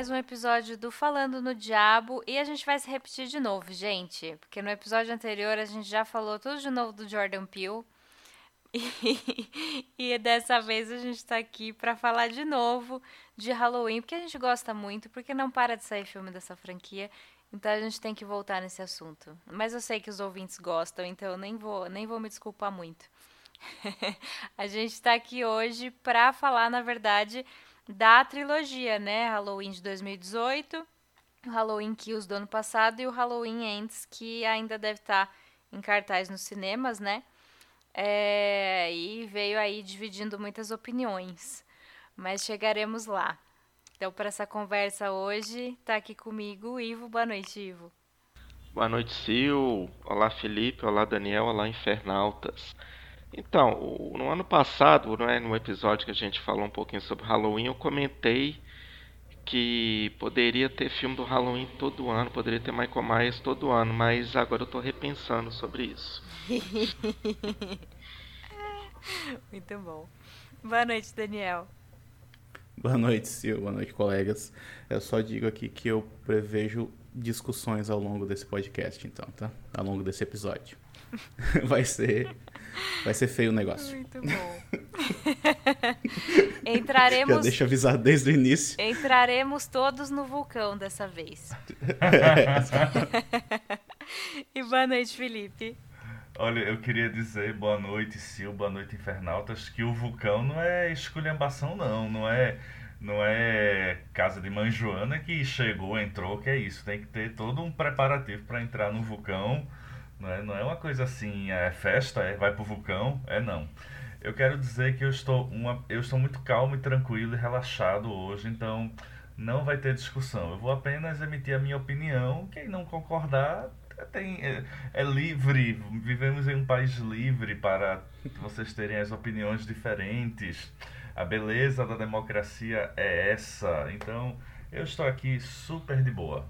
mais um episódio do Falando no Diabo e a gente vai se repetir de novo, gente, porque no episódio anterior a gente já falou tudo de novo do Jordan Peele. E, e dessa vez a gente está aqui para falar de novo de Halloween, porque a gente gosta muito, porque não para de sair filme dessa franquia. Então a gente tem que voltar nesse assunto. Mas eu sei que os ouvintes gostam, então nem vou, nem vou me desculpar muito. a gente está aqui hoje para falar, na verdade, da trilogia, né? Halloween de 2018, o Halloween Kills do ano passado e o Halloween Ends, que ainda deve estar tá em cartaz nos cinemas, né? É, e veio aí dividindo muitas opiniões, mas chegaremos lá. Então, para essa conversa hoje, está aqui comigo o Ivo. Boa noite, Ivo. Boa noite, Sil. Olá, Felipe. Olá, Daniel. Olá, Infernautas. Então, no ano passado, né, no episódio que a gente falou um pouquinho sobre Halloween, eu comentei que poderia ter filme do Halloween todo ano, poderia ter Michael Myers todo ano, mas agora eu estou repensando sobre isso. Muito bom. Boa noite, Daniel. Boa noite, Sil. Boa noite, colegas. Eu só digo aqui que eu prevejo discussões ao longo desse podcast, então, tá? Ao longo desse episódio. Vai ser Vai ser feio o negócio. Muito bom. entraremos. Já deixa avisar desde o início. Entraremos todos no vulcão dessa vez. e boa noite, Felipe. Olha, eu queria dizer boa noite, Sil, boa noite, Infernautas, que o vulcão não é esculhambação, não. Não é, não é casa de mãe Joana que chegou, entrou, que é isso. Tem que ter todo um preparativo para entrar no vulcão não é, não é uma coisa assim, é festa, é, vai pro vulcão, é não. Eu quero dizer que eu estou, uma, eu estou muito calmo e tranquilo e relaxado hoje, então não vai ter discussão. Eu vou apenas emitir a minha opinião. Quem não concordar tem, é, é, livre. Vivemos em um país livre para vocês terem as opiniões diferentes. A beleza da democracia é essa. Então eu estou aqui super de boa.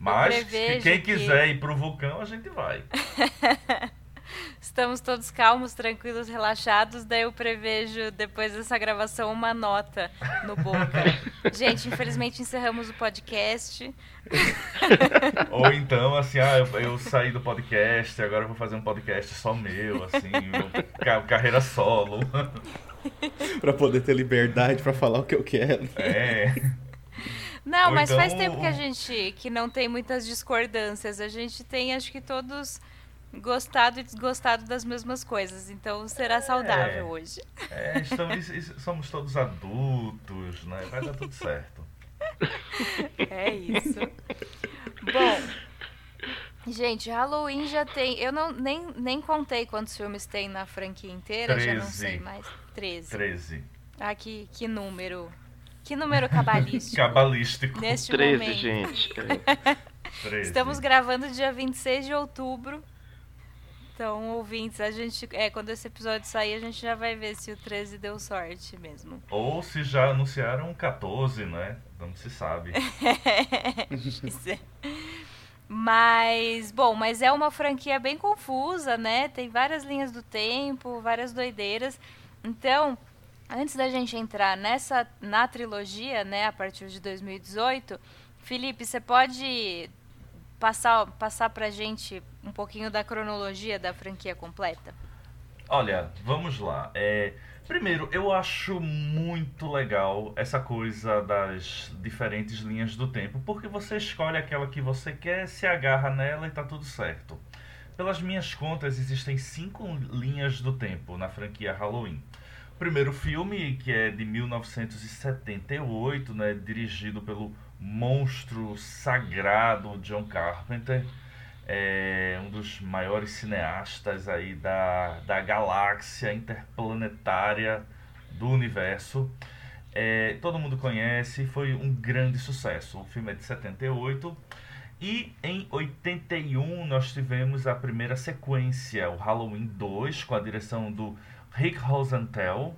Mas quem quiser que... ir pro vulcão, a gente vai. Estamos todos calmos, tranquilos, relaxados. Daí eu prevejo, depois dessa gravação, uma nota no boca. gente, infelizmente encerramos o podcast. Ou então, assim, ah, eu, eu saí do podcast, agora eu vou fazer um podcast só meu, assim, carreira solo. pra poder ter liberdade para falar o que eu quero. É. Não, Ou mas então... faz tempo que a gente que não tem muitas discordâncias. A gente tem, acho que todos gostado e desgostado das mesmas coisas. Então será é, saudável hoje. É, estamos, somos todos adultos, né? Vai dar tudo certo. É isso. Bom, gente, Halloween já tem. Eu não nem, nem contei quantos filmes tem na franquia inteira, 13. já não sei mais. 13. 13. Ah, que, que número que número cabalístico? Cabalístico. Neste 13, momento. gente. É. 13. Estamos gravando dia 26 de outubro. Então, ouvintes, a gente. É, quando esse episódio sair, a gente já vai ver se o 13 deu sorte mesmo. Ou se já anunciaram 14, né? Não se sabe. é. Mas, bom, mas é uma franquia bem confusa, né? Tem várias linhas do tempo, várias doideiras. Então, Antes da gente entrar nessa na trilogia, né, a partir de 2018, Felipe, você pode passar passar pra gente um pouquinho da cronologia da franquia completa? Olha, vamos lá. É, primeiro, eu acho muito legal essa coisa das diferentes linhas do tempo, porque você escolhe aquela que você quer, se agarra nela e tá tudo certo. Pelas minhas contas, existem cinco linhas do tempo na franquia Halloween primeiro filme, que é de 1978, né, dirigido pelo monstro sagrado John Carpenter, é um dos maiores cineastas aí da, da galáxia interplanetária do universo. É, todo mundo conhece, foi um grande sucesso. O filme é de 78. E em 81 nós tivemos a primeira sequência, o Halloween 2, com a direção do Rick Rosenthal.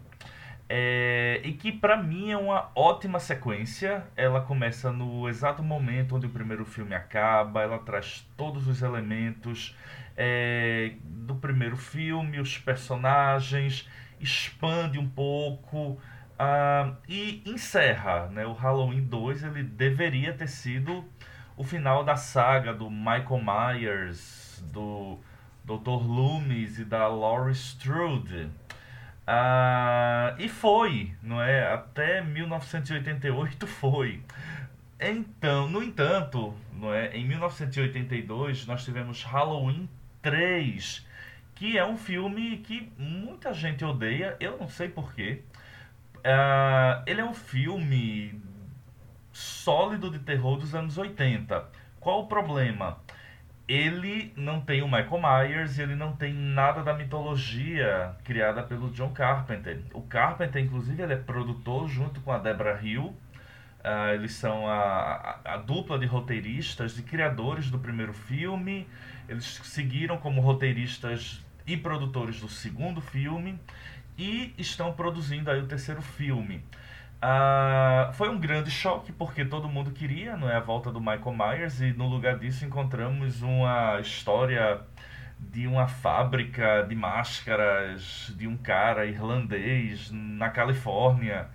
É, e que para mim é uma ótima sequência. Ela começa no exato momento onde o primeiro filme acaba, ela traz todos os elementos é, do primeiro filme, os personagens, expande um pouco Uh, e encerra, né? O Halloween 2 ele deveria ter sido o final da saga do Michael Myers, do Dr. Loomis e da Laurie Strode. Uh, e foi, não é? Até 1988 foi. Então, no entanto, não é? Em 1982 nós tivemos Halloween 3, que é um filme que muita gente odeia, eu não sei porquê. Uh, ele é um filme sólido de terror dos anos 80. Qual o problema? Ele não tem o Michael Myers, ele não tem nada da mitologia criada pelo John Carpenter. O Carpenter, inclusive, ele é produtor junto com a Deborah Hill. Uh, eles são a, a, a, dupla de roteiristas e criadores do primeiro filme. Eles seguiram como roteiristas e produtores do segundo filme e estão produzindo aí o terceiro filme. Uh, foi um grande choque porque todo mundo queria, não é, a volta do Michael Myers e no lugar disso encontramos uma história de uma fábrica de máscaras de um cara irlandês na Califórnia.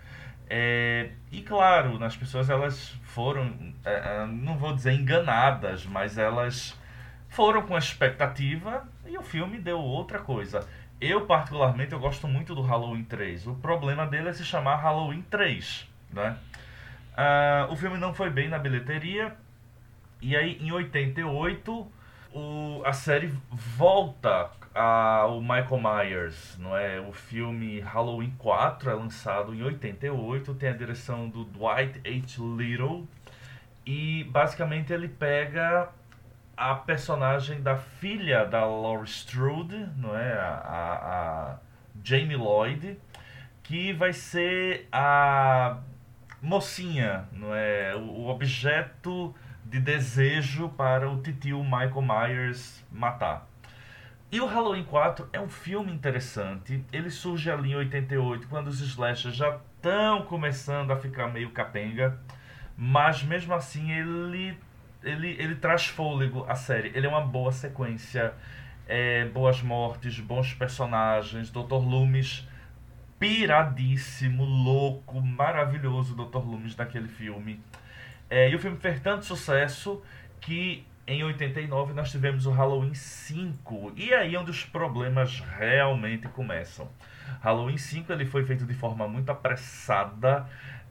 É, e claro, as pessoas elas foram, é, é, não vou dizer enganadas, mas elas foram com expectativa e o filme deu outra coisa. Eu, particularmente, eu gosto muito do Halloween 3. O problema dele é se chamar Halloween 3, né? Uh, o filme não foi bem na bilheteria. E aí, em 88, o, a série volta ao Michael Myers, não é? O filme Halloween 4 é lançado em 88, tem a direção do Dwight H. Little. E, basicamente, ele pega a personagem da filha da Laurie Strode, não é? A, a, a, Jamie Lloyd, que vai ser a mocinha, não é? O, objeto de desejo para o titio Michael Myers matar. E o Halloween 4 é um filme interessante. Ele surge ali em 88, quando os slashers já estão começando a ficar meio capenga. Mas mesmo assim ele ele, ele traz fôlego à série. Ele é uma boa sequência. É, boas mortes, bons personagens. Dr. Loomis, piradíssimo, louco, maravilhoso Dr. Loomis naquele filme. É, e o filme fez tanto sucesso que em 89 nós tivemos o Halloween 5. E aí é onde os problemas realmente começam. Halloween 5 ele foi feito de forma muito apressada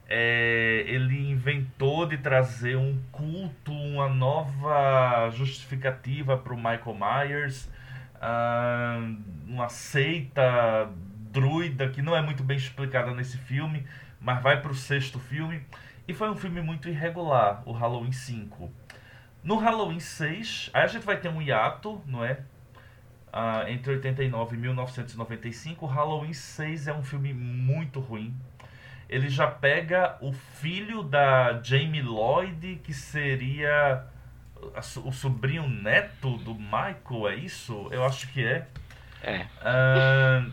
é, ele inventou de trazer um culto, uma nova justificativa para o Michael Myers, uh, uma seita druida que não é muito bem explicada nesse filme, mas vai para o sexto filme. E foi um filme muito irregular, o Halloween 5. No Halloween 6, aí a gente vai ter um hiato, não é? Uh, entre 89 e 1995. O Halloween 6 é um filme muito ruim ele já pega o filho da Jamie Lloyd, que seria o sobrinho neto do Michael, é isso? Eu acho que é. É. Uh,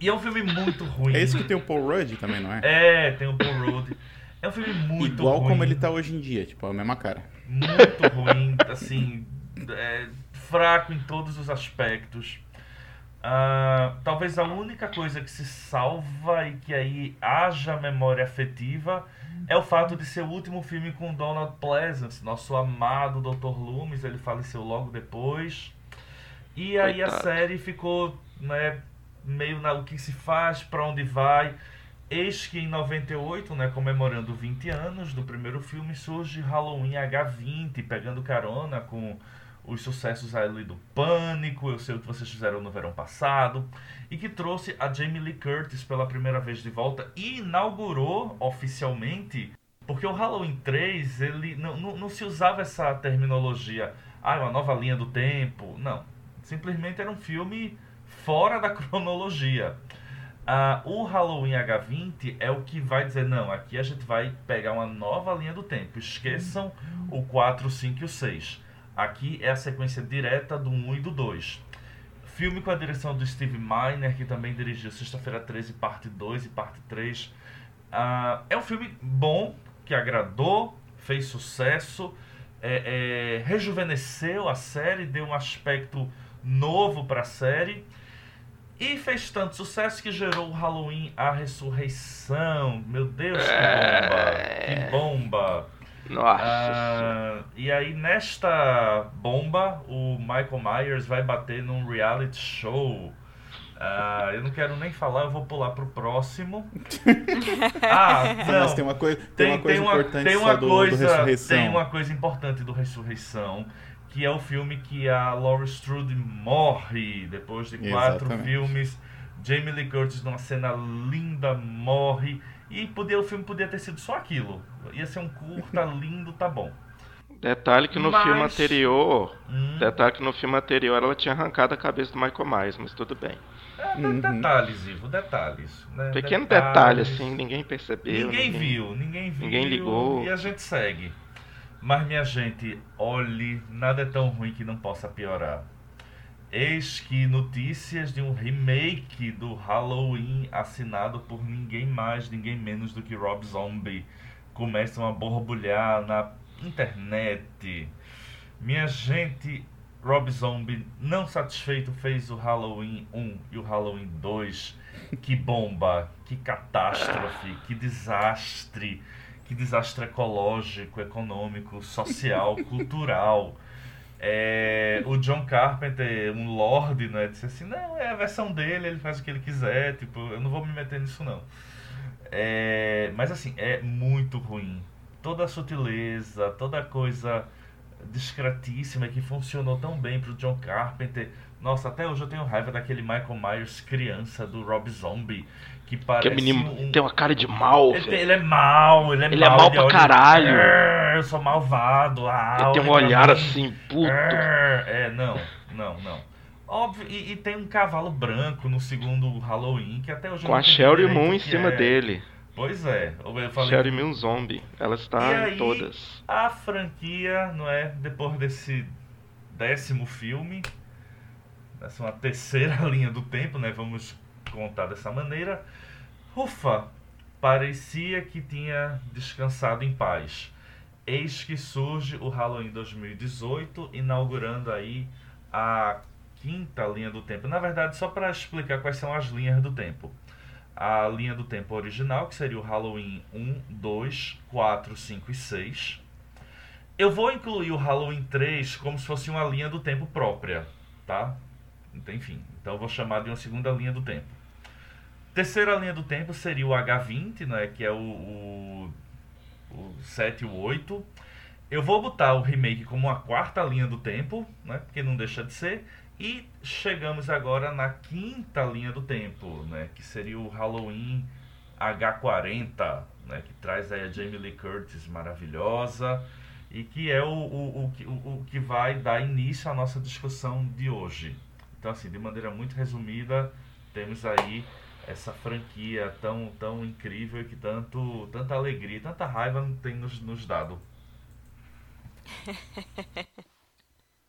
e é um filme muito ruim. É esse que tem o Paul Rudd também, não é? É, tem o Paul Rudd. É um filme muito Igual ruim. como ele tá hoje em dia, tipo, a mesma cara. Muito ruim, assim, é, fraco em todos os aspectos. Uh, talvez a única coisa que se salva e que aí haja memória afetiva é o fato de ser o último filme com Donald Pleasance, nosso amado Dr. Loomis, ele faleceu logo depois. E aí Coitado. a série ficou né, meio na o que se faz, para onde vai. Eis que em 98, né, comemorando 20 anos do primeiro filme, surge Halloween H20, pegando carona com os sucessos ali do Pânico, eu sei o que vocês fizeram no verão passado, e que trouxe a Jamie Lee Curtis pela primeira vez de volta e inaugurou oficialmente, porque o Halloween 3, ele não, não, não se usava essa terminologia, ah, uma nova linha do tempo, não. Simplesmente era um filme fora da cronologia. Uh, o Halloween H20 é o que vai dizer, não, aqui a gente vai pegar uma nova linha do tempo. Esqueçam o 4, o 5 e o 6. Aqui é a sequência direta do 1 e do 2. Filme com a direção do Steve Miner, que também dirigiu Sexta-feira 13, parte 2 e parte 3. Uh, ah, é um filme bom, que agradou, fez sucesso, é, é, rejuvenesceu a série, deu um aspecto novo para a série. E fez tanto sucesso que gerou o Halloween A Ressurreição. Meu Deus, que bomba! Que É. bomba! Nossa. Ah, e aí, nesta bomba, o Michael Myers vai bater num reality show. Ah, eu não quero nem falar, eu vou pular pro próximo. Ah, não. Mas tem uma, coi tem, uma coisa importante tem uma do, do coisa, Ressurreição. Tem uma coisa importante do Ressurreição, que é o filme que a Laurie Strode morre depois de quatro Exatamente. filmes. Jamie Lee Curtis numa cena linda morre e podia, o filme podia ter sido só aquilo. Ia ser um curta lindo, tá bom. Detalhe que no Mas- filme anterior. Hum, Detalhe que no filme anterior ela tinha arrancado a cabeça do Michael Myers, mas tudo bem. é, Uhum. Detalhes, Ivo, detalhes. né? Pequeno Detalhes. detalhe, assim, ninguém percebeu. Ninguém viu, ninguém viu. ninguém ligou. E a gente segue. Mas, minha gente, olhe, nada é tão ruim que não possa piorar. Eis que notícias de um remake do Halloween assinado por ninguém mais, ninguém menos do que Rob Zombie começam a borbulhar na internet. Minha gente, Rob Zombie, não satisfeito, fez o Halloween 1 e o Halloween 2. Que bomba, que catástrofe, que desastre, que desastre ecológico, econômico, social, cultural. É, o John Carpenter, um lord, né, disse assim, não, é a versão dele, ele faz o que ele quiser, tipo, eu não vou me meter nisso não. É, mas assim, é muito ruim. Toda a sutileza, toda a coisa discretíssima que funcionou tão bem pro John Carpenter. Nossa, até hoje eu tenho raiva daquele Michael Myers criança do Rob Zombie, que parece Que é menino um... tem uma cara de mal, Ele, ele é mal, ele é Ele é mal. mal pra olha- caralho. É, eu sou malvado. Ah, Ele tem um olhar mim. assim, puto. É, não, não, não. Óbvio, e, e tem um cavalo branco no segundo Halloween, que até hoje eu Com não a Sherry Moon em cima é. dele. Pois é, eu falei, Sherry Moon zombie. Ela E está aí? em todas. a franquia, não é? Depois desse décimo filme, essa é uma terceira linha do tempo, né? Vamos contar dessa maneira. Ufa, parecia que tinha descansado em paz. Eis que surge o Halloween 2018, inaugurando aí a quinta linha do tempo. Na verdade, só para explicar quais são as linhas do tempo. A linha do tempo original, que seria o Halloween 1, 2, 4, 5 e 6. Eu vou incluir o Halloween 3 como se fosse uma linha do tempo própria, tá? Então, Enfim, então eu vou chamar de uma segunda linha do tempo. Terceira linha do tempo seria o H20, né, que é o, o, o 7 e o 8. Eu vou botar o remake como uma quarta linha do tempo, né, porque não deixa de ser. E chegamos agora na quinta linha do tempo, né, que seria o Halloween H40, né, que traz aí a Jamie Lee Curtis maravilhosa e que é o, o, o, que- o, que vai dar início à nossa discussão de hoje. Então, assim, de maneira muito resumida, temos aí essa franquia tão, tão incrível e que tanto, tanta alegria, tanta raiva tem nos, nos dado.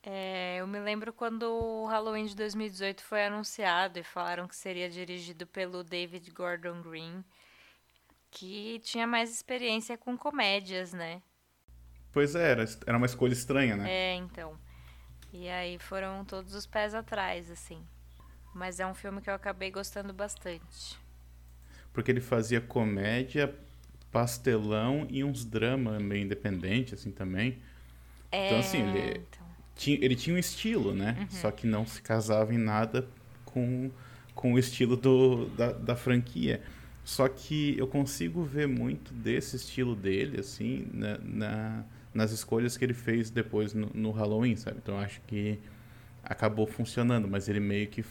É, eu me lembro quando o Halloween de 2018 foi anunciado e falaram que seria dirigido pelo David Gordon Green, que tinha mais experiência com comédias, né? Pois é, era, era uma escolha estranha, né? É, então. E aí foram todos os pés atrás, assim. Mas é um filme que eu acabei gostando bastante. Porque ele fazia comédia, pastelão e uns dramas meio independente, assim, também. É, Então, assim, ele- então. Tinha, ele tinha um estilo, né? Só que não se casava em nada com, com o estilo do, da, da franquia. Só que eu consigo ver muito desse estilo dele, assim, na, na- nas escolhas que ele fez depois no, no Halloween, sabe? Então acho que acabou funcionando, mas ele meio que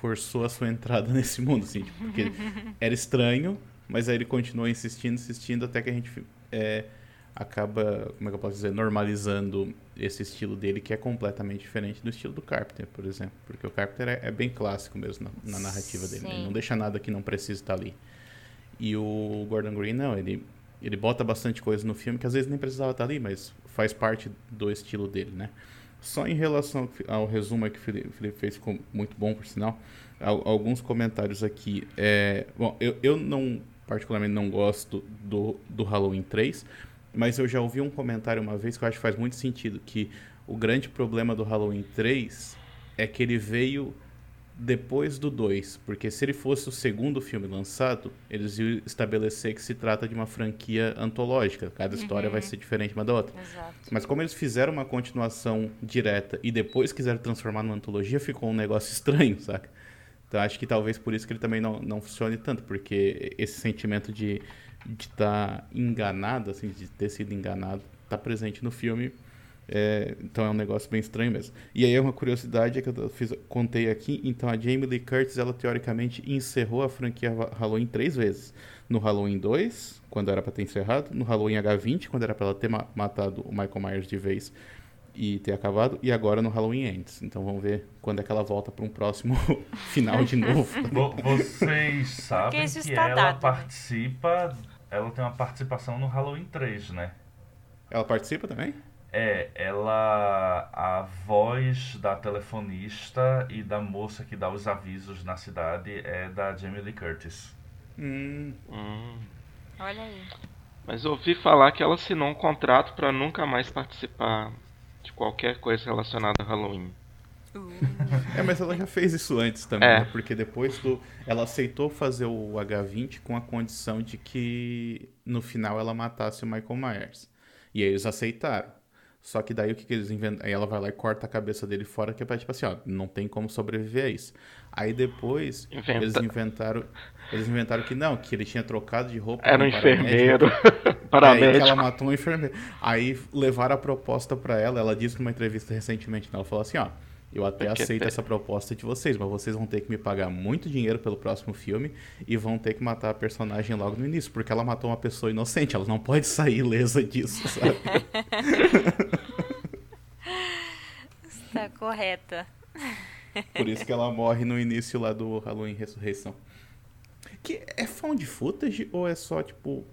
forçou a sua entrada nesse mundo, assim, tipo, porque era estranho, mas aí ele continuou insistindo, insistindo, até que a gente é, acaba, como é que eu posso dizer, normalizando esse estilo dele, que é completamente diferente do estilo do Carpenter, por exemplo. Porque o Carpenter é, é bem clássico mesmo na, na narrativa dele, né? ele Sim. não deixa nada que não precise estar ali. E o Gordon Green, não, ele, ele bota bastante coisa no filme que às vezes nem precisava estar ali, mas faz parte do estilo dele, né? Só em relação ao resumo que o Felipe fez, ficou muito bom, por sinal. Al- Alguns comentários aqui. É, bom, eu, eu não, particularmente, não gosto do, do Halloween 3, mas eu já ouvi um comentário uma vez que eu acho que faz muito sentido, que o grande problema do Halloween 3 é que ele veio depois do 2, porque se ele fosse o segundo filme lançado, eles iam estabelecer que se trata de uma franquia antológica, cada história vai ser diferente uma da outra. Exato. Mas como eles fizeram uma continuação direta e depois quiseram transformar numa antologia, ficou um negócio estranho, saca? Então acho que talvez por isso que ele também não, não funcione tanto, porque esse sentimento de estar tá enganado, assim, de ter sido enganado, está presente no filme. É, então é um negócio bem estranho mesmo. E aí uma curiosidade é que eu fiz, contei aqui, então a Jamie Lee Curtis, ela teoricamente encerrou a franquia Halloween três vezes. No Halloween 2, quando era para ter encerrado, no Halloween H20, quando era para ela ter ma matado o Michael Myers de vez e ter acabado, e agora no Halloween Ends. Então vamos ver quando é que ela volta para um próximo final de novo. Vocês sabem que ela dado, né? Ela tem uma participação no Halloween 3, né? Ela participa também? É, ela. A voz da telefonista e da moça que dá os avisos na cidade é da Jamie Lee Curtis. Hum. Hum. Olha aí. Mas ouvi falar que ela assinou um contrato para nunca mais participar de qualquer coisa relacionada a Halloween. É, mas ela já fez isso antes também, é. né? Porque depois do. Ela aceitou fazer o H20 com a condição de que no final ela matasse o Michael Myers. E aí eles aceitaram. Só que daí o que, que eles inventam? Aí ela vai lá e corta a cabeça dele fora, que é pra, tipo assim, ó, não tem como sobreviver a isso. Aí depois Inventa. eles inventaram. Eles inventaram que não, que ele tinha trocado de roupa. Era um enfermeiro. paramédico. Aí que ela matou um enfermeiro. Aí levaram a proposta para ela, ela disse numa entrevista recentemente, ela falou assim, ó. Eu até Porque aceito essa proposta de vocês, mas vocês vão ter que me pagar muito dinheiro pelo próximo filme e vão ter que matar a personagem logo no início, porque ela matou uma pessoa inocente, ela não pode sair ilesa disso, sabe? Está correta. Por isso que ela morre no início lá do Halloween Ressurreição. Que é found footage ou é só tipo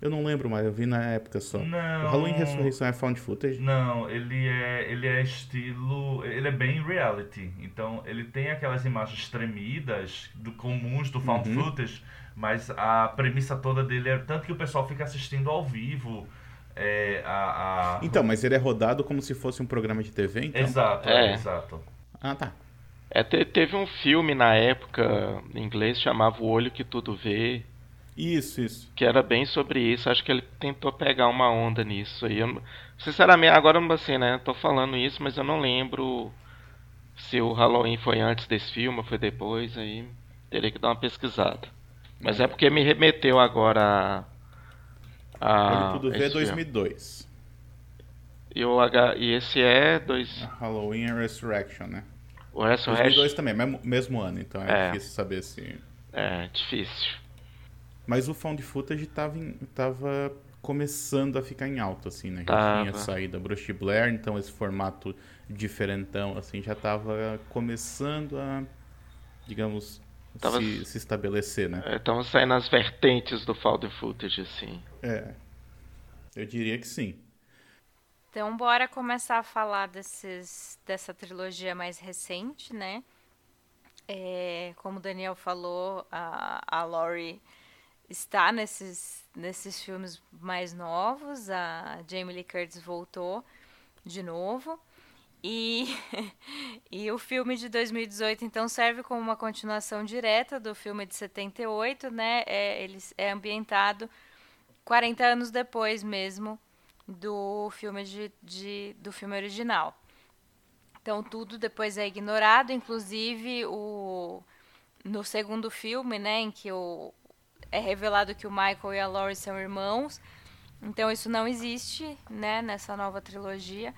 eu não lembro mais, eu vi na época só. Não. O Halloween Ressurreição é found footage? Não, ele é, ele é estilo. Ele é bem reality. Então ele tem aquelas imagens tremidas, do, comuns do found uhum. footage, mas a premissa toda dele é. Tanto que o pessoal fica assistindo ao vivo. É, a, a... Então, mas ele é rodado como se fosse um programa de TV, então? Exato, é. é exato. Ah, tá. É, teve um filme na época em inglês chamava O Olho que Tudo Vê. Isso, isso. Que era bem sobre isso. Acho que ele tentou pegar uma onda nisso aí. Eu, sinceramente, agora assim, né? Tô falando isso, mas eu não lembro se o Halloween foi antes desse filme ou foi depois. Aí teria que dar uma pesquisada. Mas é, é porque me remeteu agora a. Tudo vê 2002. E, o H, e esse é dois... Halloween e Resurrection, né? O Resurrection... 2002 também, mesmo, mesmo ano, então é, é difícil saber se... É, difícil. Mas o found footage tava, em, tava começando a ficar em alta, assim, né? Já tava. tinha saído a Bruce Blair, então esse formato diferentão, assim, já tava começando a, digamos, tava, se, se, estabelecer, né? Estavam é, saindo as vertentes do found footage, assim. É, eu diria que sim. Então, bora começar a falar desses, dessa trilogia mais recente, né? É, como o Daniel falou, a, a Laurie está nesses, nesses filmes mais novos. A Jamie Lee Curtis voltou de novo. E, e o filme de 2018, então, serve como uma continuação direta do filme de 78, né? É, ele é ambientado 40 anos depois mesmo do filme, de, de, do filme original. Então, tudo depois é ignorado, inclusive o, no segundo filme, né, em que o, é revelado que o Michael e a Laurie são irmãos. Então isso não existe, né, nessa nova trilogia.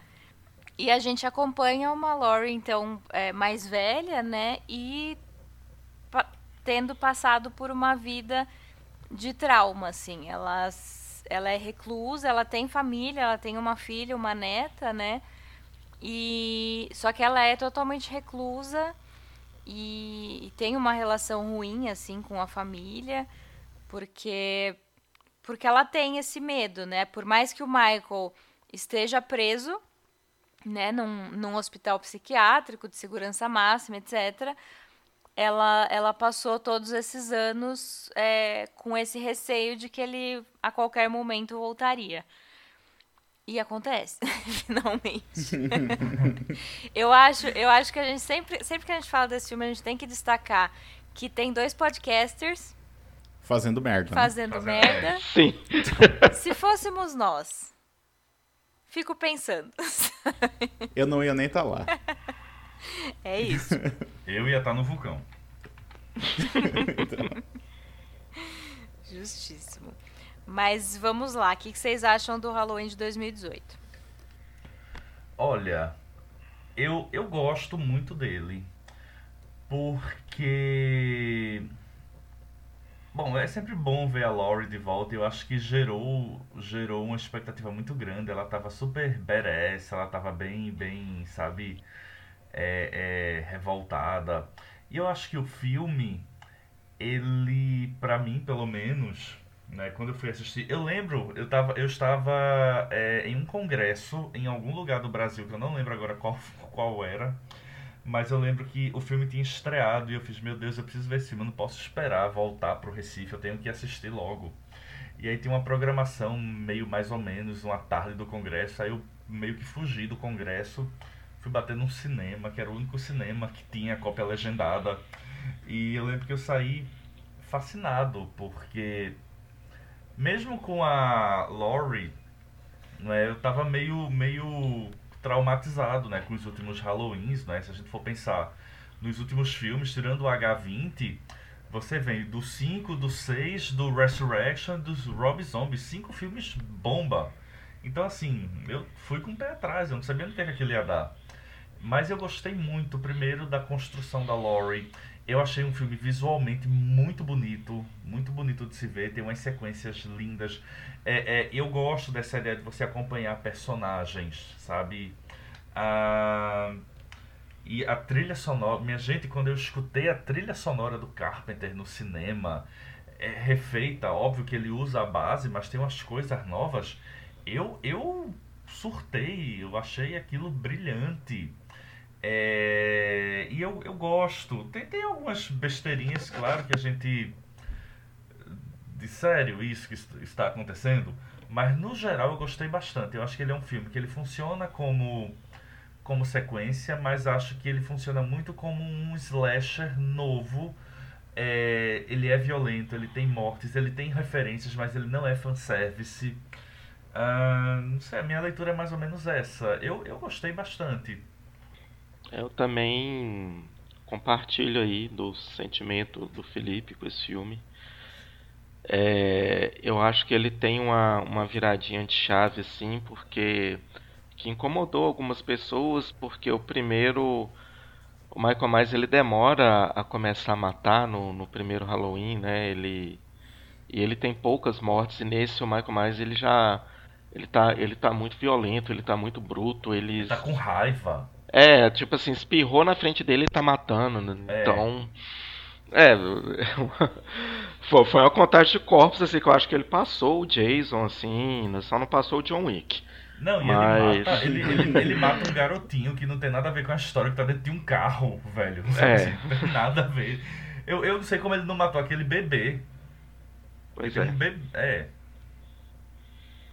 E a gente acompanha uma Laurie então é, mais velha, né, e pa tendo passado por uma vida de trauma, assim. Ela, ela é reclusa, ela tem família, ela tem uma filha, uma neta, né? E só que ela é totalmente reclusa e, e tem uma relação ruim assim com a família porque porque ela tem esse medo, né? Por mais que o Michael esteja preso, né, num, num hospital psiquiátrico de segurança máxima, etc., ela, ela passou todos esses anos é, com esse receio de que ele a qualquer momento voltaria. E acontece, finalmente. eu acho, eu acho que a gente sempre, sempre que a gente fala desse filme, a gente tem que destacar que tem dois podcasters fazendo merda. Né? Fazendo, fazendo merda. Sim. Se fôssemos nós, fico pensando. eu não ia nem estar tá lá. É isso. Eu ia estar tá no vulcão. então. Justíssimo. Mas vamos lá, o que vocês acham do Halloween de 2018? Olha, eu, eu gosto muito dele. Porque. Bom, é sempre bom ver a Laurie de volta. Eu acho que gerou, gerou uma expectativa muito grande. Ela tava super badass, ela tava bem, bem, sabe, é, é, revoltada. E eu acho que o filme, ele, para mim, pelo menos, né, quando eu fui assistir, eu lembro, eu, tava, eu estava é, em um congresso em algum lugar do Brasil, que eu não lembro agora qual, qual era, mas eu lembro que o filme tinha estreado e eu fiz, meu Deus, eu preciso ver esse filme, eu não posso esperar voltar pro Recife, eu tenho que assistir logo. E aí tinha uma programação meio mais ou menos, uma tarde do congresso, aí eu meio que fugi do congresso, fui bater num cinema, que era o único cinema que tinha cópia legendada. E eu lembro que eu saí fascinado, porque mesmo com a Laurie, né, eu tava meio, meio traumatizado né, com os últimos Halloweens, né? Se a gente for pensar nos últimos filmes, tirando o H20, você vem do 5, do 6, do Resurrection, dos Rob Zombie, cinco filmes bomba. Então assim, eu fui com o pé atrás, eu não sabia no que, é que aquilo ia dar. Mas eu gostei muito, primeiro, da construção da Laurie. Eu achei um filme visualmente muito bonito, muito bonito de se ver, tem umas sequências lindas. É, é, eu gosto dessa ideia de você acompanhar personagens, sabe? Ah, e a trilha sonora, minha gente, quando eu escutei a trilha sonora do Carpenter no cinema, é refeita, óbvio que ele usa a base, mas tem umas coisas novas. Eu, eu surtei, eu achei aquilo brilhante. É, e eu, eu gosto. Tem, tem algumas besteirinhas, claro, que a gente. De sério, isso que está acontecendo. Mas no geral eu gostei bastante. Eu acho que ele é um filme que ele funciona como, como sequência, mas acho que ele funciona muito como um slasher novo. É, ele é violento, ele tem mortes, ele tem referências, mas ele não é fanservice. Uh, não sei, a minha leitura é mais ou menos essa. Eu, eu gostei bastante. Eu também compartilho aí do sentimento do Felipe com esse filme. É, eu acho que ele tem uma, uma viradinha de chave, assim, porque que incomodou algumas pessoas, porque o primeiro, o Michael Myers ele demora a começar a matar no, no primeiro Halloween, né? Ele e ele tem poucas mortes e nesse o Michael Myers ele já ele tá ele tá muito violento, ele tá muito bruto, ele, ele tá com raiva. É, tipo assim, espirrou na frente dele e tá matando. Né? É. Então. É. foi uma contagem de corpos, assim, que eu acho que ele passou o Jason, assim, né? só não passou o John Wick. Não, e Mas... ele, mata, ele, ele, ele, mata um garotinho que não tem nada a ver com a história, que tá dentro de um carro, velho. É. Assim, não tem nada a ver. Eu, eu não sei como ele não matou aquele bebê. Pois é. Bebê, é.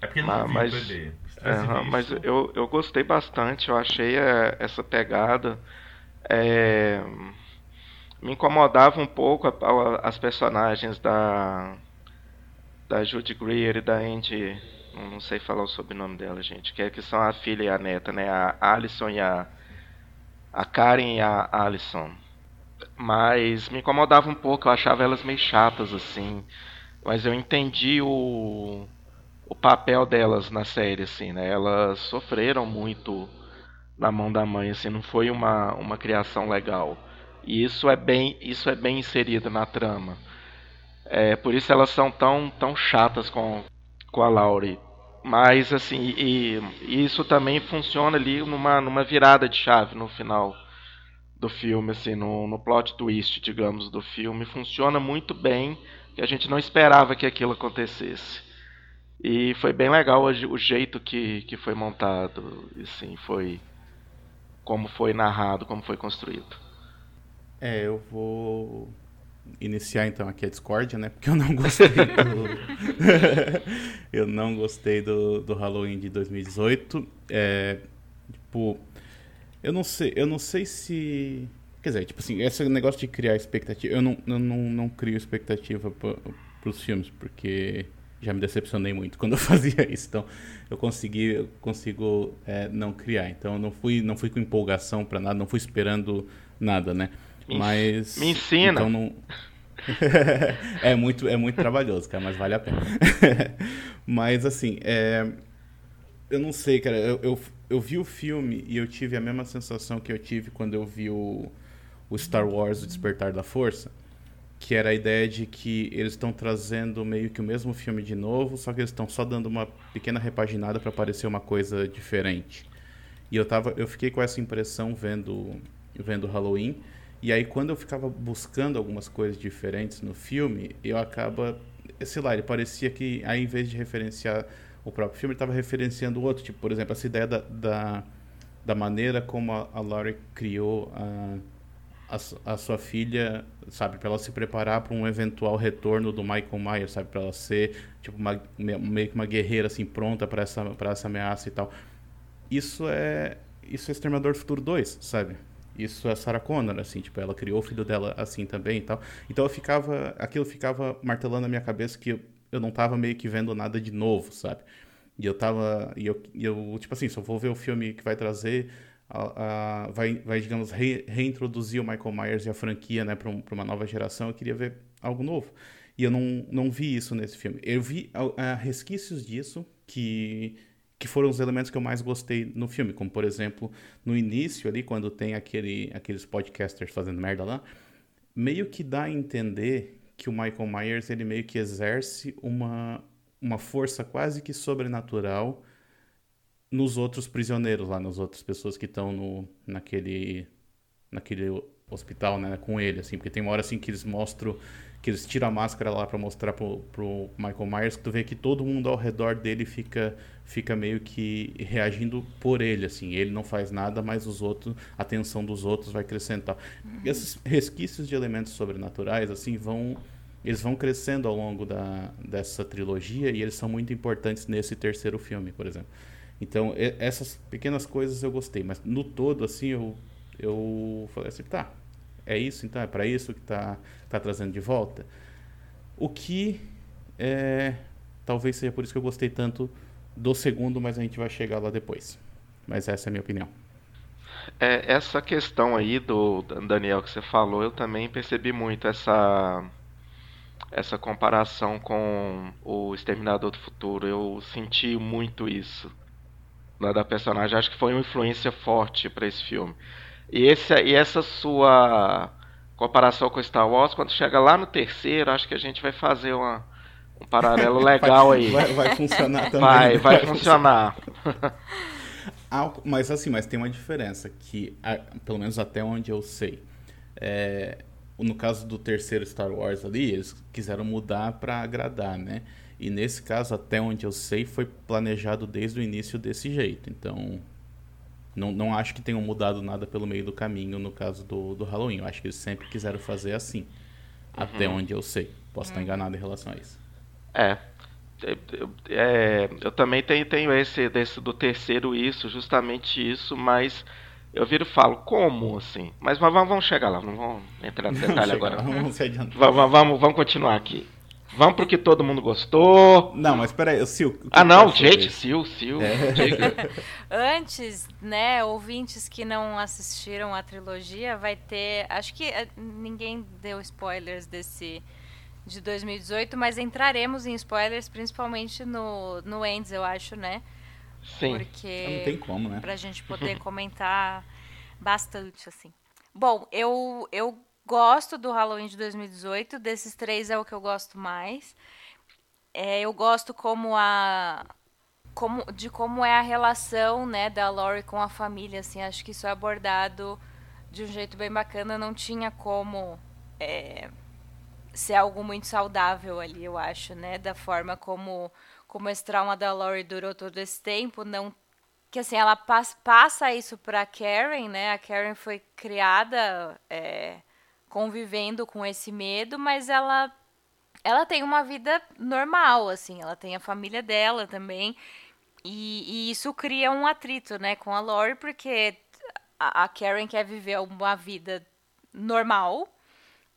É porque ele mas, não viu mas... o bebê. Uhum, mas eu, eu gostei bastante, eu achei é, essa pegada. É, me incomodava um pouco a, a, as personagens da, da Judy Greer e da Andy. Não sei falar o sobrenome dela, gente. Que, é, que são a filha e a neta, né? A Alison e a. A Karen e a Alison. Mas me incomodava um pouco, eu achava elas meio chatas assim. Mas eu entendi o o papel delas na série, assim, né? Elas sofreram muito na mão da mãe, assim, não foi uma, uma criação legal. E isso é bem, isso é bem inserido na trama. É, por isso elas são tão, tão chatas com, com a Laurie. Mas, assim, e, e isso também funciona ali numa, numa virada de chave no final do filme, assim, no, no plot twist, digamos, do filme. Funciona muito bem, que a gente não esperava que aquilo acontecesse. E foi bem legal o, jeito que, que foi montado, assim, foi como foi narrado, como foi construído. É, eu vou iniciar então aqui a discórdia, né? Porque eu não gostei do. eu não gostei do, do Halloween de 2018. É, tipo, eu não sei, eu não sei se. Quer dizer, tipo assim, esse negócio de criar expectativa. Eu não, eu não, não crio expectativa para os filmes, porque já me decepcionei muito quando eu fazia isso. Então, eu consegui, eu consigo é, não criar. Então, eu não fui, não fui com empolgação para nada, não fui esperando nada, né? Mas. Me ensina. Então não. é, muito, é muito trabalhoso, cara, mas vale a pena. mas, assim, é... eu não sei, cara. Eu, eu, eu, vi o filme e eu tive a mesma sensação que eu tive quando eu vi o, o Star Wars O Despertar da Força. Que era a ideia de que eles estão trazendo meio que o mesmo filme de novo, só que eles estão só dando uma pequena repaginada para parecer uma coisa diferente. E eu, tava, eu fiquei com essa impressão vendo, vendo Halloween. E aí, quando eu ficava buscando algumas coisas diferentes no filme, eu acaba. Sei lá, ele parecia que, aí, em vez de referenciar o próprio filme, ele estava referenciando outro. Tipo, por exemplo, essa ideia da, da, da maneira como a, a Laurie criou a, a, sua filha, sabe? Para ela se preparar para um eventual retorno do Michael Myers, sabe? Para ela ser, tipo, uma, meio que uma guerreira, assim, pronta para essa, essa ameaça e tal. Isso é. Isso é Exterminador do Futuro 2, sabe? Isso é Sarah Connor, assim, tipo, ela criou o filho dela assim também e tal. Então eu ficava, aquilo ficava martelando na minha cabeça que eu, eu não tava meio que vendo nada de novo, sabe? E eu tava, e eu, e eu tipo assim, só vou ver o filme que vai trazer, a, a, vai, vai, digamos, re, reintroduzir o Michael Myers e a franquia, né, para um, uma nova geração, eu queria ver algo novo. E eu não, não vi isso nesse filme. Eu vi resquícios disso que que foram os elementos que eu mais gostei no filme, como por exemplo, no início ali, quando tem aquele, aqueles podcasters fazendo merda lá, meio que dá a entender que o Michael Myers, ele meio que exerce uma, uma força quase que sobrenatural nos outros prisioneiros lá, nas outras pessoas que estão naquele, naquele hospital, né, com ele, assim, porque tem uma hora assim que eles mostram que eles tiram a máscara lá para mostrar pro, pro Michael Myers, que tu vê que todo mundo ao redor dele fica fica meio que reagindo por ele, assim. Ele não faz nada, mas os outros, a atenção dos outros vai crescendo, tal. Esses resquícios de elementos sobrenaturais, assim, vão eles vão crescendo ao longo da, dessa trilogia e eles são muito importantes nesse terceiro filme, por exemplo. Então, essas pequenas coisas eu gostei, mas no todo, assim, eu, eu falei assim, tá, é isso então, é para isso que tá, tá trazendo de volta. O que é, talvez seja por isso que eu gostei tanto do segundo, mas a gente vai chegar lá depois. Mas essa é a minha opinião. É, essa questão aí do Daniel que você falou, eu também percebi muito essa essa comparação com o Exterminador do Futuro. Eu senti muito isso da personagem. Acho que foi uma influência forte para esse filme. E, esse, e essa sua comparação com Star Wars, quando chega lá no terceiro, acho que a gente vai fazer uma, um paralelo legal vai, aí. Vai, vai, funcionar também. Vai, vai, vai funcionar. mas assim, mas tem uma diferença que, pelo menos até onde eu sei, é, no caso do terceiro Star Wars ali, eles quiseram mudar para agradar, né? E nesse caso, até onde eu sei, foi planejado desde o início desse jeito. Então, não, não acho que tenham mudado nada pelo meio do caminho no caso do, do Halloween. Eu acho que eles sempre quiseram fazer assim. Uhum. Até onde eu sei. Posso estar uhum. enganado em relação a isso. É. Eu, é, eu também tenho, tenho esse desse do terceiro isso, justamente isso, mas eu viro e falo, como assim? Mas, mas vamos, chegar lá, não vamos entrar no detalhe agora. Vamos, vamos, vamos, vamos continuar aqui. Vamos pro que todo mundo gostou. Não, mas peraí, o Sil. ah, não, gente, Sil, Sil. É. Antes, né, ouvintes que não assistiram a trilogia, vai ter. Acho que eh, ninguém deu spoilers desse de 2018, mas entraremos em spoilers, principalmente no, no Ends, eu acho, né? Sim. Porque. Não tem como, né? Pra gente poder comentar bastante, assim. Bom, eu, eu Gosto do Halloween de 2018. Desses três é o que eu gosto mais. É, eu gosto como a como, de como é a relação né, da Laurie com a família. Assim, acho que isso é abordado de um jeito bem bacana. Não tinha como é, ser algo muito saudável ali, eu acho, né? Da forma como, como esse trauma da Laurie durou todo esse tempo. Não que assim ela passa, passa isso para Karen, né? A Karen foi criada é, convivendo com esse medo, mas ela ela tem uma vida normal, assim, ela tem a família dela também. E, e isso cria um atrito, né, com a Lori, porque a, a Karen quer viver uma vida normal,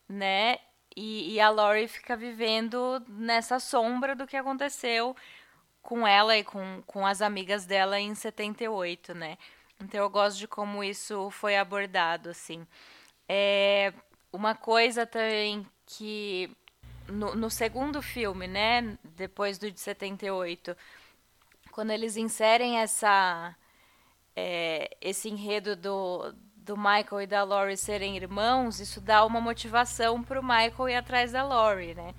né? E, e a Lori fica vivendo nessa sombra do que aconteceu com ela e com, com as amigas dela em 78, né? Então eu gosto de como isso foi abordado, assim. É uma coisa também que no, no segundo filme, né, depois do de 78, quando eles inserem essa é, esse enredo do, do Michael e da Laurie serem irmãos, isso dá uma motivação para o Michael ir atrás da Laurie, né?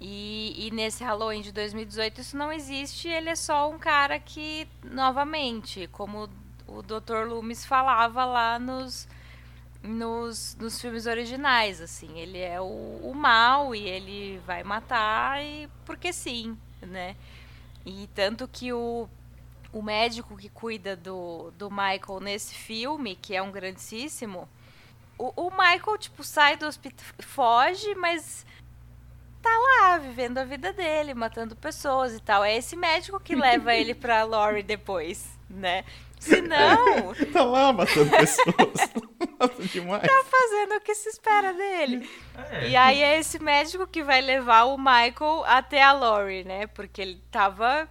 E, e, nesse Halloween de 2018 isso não existe, ele é só um cara que, novamente, como o Dr. Loomis falava lá nos, nos, nos filmes originais, assim, ele é o, o mal e ele vai matar e porque sim, né? E tanto que o o médico que cuida do, do Michael nesse filme, que é um grandíssimo, o, o Michael, tipo, sai do hospital, foge, mas tá lá, vivendo a vida dele, matando pessoas e tal. É esse médico que leva ele pra Lori depois, né? Se não. tá lá matando pessoas. Mata demais. Tá fazendo o que se espera dele. É. E aí é esse médico que vai levar o Michael até a Lori, né? Porque ele tava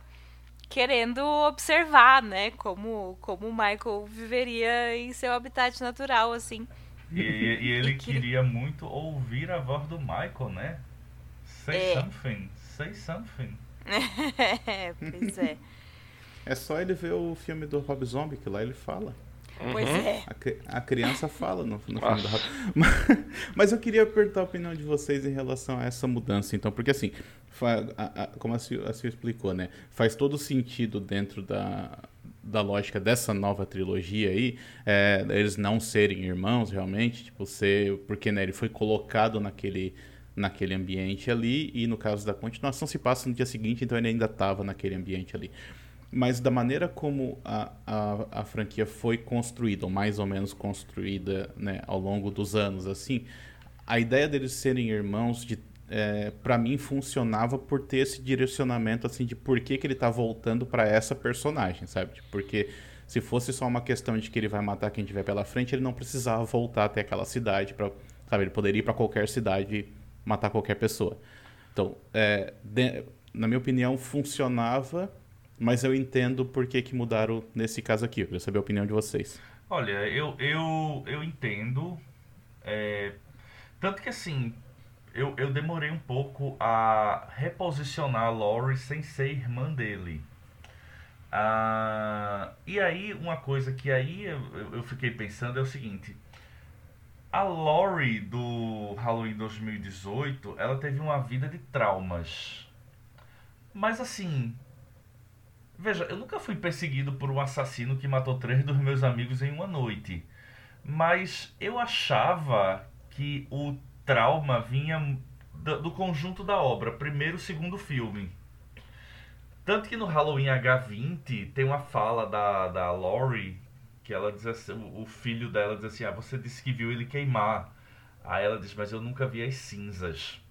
querendo observar, né, como, como o Michael viveria em seu habitat natural, assim. E, e ele e que... queria muito ouvir a voz do Michael, né? Say é. something, say something. é, pois é. É só ele ver o filme do Rob Zombie, que lá ele fala. Pois uhum. é. A, a, criança fala no, no filme do Rob. Mas, mas eu queria perguntar a opinião de vocês em relação a essa mudança, então, porque assim, a, a, como a Sil, a Sil explicou, né? Faz todo sentido dentro da, da lógica dessa nova trilogia aí, é, eles não serem irmãos realmente, tipo, ser, porque né, ele foi colocado naquele, naquele ambiente ali, e no caso da continuação se passa no dia seguinte, então ele ainda estava naquele ambiente ali. Mas da maneira como a, a, a franquia foi construída, ou mais ou menos construída né, ao longo dos anos, assim, a ideia deles serem irmãos de é, para mim funcionava por ter esse direcionamento assim de por que, que ele tá voltando para essa personagem, sabe? Tipo, porque se fosse só uma questão de que ele vai matar quem tiver pela frente, ele não precisava voltar até aquela cidade para, sabe? Ele poderia ir para qualquer cidade matar qualquer pessoa. Então, é, de, na minha opinião, funcionava, mas eu entendo por que, que mudaram nesse caso aqui. Eu queria saber a opinião de vocês. Olha, eu, eu, eu entendo. É, tanto que assim, eu, eu demorei um pouco a reposicionar a Lori sem ser irmã dele. Ah, e aí, uma coisa que aí eu, eu fiquei pensando é o seguinte. A Lori do Halloween 2018, ela teve uma vida de traumas. Mas assim, veja, eu nunca fui perseguido por um assassino que matou três dos meus amigos em uma noite. Mas eu achava que o trauma vinha do, do conjunto da obra, primeiro e segundo filme. Tanto que no Halloween H20 tem uma fala da, da Laurie que ela diz assim, o filho dela diz assim, ah, você disse que viu ele queimar. Aí ela diz, mas eu nunca vi as cinzas.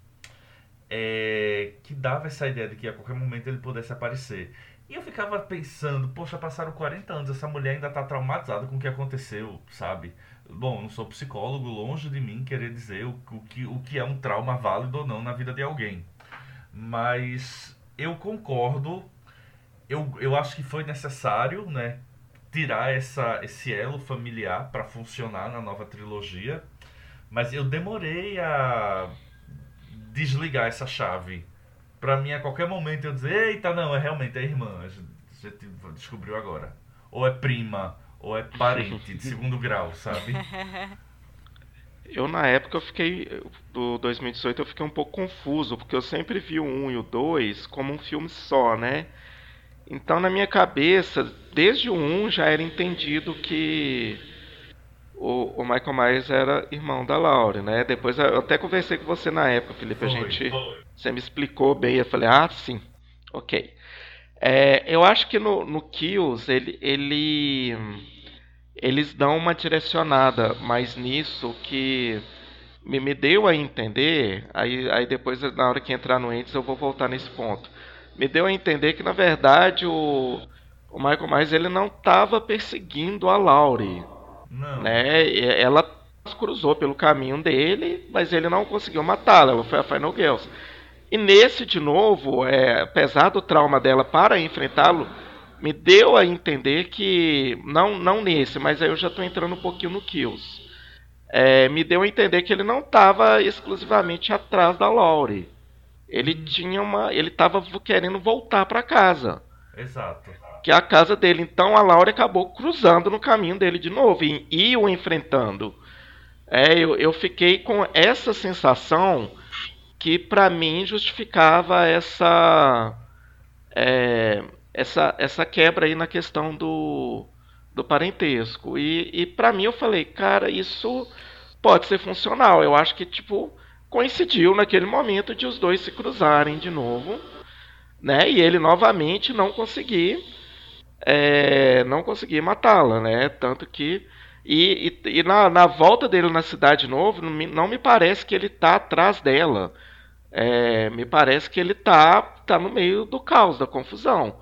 É, que dava essa ideia de que a qualquer momento ele pudesse aparecer. E eu ficava pensando, poxa, passaram 40 anos, essa mulher ainda tá traumatizada com o que aconteceu, sabe? Bom, não sou psicólogo, longe de mim querer dizer o, o, que, o que é um trauma válido ou não na vida de alguém. Mas eu concordo, eu, eu acho que foi necessário, né, tirar essa, esse elo familiar para funcionar na nova trilogia, mas eu demorei a desligar essa chave. Pra mim, a qualquer momento eu dizer, eita, não, é realmente é irmã, a gente descobriu agora. Ou é prima, ou é parente de segundo grau, sabe? Eu na época eu fiquei do 2018 eu fiquei um pouco confuso, porque eu sempre vi o 1 e o 2 como um filme só, né? Então na minha cabeça, desde o 1 já era entendido que o, o Michael Myers era irmão da Laurie, né? Depois eu até conversei com você na época, Felipe, a gente você me explicou bem, eu falei: "Ah, sim. OK". É, eu acho que no, no Kills ele, ele eles dão uma direcionada mais nisso que me, me deu a entender, aí, aí depois na hora que entrar no Ends eu vou voltar nesse ponto. Me deu a entender que na verdade o, o Michael Myers ele não estava perseguindo a Laurie. Não. Né? Ela cruzou pelo caminho dele, mas ele não conseguiu matá-la. Ela foi a Final Girls. E nesse, de novo, é, apesar do trauma dela para enfrentá-lo, me deu a entender que, não, não nesse, mas aí eu já estou entrando um pouquinho no Kills. É, me deu a entender que ele não estava exclusivamente atrás da Laurie. Ele hum. tinha uma. Ele estava querendo voltar para casa. Exato. Que é a casa dele. Então a Laurie acabou cruzando no caminho dele de novo e, e o enfrentando. É, eu, eu fiquei com essa sensação que para mim justificava essa, é, essa essa quebra aí na questão do, do parentesco. E, e para mim eu falei, cara, isso pode ser funcional. Eu acho que tipo coincidiu naquele momento de os dois se cruzarem de novo, né? E ele novamente não conseguir é, não conseguir matá-la, né? Tanto que e, e, e na, na, volta dele na cidade novo, não me, não me parece que ele tá atrás dela. É, me parece que ele tá, tá no meio do caos, da confusão.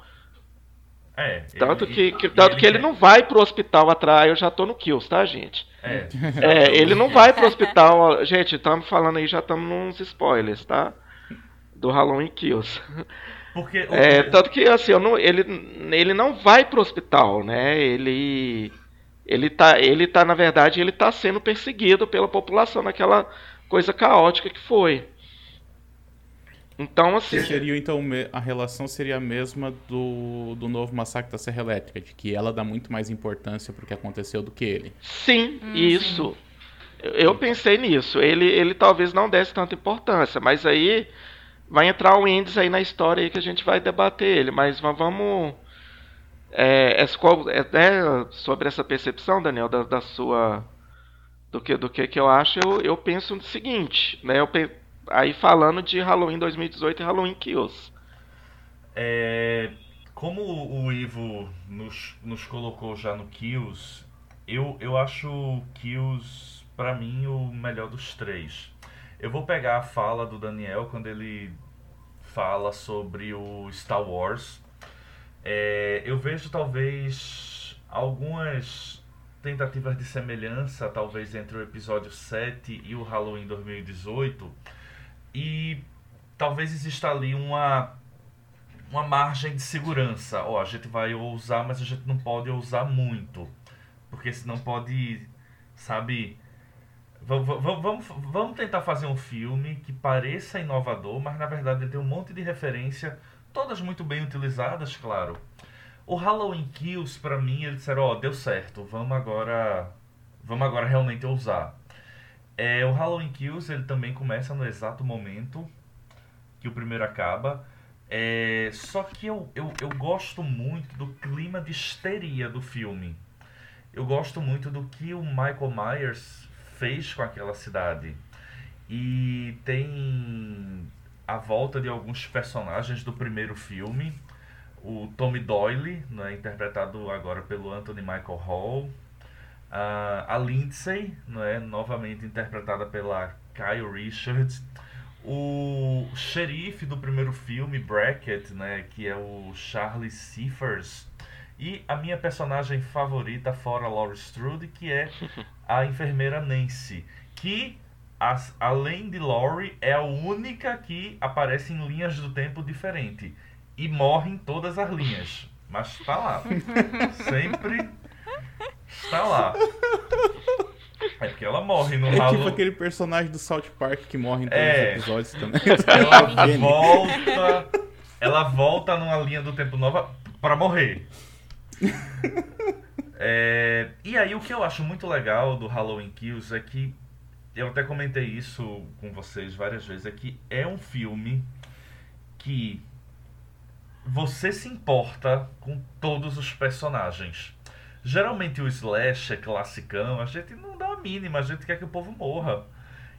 É, tanto ele, que, que tanto ele que ele não vai pro hospital atrás, eu já tô no Kills, tá, gente? É. é ele não vai pro hospital. Gente, estamos falando aí, já estamos nos spoilers, tá? Do Halloween Kills. Porque é, tanto que assim, não, ele, ele não vai pro hospital, né? Ele ele tá, ele tá, na verdade, ele tá sendo perseguido pela população naquela coisa caótica que foi. Então, assim. Seria, então, a relação seria a mesma do, do novo massacre da Serra Elétrica, de que ela dá muito mais importância pro que aconteceu do que ele. Sim, hum, isso. Sim. Eu pensei nisso. Ele, ele talvez não desse tanta importância, mas aí vai entrar o Indies aí na história aí que a gente vai debater ele. Mas vamos é, é, é, sobre essa percepção, Daniel, da, da, sua do que do que, que eu acho, eu, eu penso no seguinte, né? Eu, aí falando de Halloween 2018 e Halloween Kills. É, como o Ivo nos, nos colocou já no Kills, eu, eu acho Kills para mim o melhor dos três. Eu vou pegar a fala do Daniel quando ele fala sobre o Star Wars é, eu vejo talvez algumas tentativas de semelhança, talvez entre o episódio 7 e o Halloween 2018, e talvez exista ali uma uma margem de segurança. Ó, oh, a gente vai ousar, mas a gente não pode ousar muito, porque senão pode, sabe, Vamos, vamos tentar fazer um filme que pareça inovador, mas na verdade tem um monte de referência todas muito bem utilizadas, claro. O Halloween Kills, para mim, eles disseram, ó, oh, deu certo, vamos agora, vamos agora realmente usar. É, o Halloween Kills, ele também começa no exato momento que o primeiro acaba. É, só que eu, eu, eu gosto muito do clima de histeria do filme. Eu gosto muito do que o Michael Myers fez com aquela cidade. E tem a volta de alguns personagens do primeiro filme. O Tommy Doyle, né, interpretado agora pelo Anthony Michael Hall. A Lindsay, né, novamente interpretada pela Kyle Richards. O xerife do primeiro filme, Brackett, né, que é o Charlie Seafers. E a minha personagem favorita, fora Laurie Strode, que é a enfermeira Nancy. Que as, além de Laurie, é a única que aparece em linhas do tempo diferente. E morre em todas as linhas. Mas está lá. Sempre está lá. É porque ela morre no É Halo... tipo aquele personagem do South Park que morre em todos é. os episódios também. Ela volta. Ela volta numa linha do tempo nova para morrer. É, e aí o que eu acho muito legal do Halloween Kills é que eu até comentei isso com vocês várias vezes, é que é um filme que você se importa com todos os personagens. Geralmente o slash é classicão, a gente não dá a mínima, a gente quer que o povo morra.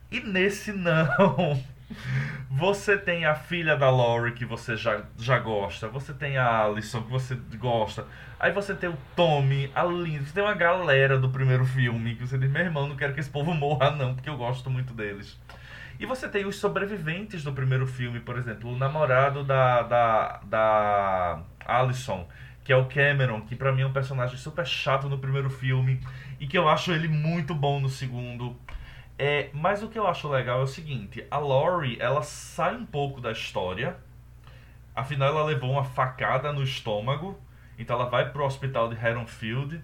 E nesse não. Você tem a filha da Laurie que você já, já gosta. Você tem a Alison que você gosta. Aí você tem o Tommy, a Linda. Você tem uma galera do primeiro filme que você diz: meu irmão, não quero que esse povo morra, não, porque eu gosto muito deles. E você tem os sobreviventes do primeiro filme, por exemplo, o namorado da, da, da Alison, que é o Cameron, que pra mim é um personagem super chato no primeiro filme e que eu acho ele muito bom no segundo. É, mas o que eu acho legal é o seguinte, a Laurie, ela sai um pouco da história, afinal ela levou uma facada no estômago, então ela vai pro hospital de Haddonfield,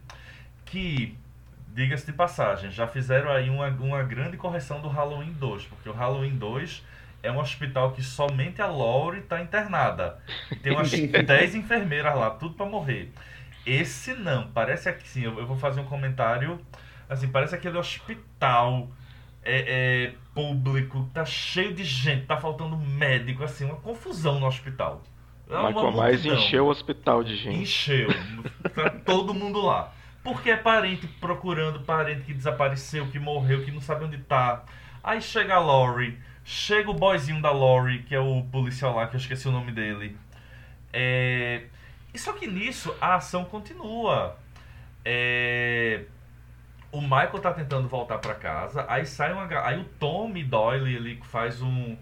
que, diga-se de passagem, já fizeram aí uma, uma grande correção do Halloween 2, porque o Halloween 2 é um hospital que somente a Laurie está internada. Tem umas 10 enfermeiras lá, tudo para morrer. Esse não, parece que sim, eu, eu vou fazer um comentário, assim, parece aquele hospital é, é, público, tá cheio de gente, tá faltando médico, assim, uma confusão no hospital. Michael Myers encheu o hospital de gente. Encheu, tá todo mundo lá. Porque é parente procurando parente que desapareceu, que morreu, que não sabe onde tá. Aí chega a Laurie, chega o boyzinho da Laurie, que é o policial lá, que eu esqueci o nome dele. É... E só que nisso a ação continua. É o Michael tá tentando voltar para casa, aí sai uma. Aí o Tommy Doyle ele faz um.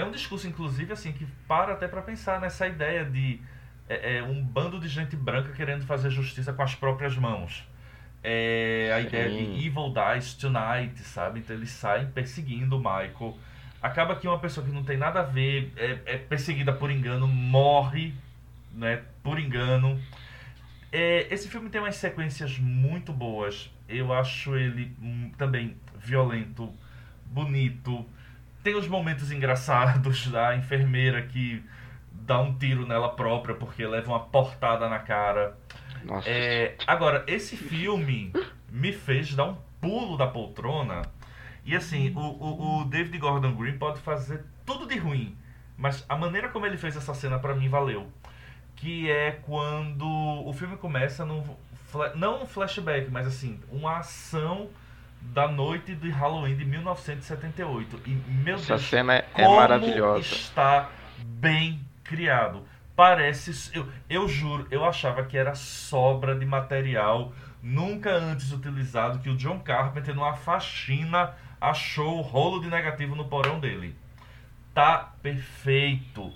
É um discurso, inclusive, assim, que para até para pensar nessa ideia de é, é, um bando de gente branca querendo fazer justiça com as próprias mãos. É, a ideia de Evil Dies Tonight, sabe? Então eles saem perseguindo o Michael. Acaba que uma pessoa que não tem nada a ver, é, é perseguida por engano, morre, né? Por engano. É, esse filme tem umas sequências muito boas. Eu acho ele hum, também violento, bonito. Tem os momentos engraçados da enfermeira que dá um tiro nela própria porque leva uma portada na cara. Nossa. É, agora, esse filme me fez dar um pulo da poltrona. E assim, o, o, o David Gordon Green pode fazer tudo de ruim, mas a maneira como ele fez essa cena para mim valeu que é quando o filme começa no não um flashback, mas assim, uma ação da noite de Halloween de 1978. E meu Essa Deus, cena é, é maravilhosa. Está bem criado. Parece, eu, eu juro, eu achava que era sobra de material nunca antes utilizado que o John Carpenter numa faxina achou o rolo de negativo no porão dele. Tá perfeito.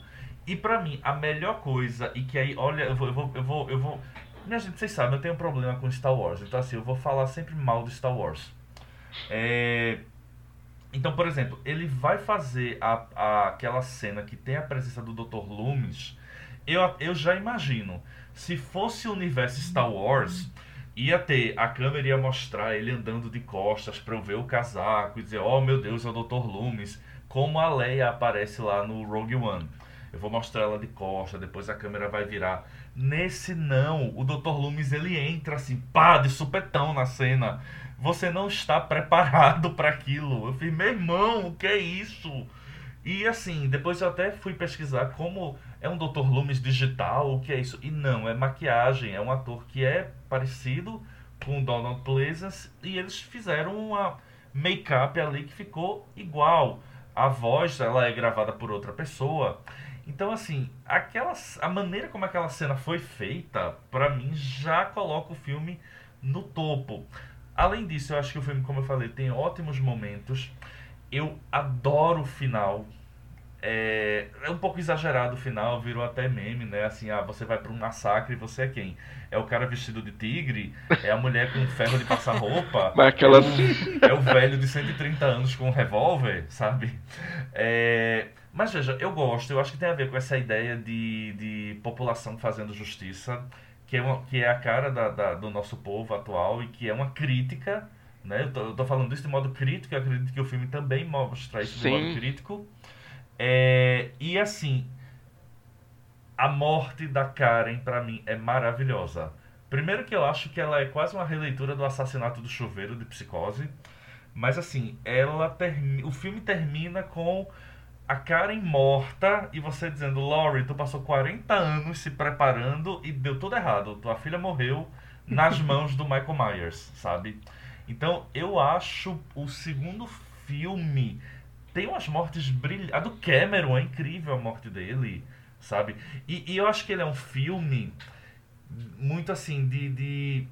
E para mim, a melhor coisa, e que aí, olha, eu vou, eu vou, eu vou, eu vou. Minha gente, vocês sabem, eu tenho um problema com Star Wars. Então, assim, eu vou falar sempre mal do Star Wars. É... Então, por exemplo, ele vai fazer a, a, aquela cena que tem a presença do Dr. Loomis. Eu, eu já imagino. Se fosse o universo Star Wars, ia ter. A câmera ia mostrar ele andando de costas pra eu ver o casaco e dizer: Oh meu Deus, é o Dr. Loomis. Como a Leia aparece lá no Rogue One eu vou mostrar ela de costa, depois a câmera vai virar. Nesse não, o Dr. Loomis ele entra assim, pá, de supetão na cena. Você não está preparado para aquilo. Eu fiz, meu irmão, o que é isso? E assim, depois eu até fui pesquisar como é um Dr. Loomis digital, o que é isso? E não, é maquiagem, é um ator que é parecido com Donald Pleasance e eles fizeram uma make-up ali que ficou igual. A voz ela é gravada por outra pessoa. Então, assim, aquela, a maneira como aquela cena foi feita, para mim, já coloca o filme no topo. Além disso, eu acho que o filme, como eu falei, tem ótimos momentos. Eu adoro o final. É, é um pouco exagerado o final, virou até meme, né? Assim, ah, você vai para um massacre e você é quem? É o cara vestido de tigre? É a mulher com ferro de passar roupa? Mas aquela... é, o, é o velho de 130 anos com um revólver, sabe? É mas veja, eu gosto, eu acho que tem a ver com essa ideia de, de população fazendo justiça, que é, uma, que é a cara da, da, do nosso povo atual e que é uma crítica, né? Eu tô, eu tô falando isso de modo crítico, eu acredito que o filme também mostra isso Sim. de modo crítico. É, e assim, a morte da Karen, para mim, é maravilhosa. Primeiro que eu acho que ela é quase uma releitura do assassinato do chuveiro de psicose. Mas assim, ela termi... o filme termina com a Karen morta e você dizendo, Laurie, tu passou 40 anos se preparando e deu tudo errado. Tua filha morreu nas mãos do Michael Myers, sabe? Então eu acho o segundo filme tem umas mortes brilhantes. A do Cameron é incrível a morte dele, sabe? E, e eu acho que ele é um filme muito assim de, de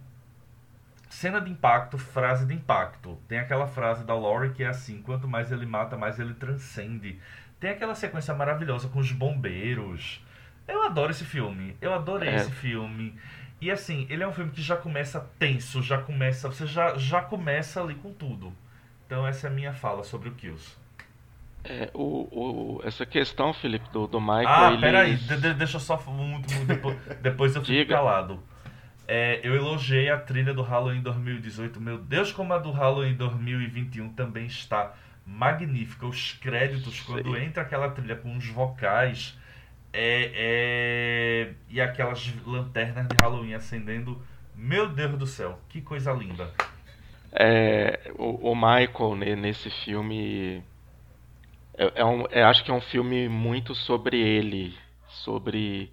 cena de impacto, frase de impacto. Tem aquela frase da Laurie que é assim: quanto mais ele mata, mais ele transcende. Tem aquela sequência maravilhosa com os bombeiros. Eu adoro esse filme. Eu adorei é. esse filme. E assim, ele é um filme que já começa tenso, já começa. Você já, já começa ali com tudo. Então essa é a minha fala sobre o Kills. É, o, o, essa questão, Felipe, do, do Michael. Ah, ele... peraí, de, de, deixa eu só. Muito, depois, depois eu fico calado. É, eu elogiei a trilha do Halloween 2018. Meu Deus, como a do Halloween 2021 também está magnífica. Os créditos, quando entra aquela trilha com os vocais é, é, e aquelas lanternas de Halloween acendendo. Meu Deus do céu, que coisa linda. É, o, o Michael né, nesse filme é, é um, é, acho que é um filme muito sobre ele, sobre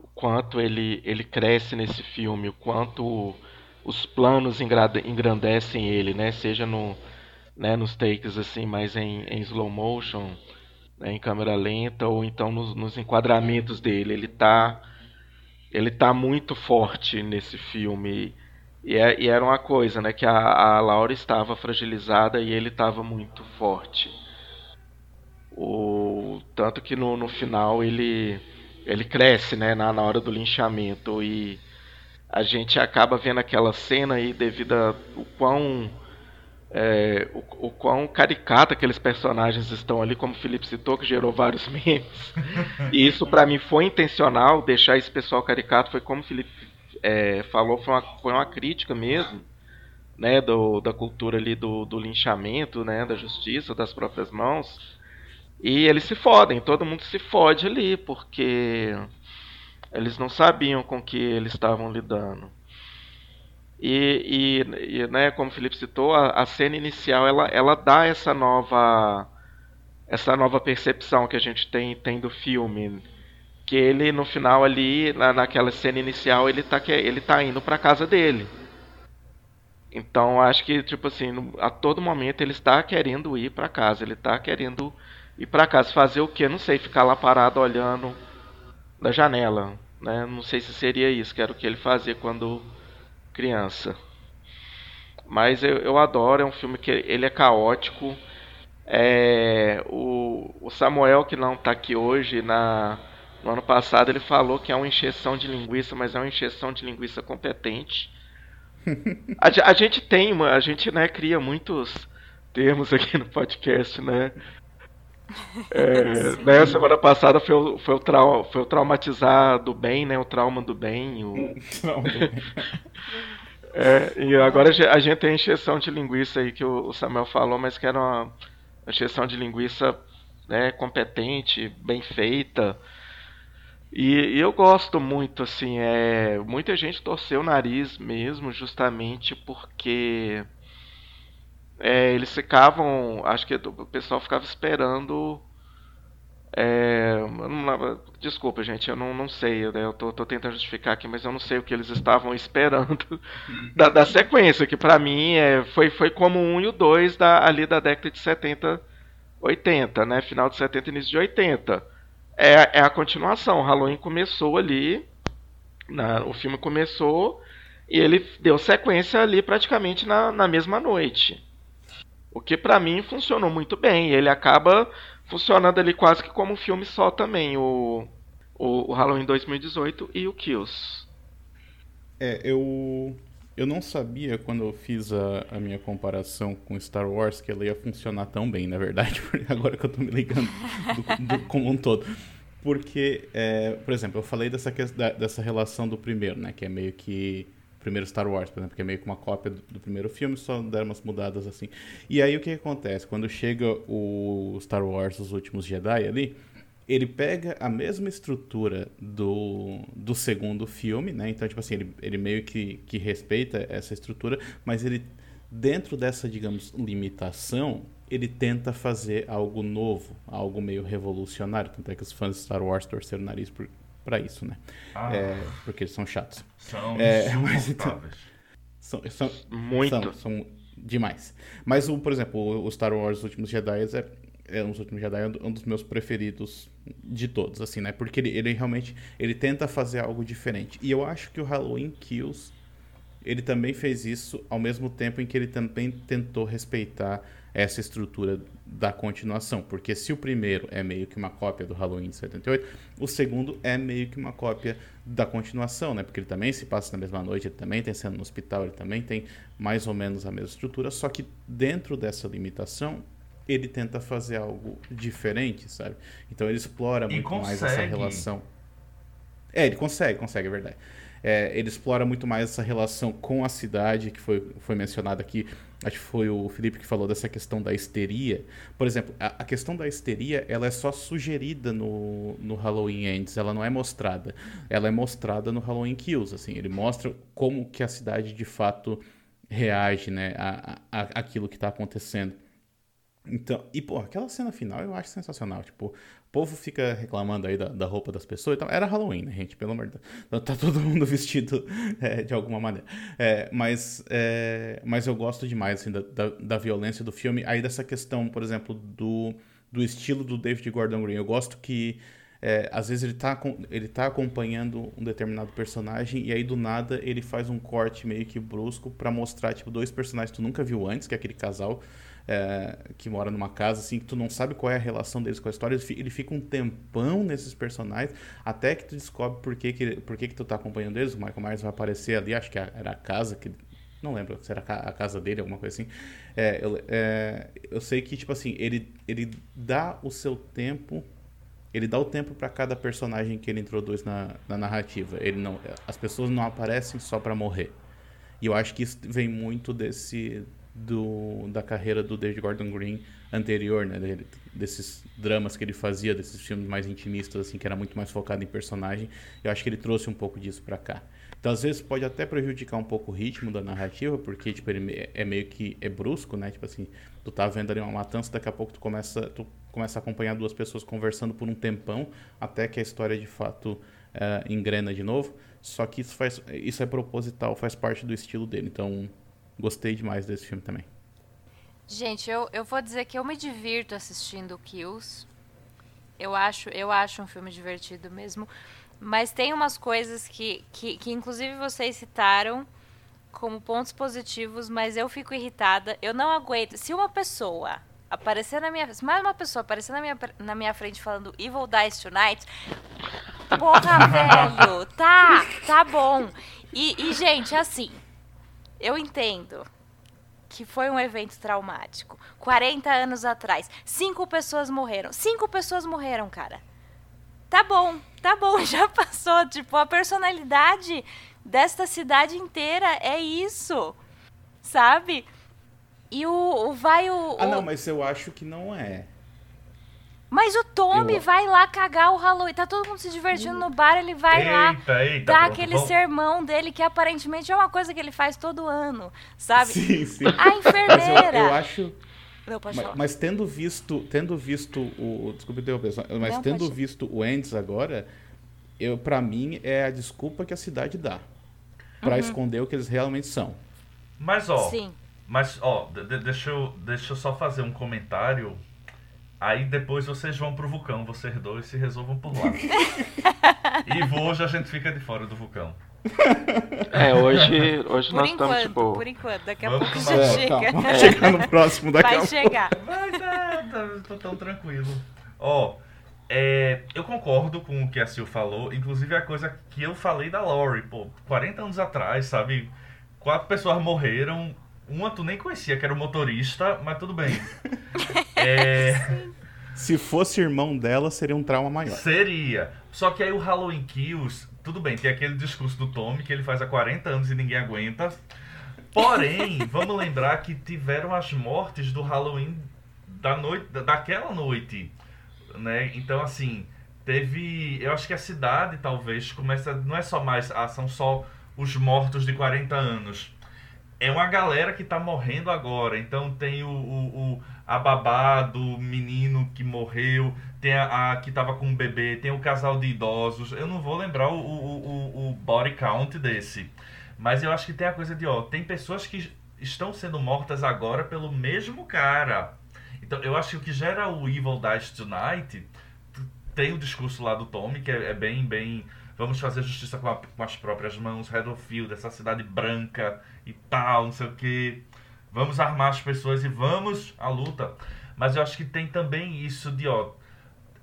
o quanto ele, ele cresce nesse filme, o quanto os planos engrandecem ele, né? Seja no, né, nos takes assim, mais em, em slow motion, né, em câmera lenta, ou então nos, nos enquadramentos dele. Ele tá, ele tá muito forte nesse filme. E, é, e era uma coisa, né? Que a, a Laura estava fragilizada e ele estava muito forte. O, tanto que no, no final ele, ele cresce né, na, na hora do linchamento e a gente acaba vendo aquela cena aí devido ao quão é, o, o quão caricato aqueles personagens estão ali, como o Felipe citou, que gerou vários memes. E isso para mim foi intencional, deixar esse pessoal caricato, foi como o Felipe é, falou, foi uma, foi uma crítica mesmo, né, do, da cultura ali do, do linchamento, né, da justiça, das próprias mãos. E eles se fodem, todo mundo se fode ali, porque eles não sabiam com que eles estavam lidando. E, e, e, né, como o Felipe citou, a, a, cena inicial ela, ela dá essa nova essa nova percepção que a gente tem, tem do filme. Que ele no final ali, na, naquela cena inicial, ele tá, ele tá indo pra casa dele. Então acho que, tipo assim, a todo momento ele está querendo ir para casa, ele está querendo ir para casa. Fazer o que? Não sei, ficar lá parado olhando da janela. Né? Não sei se seria isso, que era o que ele fazia quando criança. Mas eu, eu adoro, é um filme que ele é caótico. É, o, o, Samuel, que não está aqui hoje, na, no ano passado ele falou que é uma encheção de linguiça, mas é uma encheção de linguiça competente. a, a, gente tem, uma, a gente né, cria muitos termos aqui no podcast, né? É, né, semana passada foi o, foi, o trau, foi o traumatizar do bem, né? O trauma do bem. O... é, e agora a gente tem a encheção de linguiça aí que o Samuel falou, mas que era uma encheção de linguiça né, competente, bem feita. E, e, eu gosto muito, assim, é, muita gente torceu o nariz mesmo, justamente porque é, eles ficavam, acho que o pessoal ficava esperando. É, não, desculpa, gente, eu não, não sei, eu, eu tô, tô, tentando justificar aqui, mas eu não sei o que eles estavam esperando da, da sequência, que para mim é, foi, foi como um e o dois da, ali da década de 70, 80, né? Final de 70 início de 80. É, é a continuação. Halloween começou ali, na, o filme começou e ele deu sequência ali praticamente na, na mesma noite. O que para mim funcionou muito bem. Ele acaba funcionando ali quase que como um filme só também, o, o, o Halloween 2018 e o Kills. É, eu eu não sabia quando eu fiz a, a, minha comparação com Star Wars que ela ia funcionar tão bem, na verdade, agora que eu tô me ligando do, do, como um todo. Porque, é, por exemplo, eu falei dessa, dessa relação do primeiro, né? Que é meio que primeiro Star Wars, por exemplo, que é meio que uma cópia do, do, primeiro filme, só deram umas mudadas assim. E aí o que acontece? Quando chega o Star Wars Os Últimos Jedi ali, ele pega a mesma estrutura do, do segundo filme, né? Então, tipo assim, ele, ele meio que, que respeita essa estrutura, mas ele, dentro dessa, digamos, limitação, ele tenta fazer algo novo, algo meio revolucionário. Tanto é que os fãs de Star Wars torceram o nariz por, para isso, né? Ah, é, porque eles são chatos. São é, mas então, são, são, Muito. São, são, demais. Mas, o, por exemplo, o Star Wars Últimos Jedi é, é, Os Últimos Jedi é um dos meus preferidos de todos, assim, né? Porque ele, ele realmente ele tenta fazer algo diferente. E eu acho que o Halloween Kills ele também fez isso ao mesmo tempo em que ele também tentou respeitar essa estrutura da continuação. Porque se o primeiro é meio que uma cópia do Halloween de 78, o segundo é meio que uma cópia da continuação, né? Porque ele também se passa na mesma noite, ele também tem cena no hospital, ele também tem mais ou menos a mesma estrutura, só que dentro dessa limitação, ele tenta fazer algo diferente, sabe? Então ele explora muito mais essa relação. É, ele consegue, consegue, é verdade. É, ele explora muito mais essa relação com a cidade, que foi, foi mencionada aqui. Acho que foi o Felipe que falou dessa questão da histeria. Por exemplo, a, a questão da histeria, ela é só sugerida no, no Halloween Ends, ela não é mostrada. Ela é mostrada no Halloween Kills, assim. Ele mostra como que a cidade de fato reage, né, a, a, aquilo que está acontecendo. Então, e pô, aquela cena final eu acho sensacional. Tipo, o povo fica reclamando aí da, da roupa das pessoas e tal. Era Halloween, né, gente? Pelo amor de Deus. Tá todo mundo vestido é, de alguma maneira. É, mas, é, mas eu gosto demais assim, da, da, da, violência do filme. Aí dessa questão, por exemplo, do, do estilo do David Gordon Green. Eu gosto que. É, às vezes ele tá, ele tá acompanhando um determinado personagem e aí do nada ele faz um corte meio que brusco para mostrar tipo dois personagens que tu nunca viu antes, que é aquele casal é, que mora numa casa, assim, que tu não sabe qual é a relação deles com a história, ele fica um tempão nesses personagens, até que tu descobre por que, que, por que, que tu tá acompanhando eles. O Michael Myers vai aparecer ali, acho que era a casa que. Não lembro se era a casa dele, alguma coisa assim. É, eu, é, eu sei que, tipo assim, ele, ele dá o seu tempo ele dá o tempo para cada personagem que ele introduz na, na, narrativa. Ele não, as pessoas não aparecem só para morrer. E eu acho que isso vem muito desse do, da carreira do David Gordon Green anterior, né? desses dramas que ele fazia, desses filmes mais intimistas, assim, que era muito mais focado em personagem. Eu acho que ele trouxe um pouco disso para cá. Então, às vezes, pode até prejudicar um pouco o ritmo da narrativa, porque, tipo, ele é meio que é brusco, né? Tipo assim, tu tá vendo ali uma matança, daqui a pouco tu começa, tu começa a acompanhar duas pessoas conversando por um tempão, até que a história, de fato, uh, engrena de novo. Só que isso, faz, isso é proposital, faz parte do estilo dele. Então, Gostei demais desse filme também. Gente, eu, eu vou dizer que eu me divirto assistindo Kills. Eu acho, eu acho um filme divertido mesmo. Mas tem umas coisas que, que, que inclusive vocês citaram como pontos positivos, mas eu fico irritada. Eu não aguento. Se uma pessoa aparecer na minha. Se mais uma pessoa aparecer na minha, na minha frente falando Evil Dies Tonight. Porra, velho! Tá, tá bom. E, e, gente, assim. Eu entendo que foi um evento traumático. 40 anos atrás, cinco pessoas morreram. Cinco pessoas morreram, cara. Tá bom, tá bom, já passou. Tipo, a personalidade desta cidade inteira é isso. Sabe? E o, o vai o. Ah, não, mas eu acho que não é. Mas o Tommy eu... vai lá cagar o Halloween. Tá todo mundo se divertindo no bar, ele vai eita, lá eita, dar pronto, aquele vamos... sermão dele, que aparentemente é uma coisa que ele faz todo ano, sabe? Sim, sim. A enfermeira. eu, eu, acho. Não, mas, mas, tendo visto, tendo visto o. Desculpa interromper, mas Não, tendo visto o Ends agora, eu, pra mim é a desculpa que a cidade dá. para uhum. esconder o que eles realmente são. Mas ó. Sim. Mas ó, deixa eu, deixa eu só fazer um comentário Aí depois vocês vão pro vulcão, vocês dois se resolvam por lá. e hoje a gente fica de fora do vulcão. É, hoje, hoje nós enquanto, estamos de boa. Por enquanto, daqui a Vamos pouco já é, chega. Calma. Chegar no próximo daqui Vai a chegar. Vai, tá, tá, tô tão tranquilo. Ó, é, eu concordo com o que a Sil falou, inclusive a coisa que eu falei da Lori, pô, 40 anos atrás, sabe? Quatro pessoas morreram, uma tu nem conhecia, que era o motorista, mas tudo bem. é... Se fosse irmão dela, seria um trauma maior. Seria. Só que aí o Halloween Kills, tudo bem, tem aquele discurso do Tommy que ele faz há 40 anos e ninguém aguenta. Porém, vamos lembrar que tiveram as mortes do Halloween da noite, daquela noite, né? Então, assim, teve, eu acho que a cidade talvez começa, não é só mais, ah, são só os mortos de 40 anos é uma galera que tá morrendo agora. Então tem o, o, o menino que morreu, tem a, a, que tava com o bebê, tem o casal de idosos. Eu não vou lembrar o, o, o, o body count desse. Mas eu acho que tem a coisa de, ó, tem pessoas que estão sendo mortas agora pelo mesmo cara. Então, eu acho que o que gera o Evil Dies Tonight tem o discurso lá do Tommy, que é, é bem, bem. Vamos fazer justiça com, a, com as próprias mãos, Redfield, essa cidade branca e tal, não sei o que. Vamos armar as pessoas e vamos à luta. Mas eu acho que tem também isso de, ó,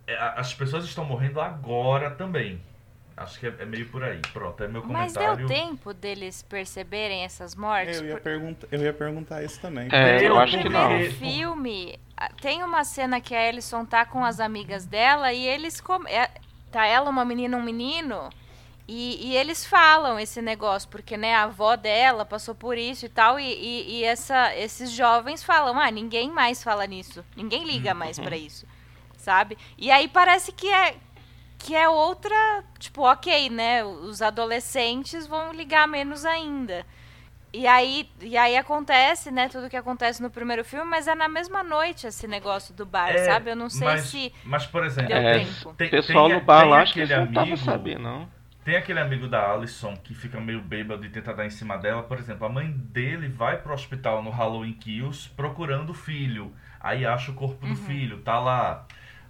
é, as pessoas estão morrendo agora também. Acho que é, é, meio por aí. Pronto, é meu comentário. Mas deu tempo deles perceberem essas mortes? Eu ia, pergunta, eu ia perguntar isso também. É, eu acho que não. No filme, tem uma cena que a Alison tá com as amigas dela e eles... Com... É, tá ela, uma menina, um menino... E, e, eles falam esse negócio, porque né, a avó dela passou por isso e tal, e, e, e essa, esses jovens falam, ah, ninguém mais fala nisso, ninguém liga mais para isso, sabe? E aí parece que é, que é outra, tipo, ok, né? Os adolescentes vão ligar menos ainda. E aí, e aí acontece, né, tudo que acontece no primeiro filme, mas é na mesma noite esse negócio do bar, é, sabe? Eu não sei mas, se. Mas, por exemplo, é, tempo. Tem, pessoal tem, no bar lá, acho que eles amigo, não saber, não. Tem aquele amigo da Alison que fica meio bêbado e tenta dar em cima dela. Por exemplo, a mãe dele vai pro hospital no Halloween Kills procurando o filho. Aí acha o corpo do uhum. filho, tá lá.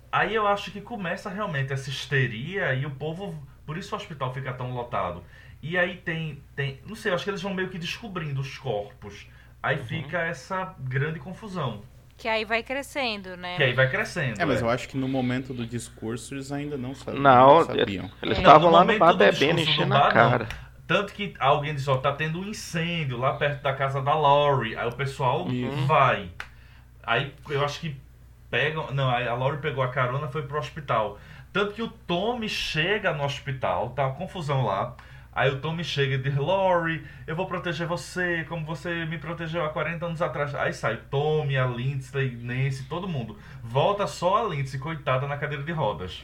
Aí eu acho que começa realmente essa histeria e o povo. Por isso o hospital fica tão lotado. E aí tem. tem não sei, eu acho que eles vão meio que descobrindo os corpos. Aí uhum. fica essa grande confusão. Que aí vai crescendo, né? Que aí vai crescendo. É, mas é. eu acho que no momento do discurso eles ainda não sabiam. Não, não sabiam. eles estavam lá no bar bebendo, enchendo a cara. Não. Tanto que alguém diz, ó, tá tendo um incêndio lá perto da casa da Laurie. Aí o pessoal uhum. vai. Aí eu acho que pegam. Não, a Laurie pegou a carona foi pro hospital. Tanto que o Tommy chega no hospital, tá uma confusão lá. Aí o Tommy chega e diz: Laurie, eu vou proteger você, como você me protegeu há 40 anos atrás. Aí sai Tommy, a Lindsay, Nancy, todo mundo. Volta só a Lindsay, coitada, na cadeira de rodas.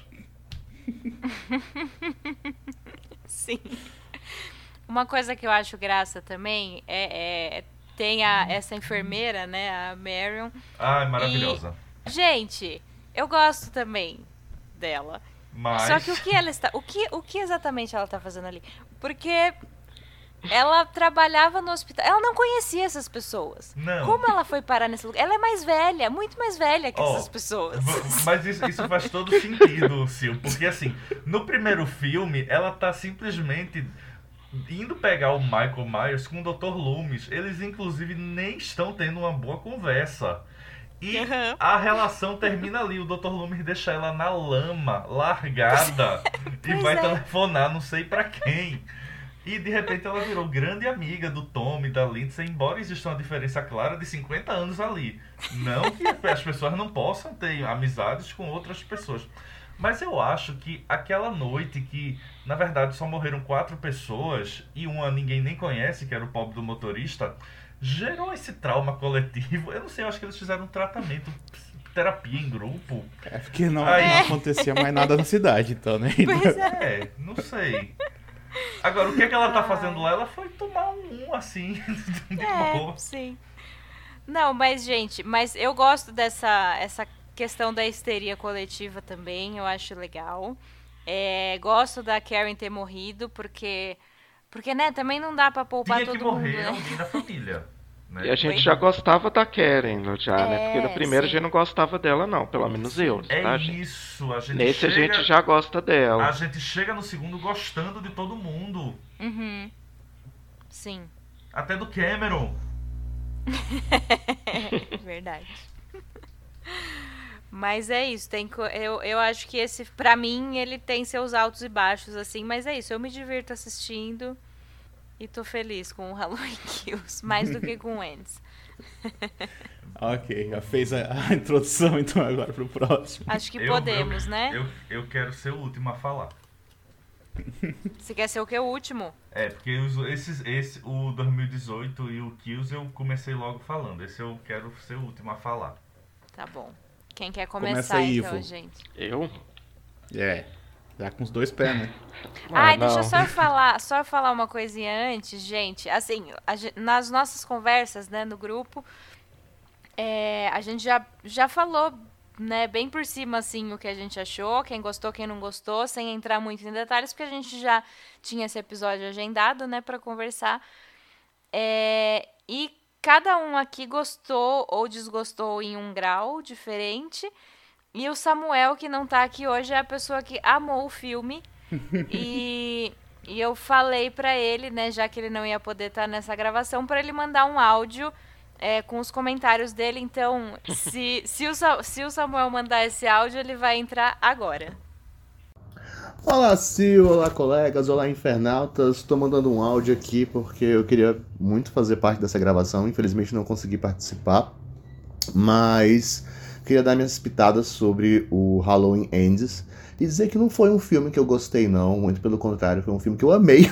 Sim. Uma coisa que eu acho graça também é, é tem a, essa enfermeira, né, a Marion. Ah, maravilhosa. E Gente, eu gosto também dela. Mas... Só que o que ela está. O que, o que exatamente ela está fazendo ali? Porque ela trabalhava no hospital. Ela não conhecia essas pessoas. Não. Como ela foi parar nesse lugar? Ela é mais velha, muito mais velha que oh, essas pessoas. Mas isso, isso faz todo sentido, Sil. Porque assim, no primeiro filme, ela tá simplesmente indo pegar o Michael Myers com o Dr. Loomis. Eles, inclusive, nem estão tendo uma boa conversa. E uhum. a relação termina ali. O Dr. Loomis deixa ela na lama, largada, e vai é. telefonar não sei para quem. E de repente ela virou grande amiga do Tom e da Lindsay, embora exista uma diferença clara de 50 anos ali. Não que as pessoas não possam ter amizades com outras pessoas. Mas eu acho que aquela noite que, na verdade, só morreram quatro pessoas e uma ninguém nem conhece, que era o pobre do motorista, gerou esse trauma coletivo. Eu não sei, eu acho que eles fizeram um tratamento, terapia em grupo. É porque não, Aí... não acontecia mais nada na cidade, então, né? Pois é. é, não sei. Agora, o que, é que ela tá fazendo lá? Ela foi tomar um, assim, de é, boa. Sim. Não, mas, gente, mas eu gosto dessa essa questão da histeria coletiva também, eu acho legal. É, gosto da Karen ter morrido, porque porque, né, também não dá pra poupar Tinha todo que morrer mundo, né? alguém da família. Né? E a gente já gostava da Karen já, é, né? Porque da primeira sim. a gente não gostava dela, não. Pelo menos eu. É tá, isso. A gente Nesse chega, a gente já gosta dela. A gente chega no segundo gostando de todo mundo. Uhum. Sim. Até do Cameron. Verdade. Mas é isso, tem eu, eu acho que esse, pra mim, ele tem seus altos e baixos, assim, mas é isso, eu me divirto assistindo e tô feliz com o Halloween Kills, mais do que com o Ends. ok, já fez a, a, introdução, então agora pro próximo. Acho que eu, podemos, eu, né? Eu, eu quero ser o último a falar. Você quer ser o que? O último? É, porque os, esses, esse, o 2018 e o Kills eu comecei logo falando. Esse eu quero ser o último a falar. Tá bom. Quem quer começar Começa então, Ivo. gente? Eu? É. Já com os dois pés, né? Ai, ah, deixa eu só falar, só falar uma coisinha antes, gente. Assim, a, nas nossas conversas, né, no grupo, é, a gente já, já falou, né, bem por cima, assim, o que a gente achou, quem gostou, quem não gostou, sem entrar muito em detalhes, porque a gente já tinha esse episódio agendado, né, para conversar. É, e cada um aqui gostou ou desgostou em um grau diferente. E o Samuel, que não tá aqui hoje, é a pessoa que amou o filme. e, e eu falei para ele, né, já que ele não ia poder estar tá nessa gravação, para ele mandar um áudio é, com os comentários dele. Então, se, se, o, se o Samuel mandar esse áudio, ele vai entrar agora. Olá, Sil, olá, colegas, olá, infernautas. Estou mandando um áudio aqui porque eu queria muito fazer parte dessa gravação. Infelizmente não consegui participar, mas queria dar minhas pitadas sobre o Halloween Ends e dizer que não foi um filme que eu gostei, não. Muito pelo contrário, foi um filme que eu amei.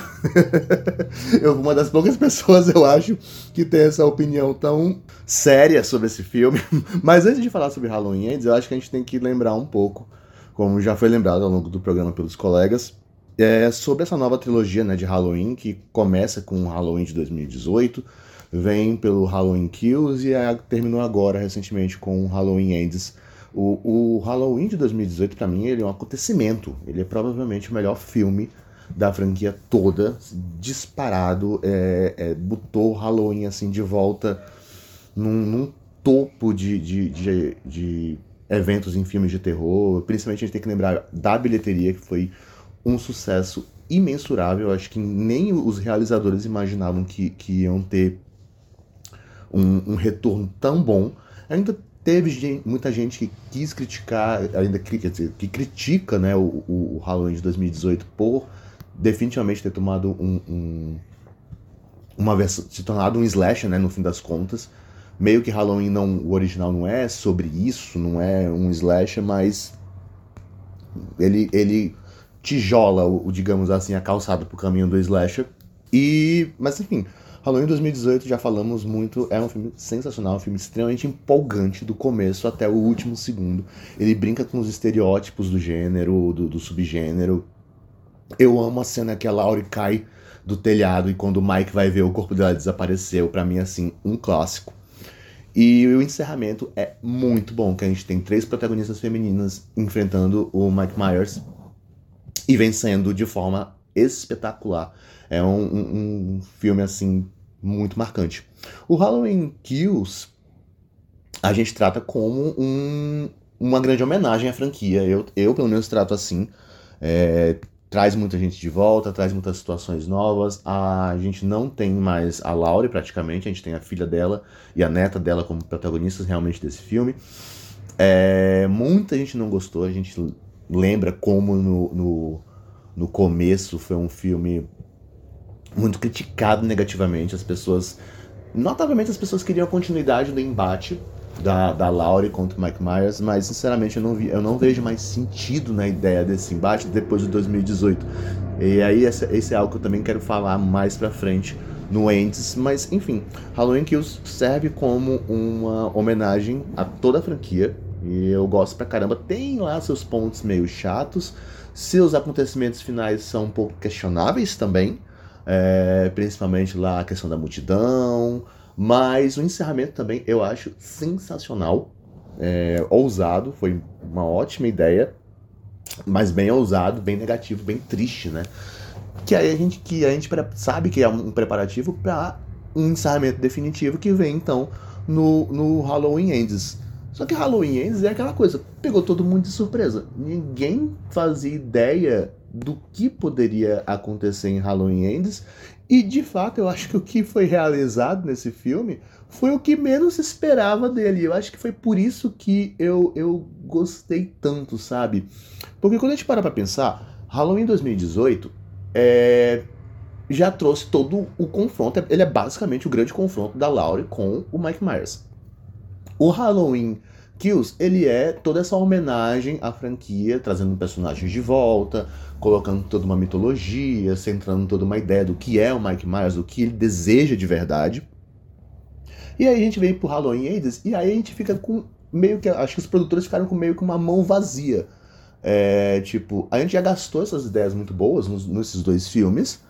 eu uma das poucas pessoas, eu acho, que tem essa opinião tão séria sobre esse filme. Mas antes de falar sobre Halloween Ends, eu acho que a gente tem que lembrar um pouco como já foi lembrado ao longo do programa pelos colegas, é sobre essa nova trilogia né, de Halloween, que começa com o Halloween de 2018, vem pelo Halloween Kills e terminou agora, recentemente, com o Halloween Ends. O, o Halloween de 2018, para mim, ele é um acontecimento. Ele é provavelmente o melhor filme da franquia toda, disparado, é, é, botou Halloween assim de volta num, num topo de, de, de, de eventos em filmes de terror. Principalmente a gente tem que lembrar da bilheteria, que foi um sucesso imensurável. Acho que nem os realizadores imaginavam que, que iam ter um, um retorno tão bom. Ainda teve gente, muita gente que quis criticar, ainda que critica né, o, o Halloween de 2018 por definitivamente ter tomado um, um uma versão, se tornado um slasher, né, no fim das contas meio que Halloween não, o original não é sobre isso, não é um slasher, mas ele, ele tijola, o, digamos assim, a calçada pro caminho do slasher. E, mas enfim, Halloween 2018, já falamos muito, é um filme sensacional, um filme extremamente empolgante do começo até o último segundo. Ele brinca com os estereótipos do gênero, do, do subgênero. Eu amo a cena que a Laurie cai do telhado e quando o Mike vai ver o corpo dela desapareceu, para mim assim, um clássico. E o encerramento é muito bom, que a gente tem três protagonistas femininas enfrentando o Mike Myers e vencendo de forma espetacular. É um, um, filme, assim, muito marcante. O Halloween Kills a gente trata como um, uma grande homenagem à franquia. Eu, eu pelo menos, trato assim. É, traz muita gente de volta, traz muitas situações novas. A gente não tem mais a Laurie praticamente, a gente tem a filha dela e a neta dela como protagonistas realmente desse filme. É, muita gente não gostou, a gente lembra como no, no, no começo foi um filme muito criticado negativamente. As pessoas, notavelmente, as pessoas queriam a continuidade do embate da, da Laurie contra o Mike Myers, mas sinceramente eu não, vi, eu não vejo mais sentido na ideia desse embate depois de 2018. E aí esse, esse é algo que eu também quero falar mais pra frente no Ends, mas enfim, Halloween Kills serve como uma homenagem a toda a franquia, e eu gosto pra caramba. Tem lá seus pontos meio chatos, seus acontecimentos finais são um pouco questionáveis também, é, principalmente lá a questão da multidão, mas o encerramento também eu acho sensacional, é, ousado, foi uma ótima ideia, mas bem ousado, bem negativo, bem triste, né? Que aí a gente, que a gente sabe que é um preparativo para um encerramento definitivo que vem então no, no Halloween Ends. Só que Halloween Ends é aquela coisa, pegou todo mundo de surpresa. Ninguém fazia ideia do que poderia acontecer em Halloween Ends e de fato, eu acho que o que foi realizado nesse filme foi o que menos esperava dele. Eu acho que foi por isso que eu, eu gostei tanto, sabe? Porque quando a gente para pra pensar, Halloween 2018 é, já trouxe todo o confronto. Ele é basicamente o grande confronto da Laurie com o Mike Myers. O Halloween Kills, ele é toda essa homenagem à franquia, trazendo personagens de volta, colocando toda uma mitologia, centrando toda uma ideia do que é o Mike Myers, do que ele deseja de verdade. E aí a gente vem pro Halloween Ends e aí a gente fica com meio que. Acho que os produtores ficaram com meio que uma mão vazia. É, tipo, a gente já gastou essas ideias muito boas nos, nesses dois filmes,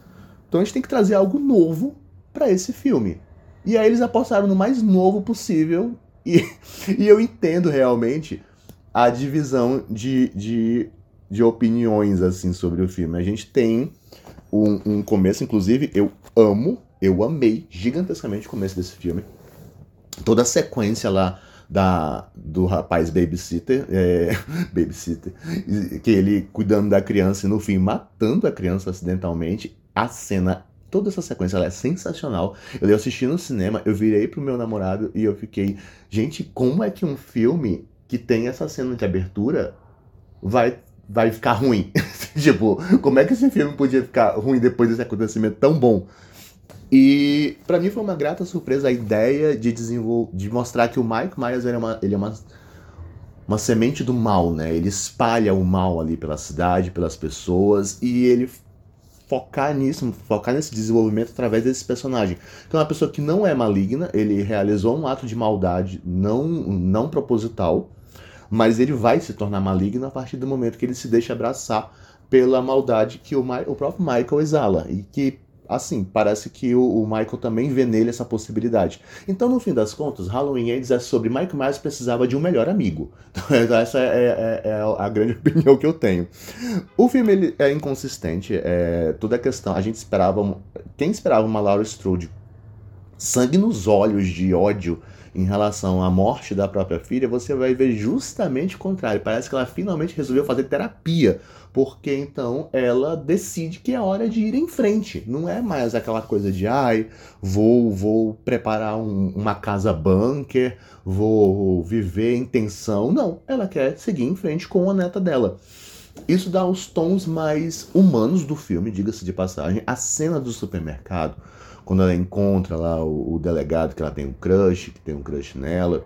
então a gente tem que trazer algo novo para esse filme. E aí eles apostaram no mais novo possível, e, e eu entendo realmente a divisão de, de de opiniões assim sobre o filme. A gente tem um, um começo, inclusive, eu amo, eu amei gigantescamente o começo desse filme. toda a sequência lá da, do rapaz babysitter, é, babysitter, que ele cuidando da criança e no fim matando a criança acidentalmente. A cena, toda essa sequência ela é sensacional. Eu assisti no cinema, eu virei pro meu namorado e eu fiquei, gente, como é que um filme que tem essa cena de abertura vai vai ficar ruim? tipo, como é que esse filme podia ficar ruim depois desse acontecimento tão bom? E para mim foi uma grata surpresa a ideia de desenvolver, de mostrar que o Mike Myers é uma, ele é uma, uma semente do mal, né? Ele espalha o mal ali pela cidade, pelas pessoas e ele focar nisso, focar nesse desenvolvimento através desse personagem. Então é uma pessoa que não é maligna, ele realizou um ato de maldade não não proposital, mas ele vai se tornar maligno a partir do momento que ele se deixa abraçar pela maldade que o, o próprio Michael exala e que assim, parece que o, o, Michael também vê nele essa possibilidade. Então, no fim das contas, Halloween Ends é sobre Michael Myers precisava de um melhor amigo. Então, essa é, é, é, a grande opinião que eu tenho. O filme ele é inconsistente, é, toda a questão, a gente esperava, quem esperava uma Laura Strode sangue nos olhos de ódio em relação à morte da própria filha, você vai ver justamente o contrário. Parece que ela finalmente resolveu fazer terapia, porque então ela decide que é hora de ir em frente. Não é mais aquela coisa de ai, vou, vou preparar um, uma casa bunker, vou viver em tensão. Não, ela quer seguir em frente com a neta dela. Isso dá os tons mais humanos do filme, diga-se de passagem. A cena do supermercado quando ela encontra lá o, o, delegado que ela tem um crush, que tem um crush nela,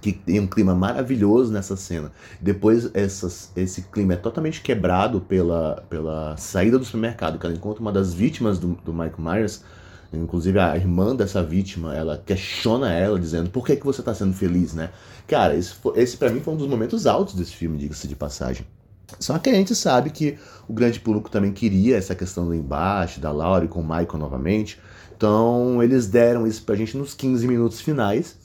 que tem um clima maravilhoso nessa cena. Depois essas, esse clima é totalmente quebrado pela, pela saída do supermercado, que ela encontra uma das vítimas do, do Michael Myers, inclusive a irmã dessa vítima, ela questiona ela, dizendo, por que, que você está sendo feliz, né? Cara, esse, esse para mim foi um dos momentos altos desse filme, diga-se de passagem. Só que a gente sabe que o grande público também queria essa questão do embate, da Laurie com o Michael novamente. Então eles deram isso pra gente nos 15 minutos finais.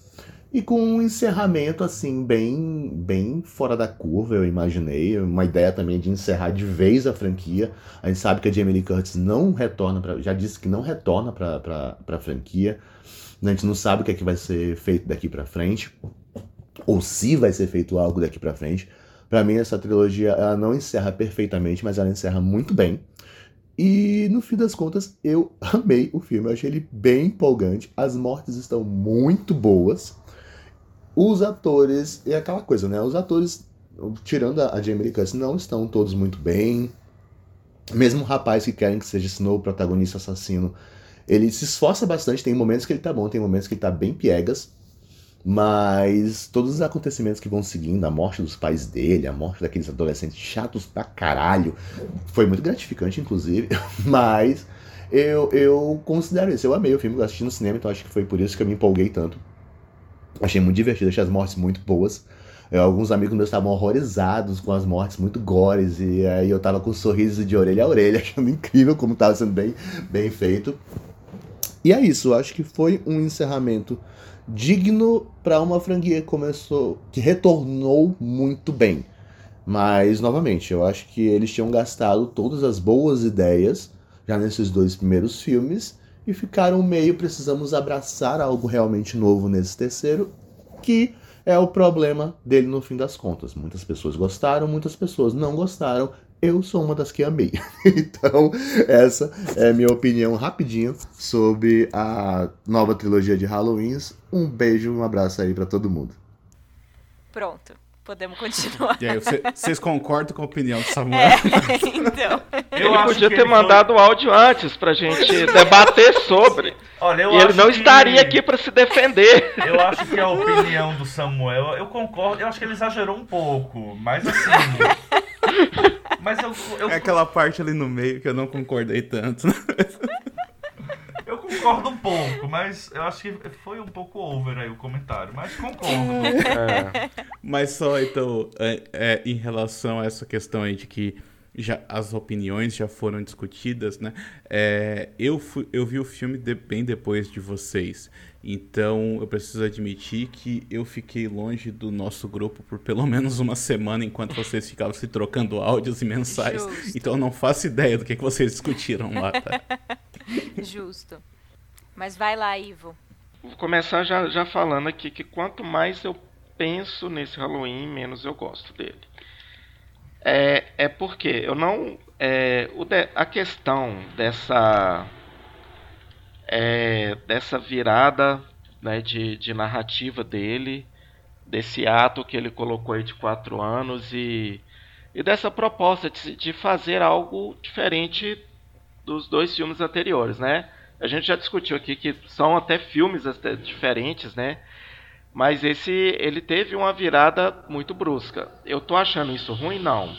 E com um encerramento assim, bem, bem fora da curva, eu imaginei. Uma ideia também de encerrar de vez a franquia. A gente sabe que a Jamie Lee Curtis não retorna, já disse que não retorna pra, pra franquia. A gente não sabe o que é que vai ser feito daqui pra frente. Ou se vai ser feito algo daqui pra frente. Para mim, essa trilogia ela não encerra perfeitamente, mas ela encerra muito bem. E no fim das contas, eu amei o filme, eu achei ele bem empolgante. As mortes estão muito boas. Os atores, é aquela coisa, né? Os atores, tirando a Jamie Lee Curtis, não estão todos muito bem. Mesmo o rapaz que querem que seja Snow o protagonista assassino, ele se esforça bastante. Tem momentos que ele tá bom, tem momentos que ele tá bem piegas. Mas todos os acontecimentos que vão seguindo, a morte dos pais dele, a morte daqueles adolescentes chatos pra caralho, foi muito gratificante, inclusive. Mas eu, eu considero isso. Eu amei o filme, eu assisti no cinema, então acho que foi por isso que eu me empolguei tanto. Achei muito divertido, achei as mortes muito boas. Eu, alguns amigos meus estavam horrorizados com as mortes muito gores, e aí eu tava com um sorriso de orelha a orelha, achando incrível como tava sendo bem, bem feito. E é isso, acho que foi um encerramento digno para uma franquia que começou, que retornou muito bem. Mas novamente, eu acho que eles tinham gastado todas as boas ideias já nesses dois primeiros filmes e ficaram meio precisamos abraçar algo realmente novo nesse terceiro, que é o problema dele no fim das contas. Muitas pessoas gostaram, muitas pessoas não gostaram, eu sou uma das que amei. então, essa é minha opinião rapidinho sobre a nova trilogia de Halloween. Um beijo, um abraço aí para todo mundo. Pronto. Podemos continuar. E aí, vocês concordam com a opinião do Samuel? É, então. Eu ele podia ter ele mandado o foi... áudio antes pra gente debater sobre. Olha, eu e ele não que... estaria aqui para se defender. Eu acho que a opinião do Samuel, eu concordo, eu acho que ele exagerou um pouco, mas assim. Mas eu, eu... É aquela parte ali no meio que eu não concordei tanto. Eu concordo um pouco, mas eu acho que foi um pouco over aí o comentário, mas concordo. É. Mas só então, é, é, em relação a essa questão aí de que já, as opiniões já foram discutidas, né? É, eu, fui, eu vi o filme de, bem depois de vocês. Então eu preciso admitir que eu fiquei longe do nosso grupo por pelo menos uma semana enquanto vocês ficavam se trocando áudios e mensagens. Justo. Então eu não faço ideia do que, que vocês discutiram lá, tá? Justo. Mas vai lá, Ivo. vou começar já, já falando aqui que quanto mais eu penso nesse Halloween, menos eu gosto dele. É, é porque eu não. É, o de, a questão dessa. É, dessa virada né, de, de narrativa dele, desse ato que ele colocou aí de quatro anos e, e dessa proposta de, de fazer algo diferente dos dois filmes anteriores, né? A gente já discutiu aqui que são até filmes até diferentes, né? Mas esse ele teve uma virada muito brusca. Eu tô achando isso ruim não.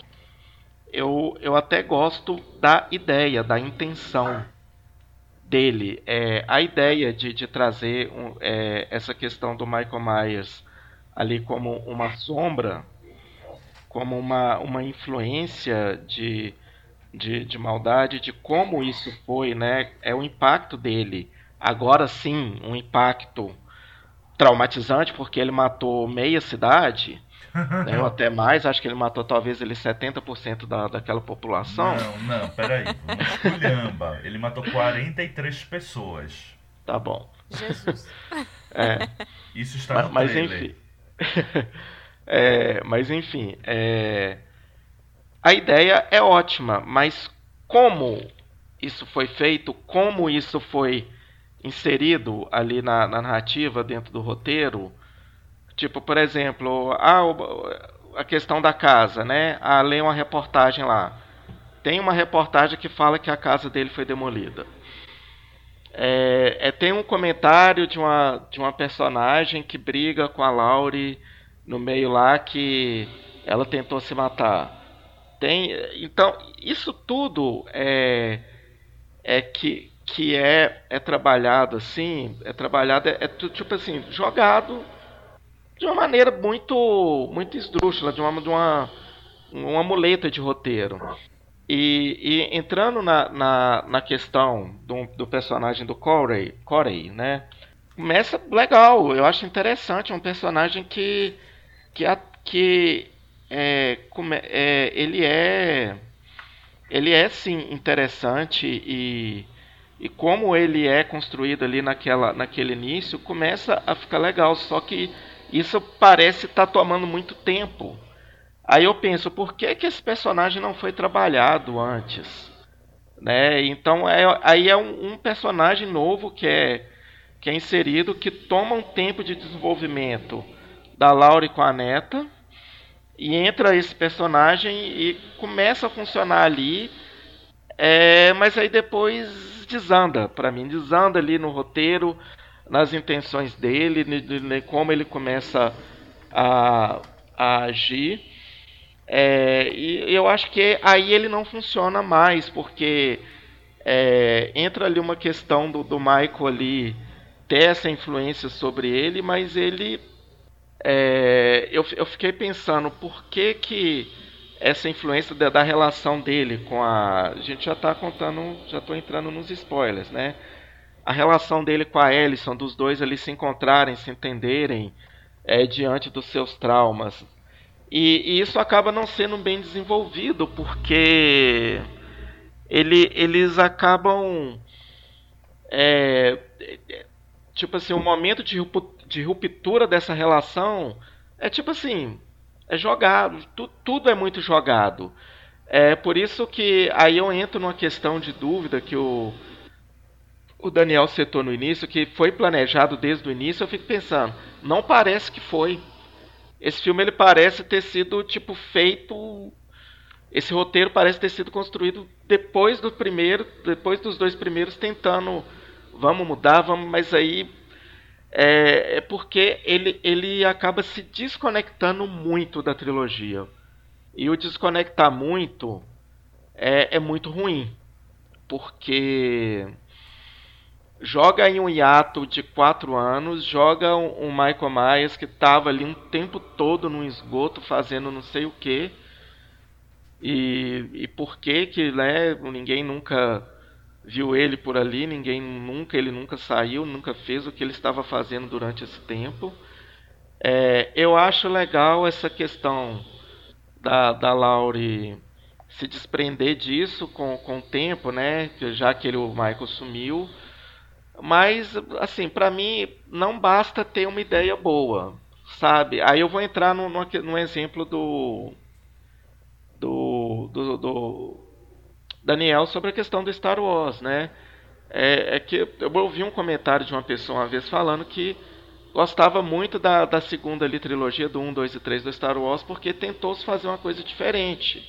Eu, eu até gosto da ideia, da intenção dele. É, a ideia de, de trazer um, é, essa questão do Michael Myers ali como uma sombra, como uma, uma influência de de, de maldade, de como isso foi, né? É o impacto dele. Agora sim, um impacto traumatizante, porque ele matou meia cidade, né, ou até mais, acho que ele matou talvez ele 70% da, daquela população. Não, não, peraí, esculhamba. Ele matou 43 pessoas. Tá bom. Jesus. É. Isso está no mas, enfim. é, mas enfim, é, a ideia é ótima, mas como isso foi feito, como isso foi inserido ali na, na narrativa, dentro do roteiro, tipo, por exemplo, a, a questão da casa, né? Ah, uma reportagem lá. Tem uma reportagem que fala que a casa dele foi demolida. É, é, tem um comentário de uma, de uma personagem que briga com a Laurie no meio lá que ela tentou se matar. Tem, então, isso tudo é, é que, que é, é trabalhado assim, é trabalhado, é, é tipo assim, jogado de uma maneira muito muito esdrúxula, de uma, de uma, uma muleta de roteiro. E, e entrando na, na, na questão do, do personagem do Corey, Corey, né? Começa legal, eu acho interessante, é um personagem que, que, que é, é, ele é ele é sim interessante e, e como ele é construído ali naquela, naquele início começa a ficar legal. Só que isso parece estar tá tomando muito tempo. Aí eu penso por que, que esse personagem não foi trabalhado antes né? Então é, aí é um, um personagem novo que é que é inserido que toma um tempo de desenvolvimento da Laura com a neta e entra esse personagem e começa a funcionar ali, é, mas aí depois desanda, para mim, desanda ali no roteiro, nas intenções dele, de, como ele começa a, a agir. É, e eu acho que aí ele não funciona mais, porque é, entra ali uma questão do, do Michael ali ter essa influência sobre ele, mas ele é, eu, eu fiquei pensando por que que essa influência da, da relação dele com a. A gente já está contando, já estou entrando nos spoilers, né? A relação dele com a Ellison, dos dois ali se encontrarem, se entenderem é, diante dos seus traumas. E, e, isso acaba não sendo bem desenvolvido, porque ele, eles acabam. É, tipo assim, o um momento de de ruptura dessa relação é tipo assim, é jogado, tu, tudo é muito jogado. É por isso que aí eu entro numa questão de dúvida que o, o Daniel citou no início, que foi planejado desde o início, eu fico pensando, não parece que foi. Esse filme ele parece ter sido tipo feito esse roteiro parece ter sido construído depois do primeiro, depois dos dois primeiros tentando vamos mudar, vamos, mas aí é, é porque ele, ele acaba se desconectando muito da trilogia. E o desconectar muito é, é muito ruim. Porque joga em um hiato de quatro anos, joga um, um Michael Myers que estava ali um tempo todo no esgoto fazendo não sei o que. E, e por que que né, ninguém nunca viu ele por ali, ninguém nunca, ele nunca saiu, nunca fez o que ele estava fazendo durante esse tempo. É, eu acho legal essa questão da, da Laurie se desprender disso com, com o tempo, né? Já que ele, o Michael sumiu. Mas, assim, para mim, não basta ter uma ideia boa, sabe? Aí eu vou entrar no, no, no exemplo do, do, do, do, Daniel sobre a questão do Star Wars, né? É, é, que eu ouvi um comentário de uma pessoa uma vez falando que gostava muito da, da segunda ali, trilogia do 1, 2 e 3 do Star Wars porque tentou se fazer uma coisa diferente.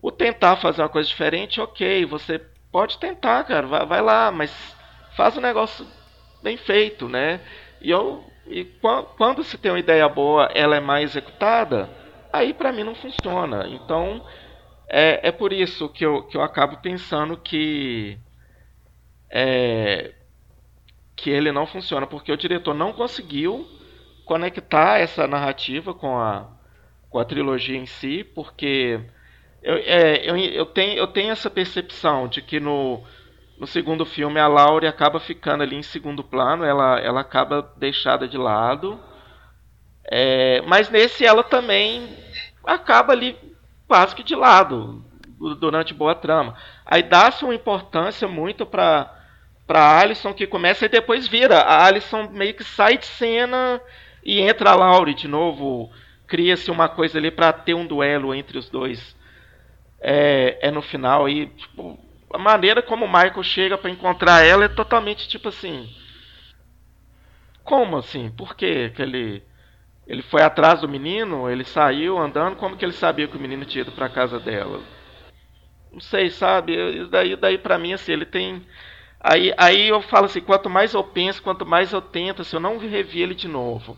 O tentar fazer uma coisa diferente, ok, você pode tentar, cara, vai, vai lá, mas faz um negócio bem feito, né? E, eu, e quando se tem uma ideia boa, ela é mais executada, aí para mim não funciona. Então é, é por isso que eu, que eu acabo pensando que é, que ele não funciona, porque o diretor não conseguiu conectar essa narrativa com a, com a trilogia em si, porque eu, é, eu, eu, tenho, eu tenho essa percepção de que no, no segundo filme a Laurie acaba ficando ali em segundo plano, ela, ela acaba deixada de lado. É, mas nesse ela também acaba ali quase que de lado durante boa trama. Aí dá-se uma importância muito para para Alison que começa e depois vira. A Alison meio que sai de cena e entra a Laurie de novo. Cria-se uma coisa ali para ter um duelo entre os dois. É, é no final e tipo, a maneira como o Michael chega para encontrar ela é totalmente tipo assim. Como assim? Por quê? que ele ele foi atrás do menino, ele saiu andando, como que ele sabia que o menino tinha ido para casa dela? Não sei, sabe? Isso daí, daí para mim assim, ele tem aí, aí eu falo assim, quanto mais eu penso, quanto mais eu tento, assim, eu não revi ele de novo.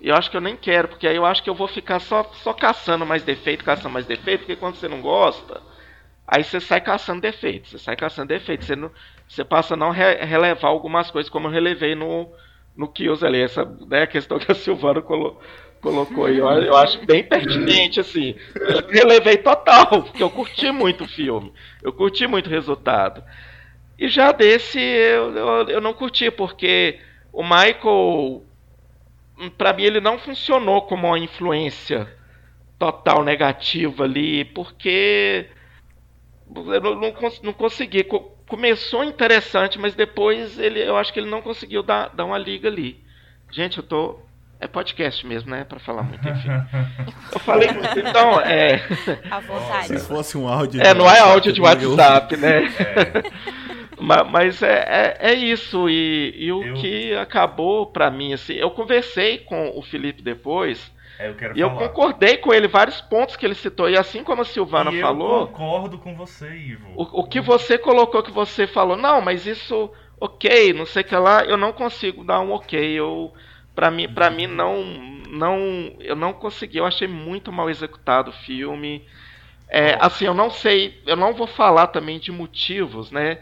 Eu acho que eu nem quero, porque aí eu acho que eu vou ficar só, só caçando mais defeito, caçando mais defeito, porque quando você não gosta, Aí você sai caçando defeitos, você sai caçando defeitos, você, não, você passa a não re, relevar algumas coisas, como eu relevei no, no Kills ali, essa né, questão que a Silvana colo, colocou aí, eu, eu, acho bem pertinente, assim. Eu relevei total, porque eu curti muito o filme, eu curti muito o resultado. E já desse eu, eu, eu não curti, porque o Michael, para mim, ele não funcionou como uma influência total negativa ali, porque eu não, não, não consegui. Começou interessante, mas depois ele, eu acho que ele não conseguiu dar, dar uma liga ali. Gente, eu tô. É podcast mesmo, né? Pra falar muito, enfim. Eu falei muito, então, é. À vontade. Se fosse um áudio. É, não é áudio de WhatsApp, né? É. Mas é, é, é, isso. E, e o eu... que acabou pra mim, assim, eu conversei com o Felipe depois. É, eu quero e falar. eu concordei com ele vários pontos que ele citou. E assim como a Silvana e falou. Eu concordo com você, Ivo. O, o que você colocou que você falou, não, mas isso, ok, não sei o que lá, eu não consigo dar um ok. Eu, pra mim, pra mim não, não, eu não consegui. Eu achei muito mal executado o filme. É, assim, eu não sei, eu não vou falar também de motivos, né?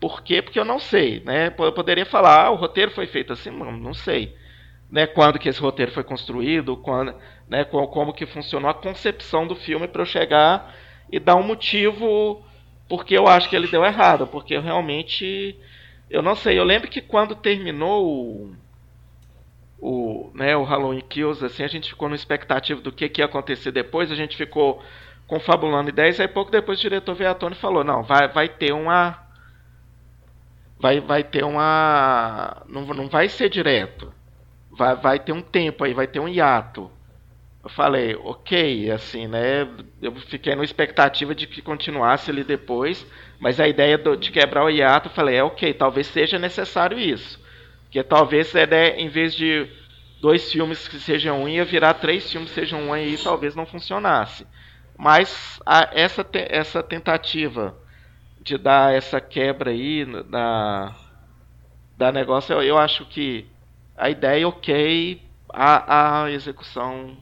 Por quê? Porque eu não sei, né? Eu poderia falar, ah, o roteiro foi feito assim, não, não sei né, quando que esse roteiro foi construído, quando, né, como que funcionou a concepção do filme para eu chegar e dar um motivo porque eu acho que ele deu errado, porque eu realmente eu não sei, eu lembro que quando terminou o, o, né, o Halloween Kills, assim, a gente ficou no expectativa do que, que ia acontecer depois, a gente ficou confabulando ideias, aí pouco depois o diretor veio à tona e falou, não, vai, vai ter uma vai, vai ter uma não, não vai ser direto vai, vai ter um tempo aí, vai ter um hiato. Eu falei, ok, assim, né? Eu fiquei na expectativa de que continuasse ali depois, mas a ideia do, de quebrar o hiato, eu falei, é ok, talvez seja necessário isso. Porque talvez, é, né, em vez de dois filmes que sejam um, ia virar três filmes que sejam um aí, talvez não funcionasse. Mas a, essa, te, essa tentativa de dar essa quebra aí da, da negócio, eu, eu acho que a ideia ok, a, a execução,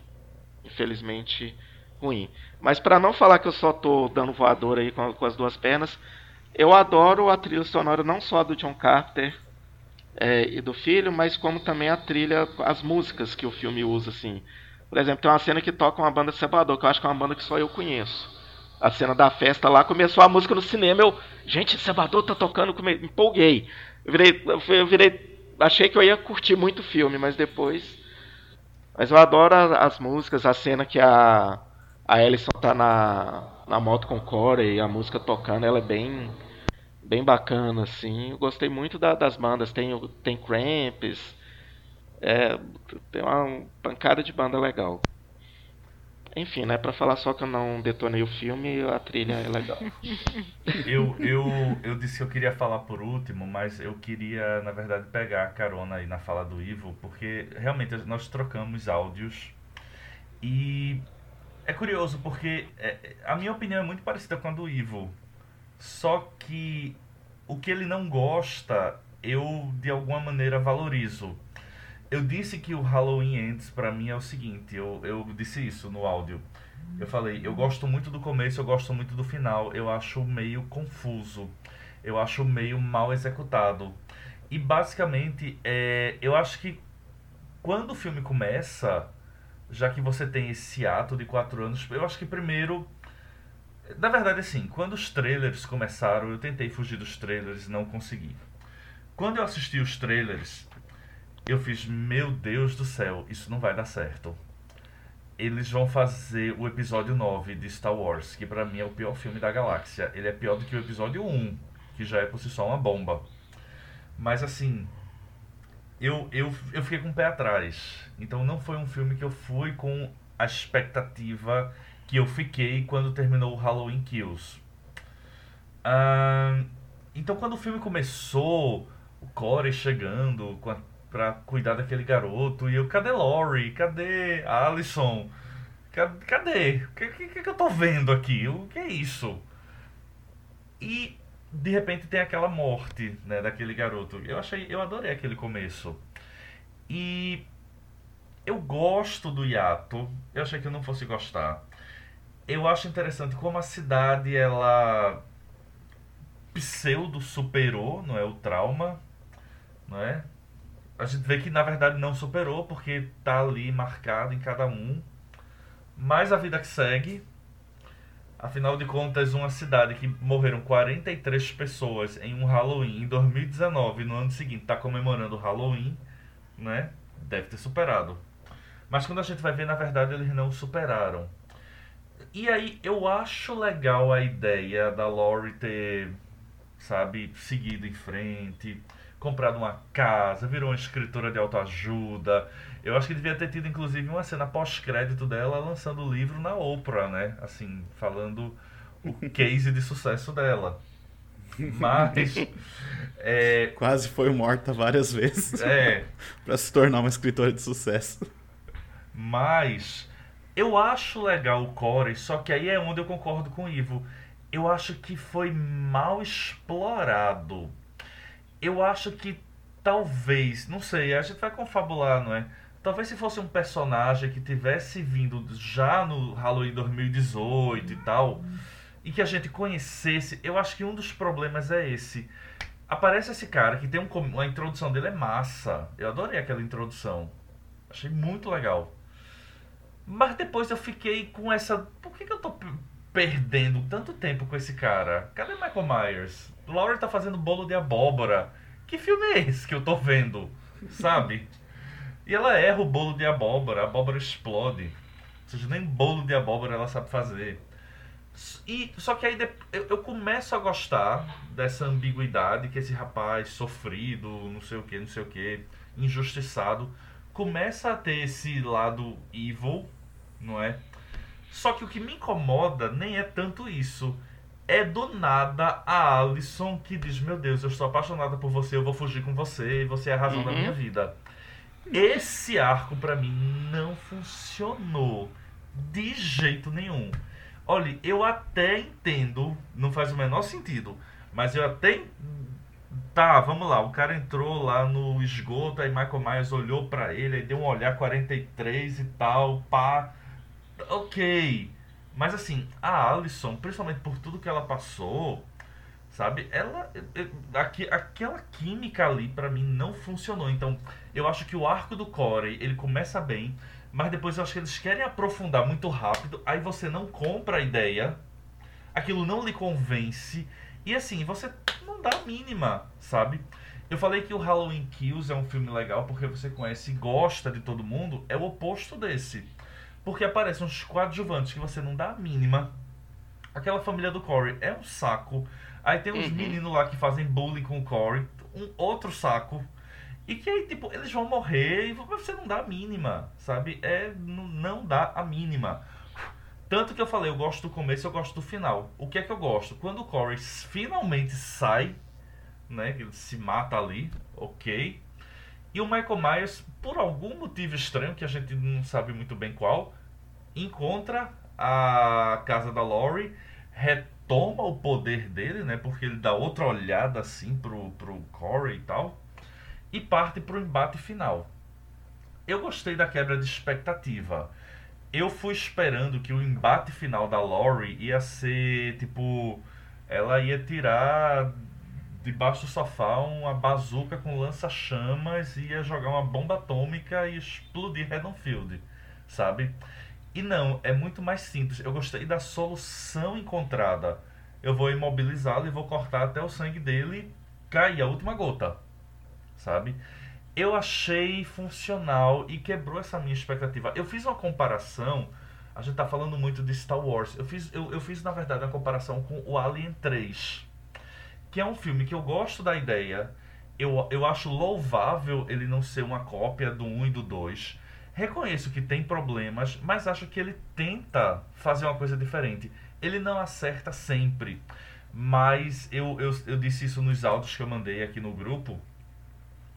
infelizmente, ruim. Mas para não falar que eu só tô dando voador aí com, com, as duas pernas, eu adoro a trilha sonora não só do John Carter é, e do filho, mas como também a trilha, as músicas que o filme usa, assim. Por exemplo, tem uma cena que toca uma banda Sebador, que eu acho que é uma banda que só eu conheço. A cena da festa lá, começou a música no cinema, eu... Gente, Sebador tá tocando, me empolguei. Eu virei, eu virei achei que eu ia curtir muito o filme, mas depois. Mas eu adoro as, músicas, a cena que a, a Alison tá na, na moto com o Corey e a música tocando, ela é bem bem bacana, assim. Eu gostei muito da, das bandas. Tem, tem Cramps, é, tem uma pancada de banda legal. Enfim, né? Pra falar só que eu não detonei o filme, a trilha é legal. eu, eu, eu disse que eu queria falar por último, mas eu queria, na verdade, pegar a carona aí na fala do Ivo, porque realmente nós trocamos áudios e é curioso porque é, a minha opinião é muito parecida com a do Ivo. Só que o que ele não gosta, eu de alguma maneira valorizo eu disse que o Halloween Ends para mim é o seguinte, eu, eu disse isso no áudio. Eu falei, eu gosto muito do começo, eu gosto muito do final, eu acho meio confuso, eu acho meio mal executado. E basicamente, é, eu acho que quando o filme começa, já que você tem esse ato de quatro anos, eu acho que primeiro. Na verdade, assim, quando os trailers começaram, eu tentei fugir dos trailers e não consegui. Quando eu assisti os trailers, eu fiz, meu Deus do céu, isso não vai dar certo. Eles vão fazer o episódio 9 de Star Wars, que para mim é o pior filme da galáxia. Ele é pior do que o episódio 1, que já é por si só uma bomba. Mas assim, eu, eu, eu fiquei com o pé atrás. Então não foi um filme que eu fui com a expectativa que eu fiquei quando terminou o Halloween Kills. Ah, então quando o filme começou, o Corey chegando com a pra cuidar daquele garoto. E eu, cadê Lori? Cadê Alison? Cadê? O que, que, que eu tô vendo aqui? O que é isso? E de repente tem aquela morte, né, daquele garoto. Eu achei, eu adorei aquele começo. E eu gosto do hiato. Eu achei que eu não fosse gostar. Eu acho interessante como a cidade ela pseudo superou, não é o trauma, não é? A gente vê que na verdade não superou, porque tá ali marcado em cada um. Mas a vida que segue. Afinal de contas, uma cidade que morreram 43 pessoas em um Halloween em 2019, no ano seguinte está comemorando o Halloween, né? Deve ter superado. Mas quando a gente vai ver, na verdade, eles não superaram. E aí, eu acho legal a ideia da Lori ter, sabe, seguido em frente comprado uma casa, virou uma escritora de autoajuda. Eu acho que devia ter tido, inclusive, uma cena pós-crédito dela lançando o livro na Oprah, né? Assim, falando o case de sucesso dela. Mas. É... Quase foi morta várias vezes. É. para se tornar uma escritora de sucesso. Mas. Eu acho legal o Corey, só que aí é onde eu concordo com o Ivo. Eu acho que foi mal explorado eu acho que talvez, não sei, a gente vai confabular, não é? Talvez se fosse um personagem que tivesse vindo já no Halloween 2018 e tal, e que a gente conhecesse, eu acho que um dos problemas é esse. Aparece esse cara que tem um. A introdução dele é massa. Eu adorei aquela introdução. Achei muito legal. Mas depois eu fiquei com essa. Por que, que eu tô perdendo tanto tempo com esse cara? Cadê Michael Myers? Laura tá fazendo bolo de abóbora. Que filme é esse que eu tô vendo? Sabe? E ela erra o bolo de abóbora, a abóbora explode. Ou seja, nem bolo de abóbora ela sabe fazer. E, só que aí eu, eu começo a gostar dessa ambiguidade que esse rapaz sofrido, não sei o que, não sei o que, injustiçado, começa a ter esse lado evil, não é? Só que o que me incomoda nem é tanto isso é do nada a Alison que diz: Meu Deus, eu estou apaixonada por você, eu vou fugir com você e você é a razão uhum. da minha vida. Esse arco para mim não funcionou de jeito nenhum. Olha, eu até entendo, não faz o menor sentido, mas eu até. Tá, vamos lá. O cara entrou lá no esgoto, aí Michael Myers olhou para ele, aí deu um olhar 43 e tal, pá. Ok. Mas assim, a Alison, principalmente por tudo que ela passou, sabe? Ela. Aqui, aquela química ali para mim não funcionou. Então, eu acho que o arco do Corey, ele começa bem, mas depois eu acho que eles querem aprofundar muito rápido, aí você não compra a ideia, aquilo não lhe convence, e assim, você não dá a mínima, sabe? Eu falei que o Halloween Kills é um filme legal porque você conhece e gosta de todo mundo, é o oposto desse. Porque aparecem uns coadjuvantes que você não dá a mínima. Aquela família do Corey é um saco. Aí tem uns Uhum. meninos lá que fazem bullying com o Corey, um outro saco. E que aí, tipo, eles vão morrer e você não dá a mínima, sabe? É, n- não dá a mínima. Tanto que eu falei, eu gosto do começo, eu gosto do final. O que é que eu gosto? Quando o Corey finalmente sai, né? que Ele se mata ali, ok. E o Michael Myers, por algum motivo estranho, que a gente não sabe muito bem qual, encontra a casa da Laurie, retoma o poder dele, né? Porque ele dá outra olhada assim pro, pro Corey e tal, e parte pro embate final. Eu gostei da quebra de expectativa. Eu fui esperando que o embate final da Laurie ia ser tipo. Ela ia tirar debaixo do sofá uma bazuca com lança-chamas e ia jogar uma bomba atômica e explodir Redonfield, sabe? E não, é muito mais simples. Eu gostei da solução encontrada. Eu vou imobilizá-lo e vou cortar até o sangue dele cair a última gota, sabe? Eu achei funcional e quebrou essa minha expectativa. Eu fiz uma comparação. A gente tá falando muito de Star Wars. Eu fiz, eu, eu fiz na verdade, uma comparação com o Alien 3 que é um filme que eu gosto da ideia. Eu, eu acho louvável ele não ser uma cópia do 1 e do 2. Reconheço que tem problemas, mas acho que ele tenta fazer uma coisa diferente. Ele não acerta sempre. Mas eu, eu, eu disse isso nos áudios que eu mandei aqui no grupo.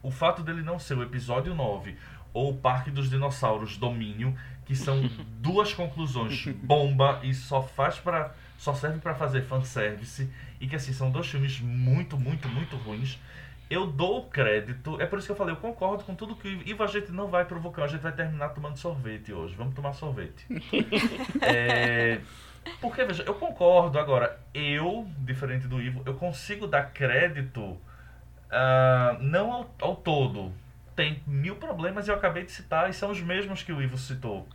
O fato dele não ser o episódio 9 ou o Parque dos Dinossauros Domínio, que são duas conclusões bomba e só faz para só serve para fazer fanservice e que assim são dois filmes muito, muito, muito ruins. Eu dou o crédito, é por isso que eu falei, eu concordo com tudo que Ivo a gente não vai pro vulcão, a gente vai terminar tomando sorvete hoje. Vamos tomar sorvete. é, porque veja, eu concordo agora, eu, diferente do Ivo, eu consigo dar crédito ah, não ao, ao todo. Tem mil problemas e eu acabei de citar e são os mesmos que o Ivo citou.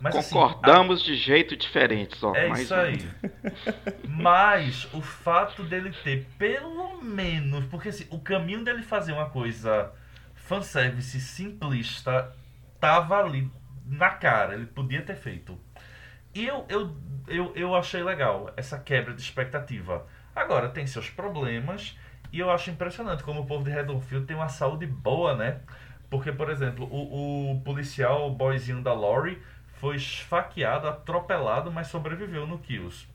Mas, assim, a- Concordamos de jeito diferentes, ó. é isso aí. Mas o fato dele ter pelo menos. Porque assim, o caminho dele fazer uma coisa fanservice simplista tava ali na cara. Ele podia ter feito. E eu, eu, eu, eu achei legal essa quebra de expectativa. Agora, tem seus problemas. E eu acho impressionante como o povo de Redonfield tem uma saúde boa, né? Porque, por exemplo, o, o policial, o boyzinho da Lori, foi esfaqueado, atropelado, mas sobreviveu no Kills.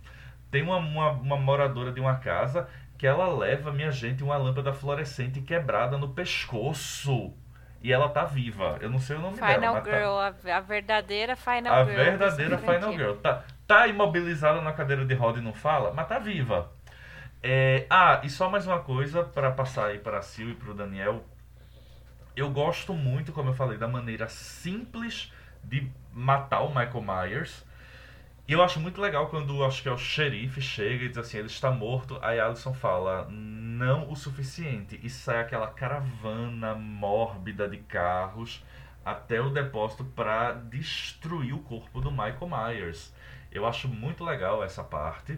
Tem uma, uma, uma moradora de uma casa que ela leva, minha gente, uma lâmpada fluorescente quebrada no pescoço. E ela tá viva. Eu não sei o nome dela. Final tá- Girl, a, a verdadeira Final a Girl. verdadeira dessa Final. Girl. Tá, tá imobilizada na cadeira de roda e não fala, mas tá viva. É, ah, e só mais uma coisa para passar aí para a Sil e para o Daniel. Eu gosto muito, como eu falei, da maneira simples de matar o Michael Myers. E eu acho muito legal quando acho que é o xerife chega e diz assim, ele está morto. Aí Alison fala, não o suficiente. E sai aquela caravana mórbida de carros até o depósito para destruir o corpo do Michael Myers. Eu acho muito legal essa parte.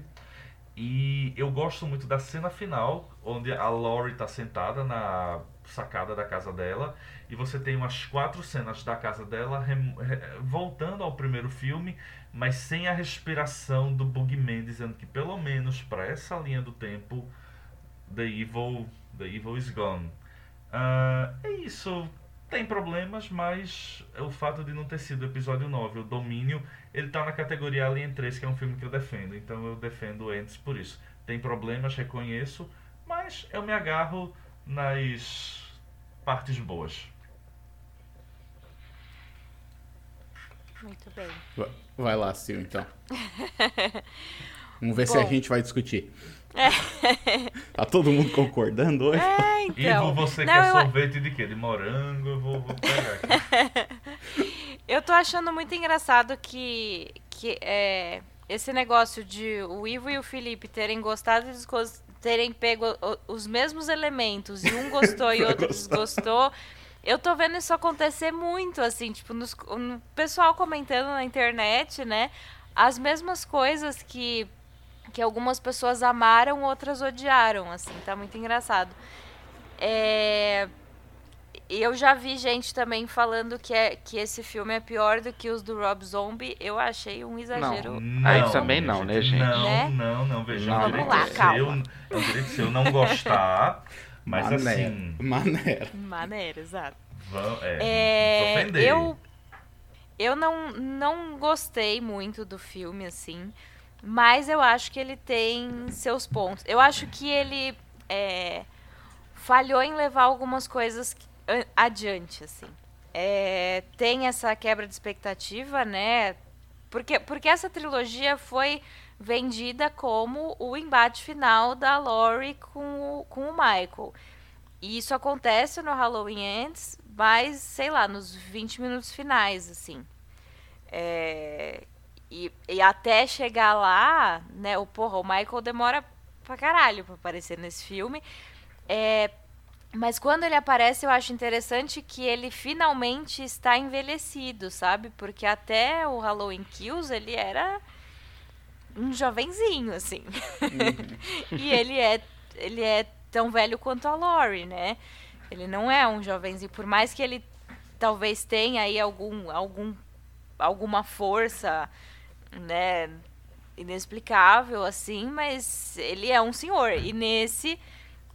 E eu gosto muito da cena final, onde a Laurie está sentada na sacada da casa dela. E você tem umas quatro cenas da casa dela voltando ao primeiro filme, mas sem a respiração do Bugman, dizendo que pelo menos para essa linha do tempo, The Evil, the evil is gone. Ah, é isso. Tem problemas, mas o fato de não ter sido o episódio 9, o domínio, ele tá na categoria Alien 3, que é um filme que eu defendo. Então eu defendo antes por isso. Tem problemas, reconheço, mas eu me agarro nas partes boas. Muito bem. Va- Vai lá, Sil, então. Vamos ver se a Bom. gente vai discutir. Tá todo mundo concordando hoje? É, então. Ivo, você Não, quer eu- sorvete de quê? De morango? Eu vou, vou pegar aqui. Eu tô achando muito engraçado que, que é, esse negócio de o Ivo e o Felipe terem gostado e terem pego o- os mesmos elementos e um gostou e outro desgostou. Eu tô vendo isso acontecer muito, assim, tipo, nos, no pessoal comentando na internet, né? As mesmas coisas que, que algumas pessoas amaram, outras odiaram, assim, tá muito engraçado. É, eu já vi gente também falando que, é, que esse filme é pior do que os do Rob Zombie. Eu achei um exagero. Não, Aí também não, né, gente? Não, Né? não, não. Veja, Não, é um vamos direito lá, seu, calma. é um direito seu não gostar, mas Maneiro. assim... Maneiro. Maneiro, exato. Vão, é, É, eu eu não, não gostei muito do filme, assim. Mas eu acho que ele tem seus pontos. Eu acho que ele é, falhou em levar algumas coisas adiante, assim. É, tem essa quebra de expectativa, né? Porque, porque essa trilogia foi vendida como o embate final da Laurie com o, com o Michael. E isso acontece no Halloween Ends, mas, sei lá, nos 20 minutos finais, assim. É, e, e até chegar lá, né, o, porra, o Michael demora pra caralho pra aparecer nesse filme. É, mas quando ele aparece, eu acho interessante que ele finalmente está envelhecido, sabe? Porque até o Halloween Kills ele era um jovenzinho, assim. e ele é, ele é tão velho quanto a Laurie, né? Ele não é um jovenzinho, por mais que ele talvez tenha aí algum, algum alguma força, né, inexplicável assim, mas ele é um senhor. E nesse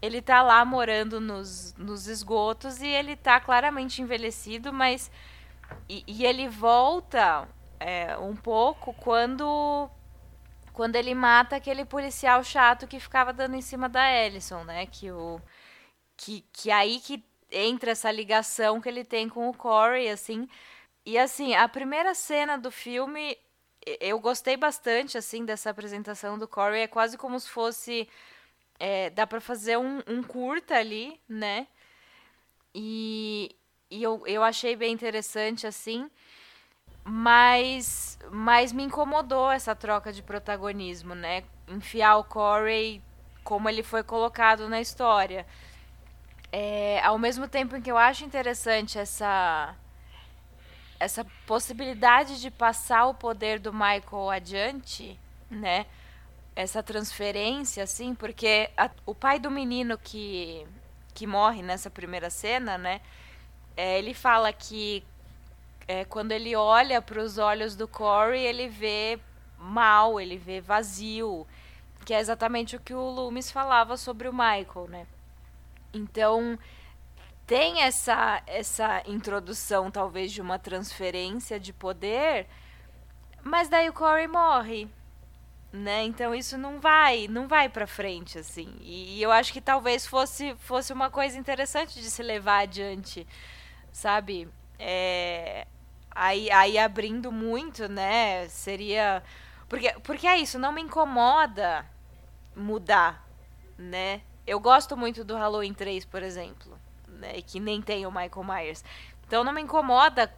ele tá lá morando nos, nos esgotos e ele tá claramente envelhecido, mas e, e ele volta é, um pouco quando quando ele mata aquele policial chato que ficava dando em cima da Ellison, né? Que o que, que aí que entra essa ligação que ele tem com o Corey, assim. E assim, a primeira cena do filme, eu gostei bastante, assim, dessa apresentação do Corey. É quase como se fosse. é, dá pra fazer um, um curta ali, né? E, e eu, eu achei bem interessante, assim. Mas, mas me incomodou essa troca de protagonismo, né? Enfiar o Corey como ele foi colocado na história. É, ao mesmo tempo em que eu acho interessante essa essa possibilidade de passar o poder do Michael adiante, né? Essa transferência, assim, porque a- o pai do menino que, que morre nessa primeira cena, né? é, ele fala que é, quando ele olha para os olhos do Corey, ele vê mal, ele vê vazio, que é exatamente o que o Loomis falava sobre o Michael, né? Então, tem essa essa introdução talvez de uma transferência de poder, mas daí o Corey morre, né? Então isso não vai, não vai para frente assim. E, e eu acho que talvez fosse fosse uma coisa interessante de se levar adiante, sabe? É, aí aí abrindo muito, né? Seria porque porque é isso, não me incomoda mudar, né? Eu gosto muito do Halloween 3, por exemplo, né? Que nem tem o Michael Myers. Então não me incomoda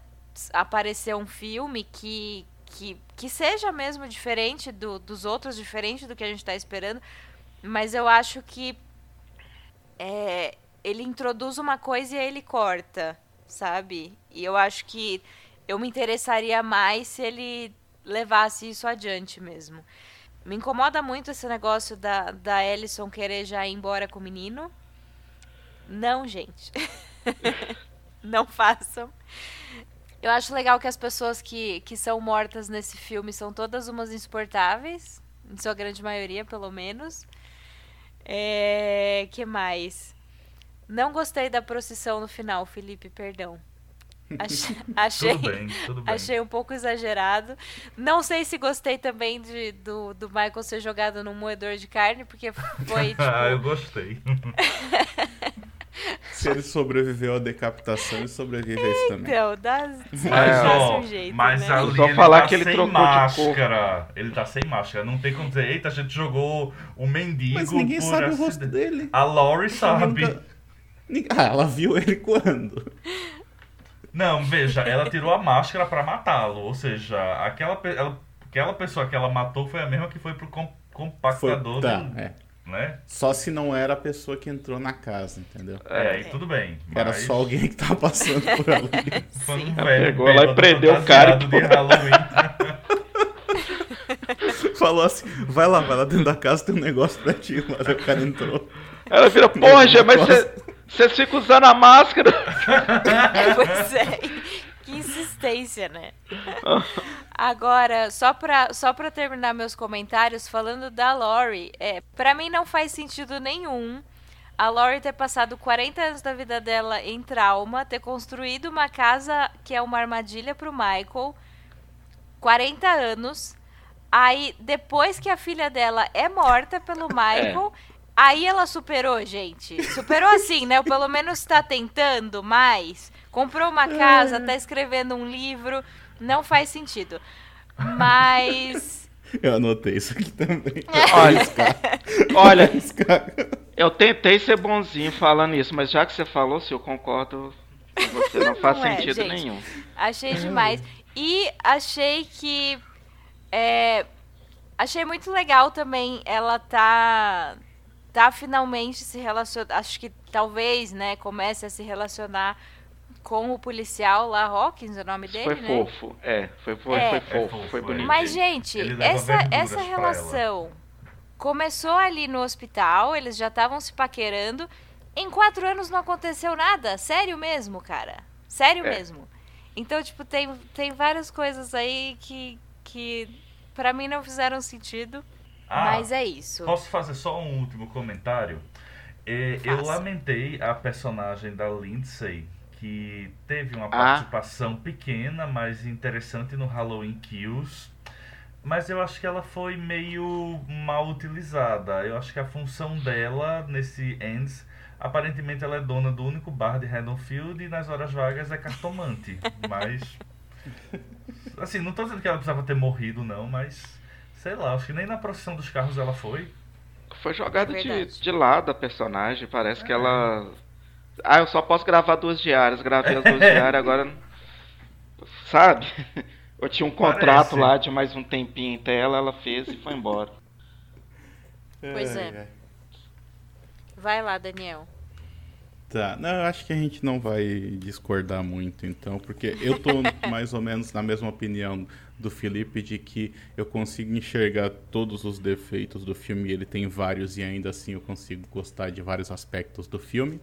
aparecer um filme que, que, que seja mesmo diferente do, dos outros, diferente do que a gente está esperando. Mas eu acho que é, ele introduz uma coisa e aí ele corta, sabe? E eu acho que eu me interessaria mais se ele levasse isso adiante mesmo. Me incomoda muito esse negócio da, da Ellison querer já ir embora com o menino. Não, gente. Não façam. Eu acho legal que as pessoas que, que são mortas nesse filme são todas umas insuportáveis. Em sua grande maioria, pelo menos. É. que mais? Não gostei da procissão no final, Felipe, perdão. Ach- achei, Tudo bem, tudo bem. achei um pouco exagerado. Não sei se gostei também de, do, do Michael ser jogado num moedor de carne, porque foi tipo. Ah, eu gostei. Se ele sobreviveu à decapitação, ele sobrevive a isso também. Então, dá, Mas, dá ó, um jeito, mas né? ali Só ele falar tá que ele sem trocou de máscara. Ele tá sem máscara. Não tem como dizer, eita, a gente jogou o mendigo Mas ninguém por sabe o acidente." rosto dele. A Laurie Ninguém sabe. nunca- Ah, ela viu ele quando? Não, veja, ela tirou a máscara pra matá-lo. Ou seja, aquela, ela- aquela pessoa que ela matou foi a mesma que foi pro com- Foi, compactador tá, do- é. né? Só se não era a pessoa que entrou na casa, entendeu? É, aí tudo bem. Era mas só alguém que tava passando por ali. Foi um velho pegou lá e prendeu o cara e de Halloween. Falou assim, vai lá, vai lá dentro da casa, tem um negócio pra ti. Mas o cara entrou. Ela vira, porra, Gê, mas Negócio- você. Ficam usando a máscara. pois é. Que insistência, né? Agora, só pra, só pra terminar meus comentários, falando da Lori, é, pra mim não faz sentido nenhum a Lori ter passado 40 anos da vida dela em trauma, ter construído uma casa que é uma armadilha pro Michael, 40 anos, aí depois que a filha dela é morta pelo Michael, é. Aí ela superou, gente. Superou assim, né? Ou pelo menos tá tentando mais. Comprou uma casa, tá escrevendo um livro, não faz sentido. Mas Eu anotei isso aqui também. Olha, olha, eu tentei ser bonzinho falando isso, mas já que você falou, se eu concordo com você, não faz não é, sentido gente, nenhum. Achei demais. E achei que. É, achei muito legal também ela tá. Tá finalmente se relacionando. Acho que talvez, né, comece a se relacionar com o policial lá, Hawkins, é o nome dele, foi né? Fofo. É, foi fofo, é. foi fofo, é foi bonito. Mas, gente, essa, essa relação começou ali no hospital, eles já estavam se paquerando. Em quatro anos não aconteceu nada. Sério mesmo, cara. Sério é. mesmo. Então, tipo, tem, tem várias coisas aí que, que para mim não fizeram sentido. Ah, mas é isso. Posso fazer só um último comentário? É, eu lamentei a personagem da Lindsay que teve uma ah. participação pequena, mas interessante no Halloween Kills. Mas eu acho que ela foi meio mal utilizada. Eu acho que a função dela nesse Ends, aparentemente ela é dona do único bar de Haddonfield e nas horas vagas é cartomante. mas. Assim, não tô dizendo que ela precisava ter morrido, não, mas. Sei lá, acho que nem na procissão dos carros ela foi. Foi jogada de, de lado a personagem. Parece é. que ela ah, eu só posso gravar duas diárias. Gravei as duas diárias, agora. Sabe? Eu tinha um contrato Parece. lá de mais um tempinho em tela, ela fez e foi embora. Pois é. Vai lá, Daniel. Tá, não, eu acho que a gente não vai discordar muito, então, porque eu tô mais ou menos na mesma opinião do Felipe de que eu consigo enxergar todos os defeitos do filme, ele tem vários e ainda assim eu consigo gostar de vários aspectos do filme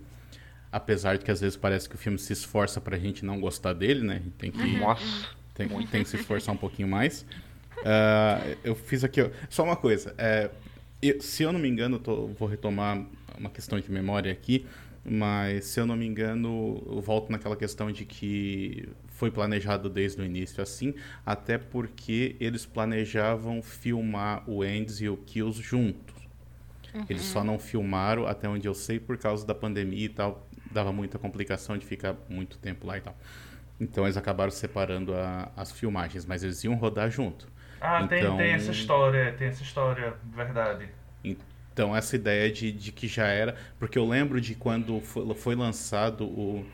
apesar de que às vezes parece que o filme se esforça pra gente não gostar dele, né? Tem que, Nossa. Tem, tem que se esforçar um pouquinho mais. Uh, eu fiz aqui, só uma coisa. É, eu, se eu não me engano, tô, vou retomar uma questão de memória aqui, mas se eu não me engano, eu volto naquela questão de que foi planejado desde o início assim, até porque eles planejavam filmar o Ends e o Kills juntos. Uhum. Eles só não filmaram, até onde eu sei, por causa da pandemia e tal dava muita complicação de ficar muito tempo lá e tal. Então eles acabaram separando a, as filmagens, mas eles iam rodar junto. Ah, então, tem, tem essa história, tem essa história, verdade. Então essa ideia de, de que já era, porque eu lembro de quando foi, foi lançado o,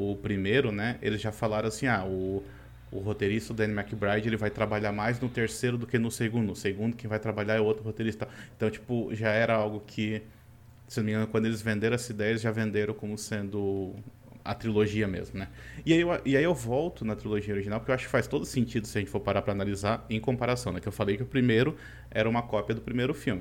o primeiro, né? Eles já falaram assim, ah, o, o roteirista, o Danny McBride, ele vai trabalhar mais no terceiro do que no segundo. No segundo, quem vai trabalhar é outro roteirista. Então, tipo, já era algo que se não me engano, quando eles venderam essa ideia, eles já venderam como sendo a trilogia mesmo, né? E aí, eu, e aí eu volto na trilogia original, porque eu acho que faz todo sentido se a gente for parar para analisar em comparação, né? Que eu falei que o primeiro era uma cópia do primeiro filme.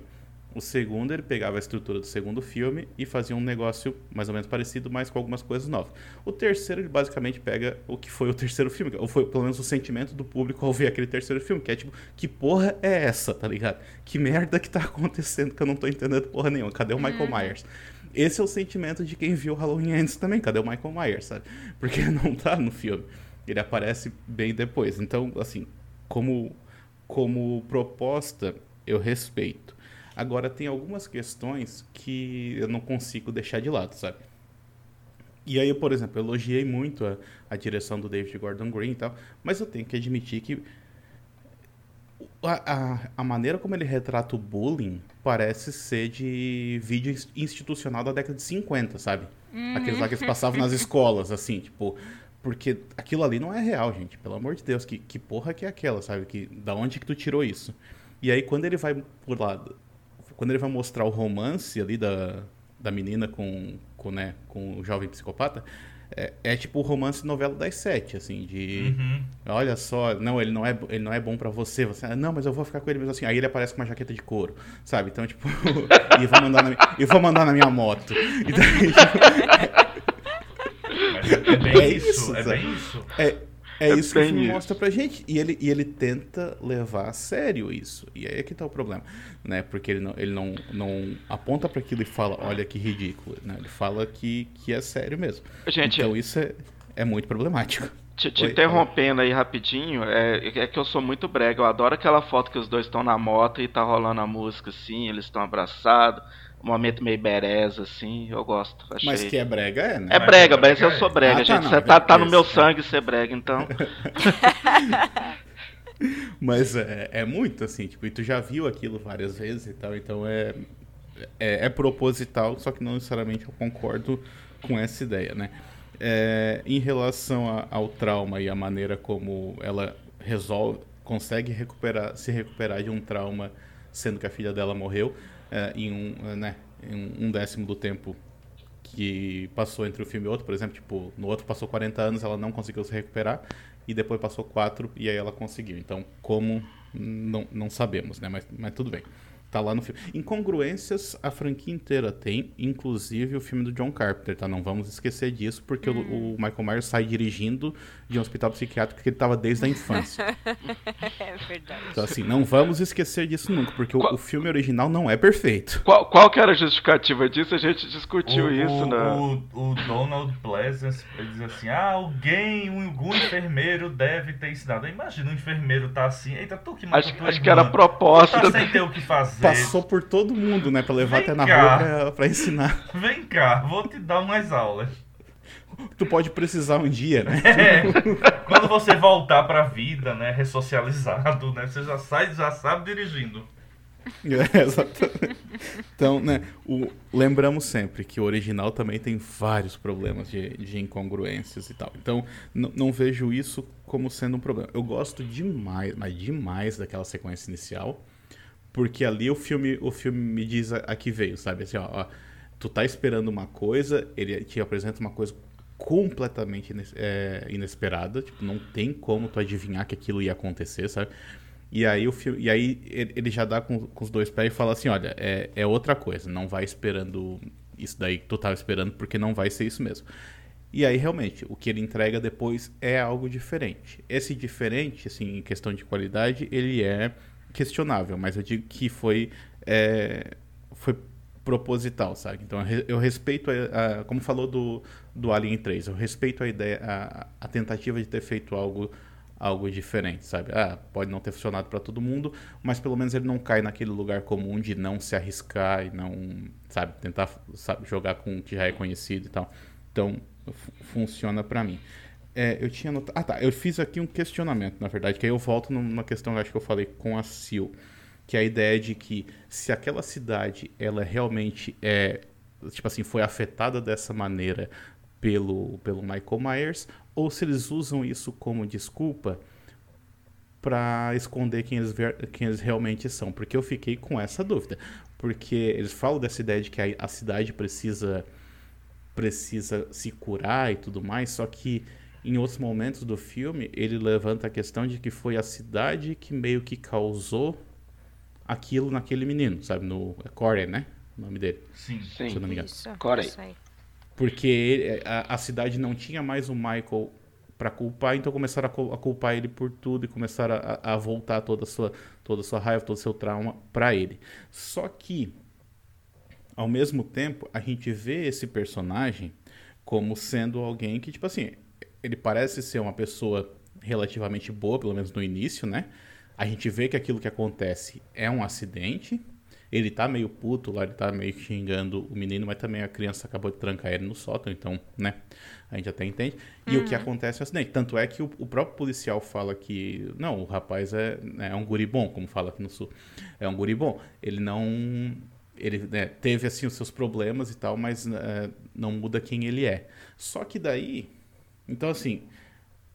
O segundo, ele pegava a estrutura do segundo filme e fazia um negócio mais ou menos parecido, mas com algumas coisas novas. O terceiro, ele basicamente pega o que foi o terceiro filme, ou foi pelo menos o sentimento do público ao ver aquele terceiro filme, que é tipo, que porra é essa, tá ligado? Que merda que tá acontecendo que eu não tô entendendo porra nenhuma. Cadê o Michael uhum. Myers? Esse é o sentimento de quem viu Halloween antes também. Cadê o Michael Myers, sabe? Porque não tá no filme. Ele aparece bem depois. Então, assim, como, como proposta, eu respeito. Agora, tem algumas questões que eu não consigo deixar de lado, sabe? E aí, por exemplo, eu elogiei muito a, a direção do David Gordon Green e tal, mas eu tenho que admitir que a, a, a, maneira como ele retrata o bullying parece ser de vídeo institucional da década de 50, sabe? Uhum. Aqueles lá que eles passavam nas escolas, assim, tipo. Porque aquilo ali não é real, gente. Pelo amor de Deus, que, que porra que é aquela, sabe? Que, da onde que tu tirou isso? E aí, quando ele vai por lá quando ele vai mostrar o romance ali da, da menina com, com, né, com o jovem psicopata, é, é tipo o romance novela das sete, assim, de. Uhum. Olha só, não, ele não é, ele não é bom pra você. Você, "Ah, não, mas eu vou ficar com ele mesmo assim. Aí ele aparece com uma jaqueta de couro, sabe? Então, tipo, e vou mandar na, mi- e vou mandar na minha moto. E daí, Mas é bem É isso, isso, é bem isso. É, é É isso que o filme isso. mostra pra gente. E ele, e ele tenta levar a sério isso. E aí é que tá o problema, né? Porque ele não, ele não, não aponta para aquilo e fala, olha que ridículo, né? Ele fala que, que é sério mesmo. Gente, Então isso é, é muito problemático. Te, te Oi, interrompendo aí rapidinho, é, é que eu sou muito brega. Eu adoro aquela foto que os dois estão na moto e tá rolando a música assim, eles estão abraçados, um momento meio bereza assim, eu gosto. Achei... Mas que é brega, é, né? É brega, é mas brega, eu sou é. brega, Ah, tá, gente. não, Você tá, tá no meu tá. sangue ser brega, então. Mas é, é muito assim, tipo, e tu já viu aquilo várias vezes e tal, então é, é, é proposital, só que não necessariamente eu concordo com essa ideia, né? É, em relação a- ao trauma e a maneira como ela resolve, consegue recuperar, se recuperar de um trauma, sendo que a filha dela morreu é, em um, né, em um décimo do tempo que passou entre um filme e outro, por exemplo, tipo, no outro passou 40 anos, ela não conseguiu se recuperar, e depois passou 4 e aí ela conseguiu. Então, como não, não sabemos, né? Mas, mas tudo bem. Tá lá no filme. Incongruências a franquia inteira tem, inclusive o filme do John Carpenter, tá? Não vamos esquecer disso, porque o, o Michael Myers sai dirigindo de um hospital psiquiátrico que ele tava desde a infância. É verdade. Então, assim, não vamos esquecer disso nunca, porque o, Qual- o filme original não é perfeito. Qual, qual que era a justificativa disso? A gente discutiu o, isso, o, né? o, o Donald Pleasance ele diz assim: ah, alguém, um, algum enfermeiro deve ter ensinado. Imagina um enfermeiro tá assim, eita, tu que matou Acho, tua acho que era a proposta. Tu tá sem ter o que fazer. Passou por todo mundo, né? Pra levar Vem até na cá. rua pra, pra ensinar. Vem cá, vou te dar umas aulas. Tu pode precisar um dia, né? É, quando você voltar pra vida, né, ressocializado, né, você já sai, já sabe dirigindo. É, exatamente. Então, né, o- lembramos sempre que o original também tem vários problemas de, de incongruências e tal. Então, não vejo isso como sendo um problema. Eu gosto demais, mas demais daquela sequência inicial, porque ali o filme, o filme me diz a, a que veio, sabe? Assim, ó, ó, tu tá esperando uma coisa, ele te apresenta uma coisa completamente ines- é, inesperada, tipo, não tem como tu adivinhar que aquilo ia acontecer, sabe? E aí, o filme, e aí ele já dá com, com os dois pés e fala assim, olha, é, é outra coisa, não vai esperando isso daí que tu tava esperando, porque não vai ser isso mesmo. E aí, realmente, o que ele entrega depois é algo diferente. Esse diferente, assim, em questão de qualidade, ele é questionável, mas eu digo que foi, é, foi proposital, sabe? Então, eu re- eu respeito, a, a- como falou do, do Alien 3, eu respeito a ideia, a, a tentativa de ter feito algo algo diferente, sabe? Ah, pode não ter funcionado para todo mundo, mas pelo menos ele não cai naquele lugar comum de não se arriscar e não, sabe, tentar sabe, jogar com o que já é conhecido e tal. Então, fu- funciona para mim. É, eu tinha notado... Ah, tá. Eu fiz aqui um questionamento, na verdade, que aí eu volto numa questão que acho que eu falei com a Sil, que é a ideia de que se aquela cidade, ela realmente é, tipo assim, foi afetada dessa maneira pelo, pelo Michael Myers, ou se eles usam isso como desculpa para esconder quem eles, quem eles realmente são. Porque eu fiquei com essa dúvida. Porque eles falam dessa ideia de que a, a cidade precisa precisa se curar e tudo mais, só que em outros momentos do filme ele levanta a questão de que foi a cidade que meio que causou aquilo naquele menino, sabe? No é Corey, né? O nome dele. Sim. Se eu Sim. não me engano. Isso, Corey. Porque ele- a, a cidade não tinha mais o Michael pra culpar, então começaram a, cul- a culpar ele por tudo e começaram a, a voltar toda a sua, toda a sua raiva, todo o seu trauma pra ele. Só que, ao mesmo tempo, a gente vê esse personagem como sendo alguém que, tipo assim, ele parece ser uma pessoa relativamente boa, pelo menos no início, né? A gente vê que aquilo que acontece é um acidente. Ele tá meio puto lá, ele tá meio xingando o menino, mas também a criança acabou de trancar ele no sótão, então, né? A gente até entende. E o que acontece é um acidente. Tanto é que o, o próprio policial fala que, não, o rapaz é, né, é um guri bom, como fala aqui no sul. É um guri bom. Ele não. Ele né, teve, assim, os seus problemas e tal, mas eh, não muda quem ele é. Só que daí. Então, assim,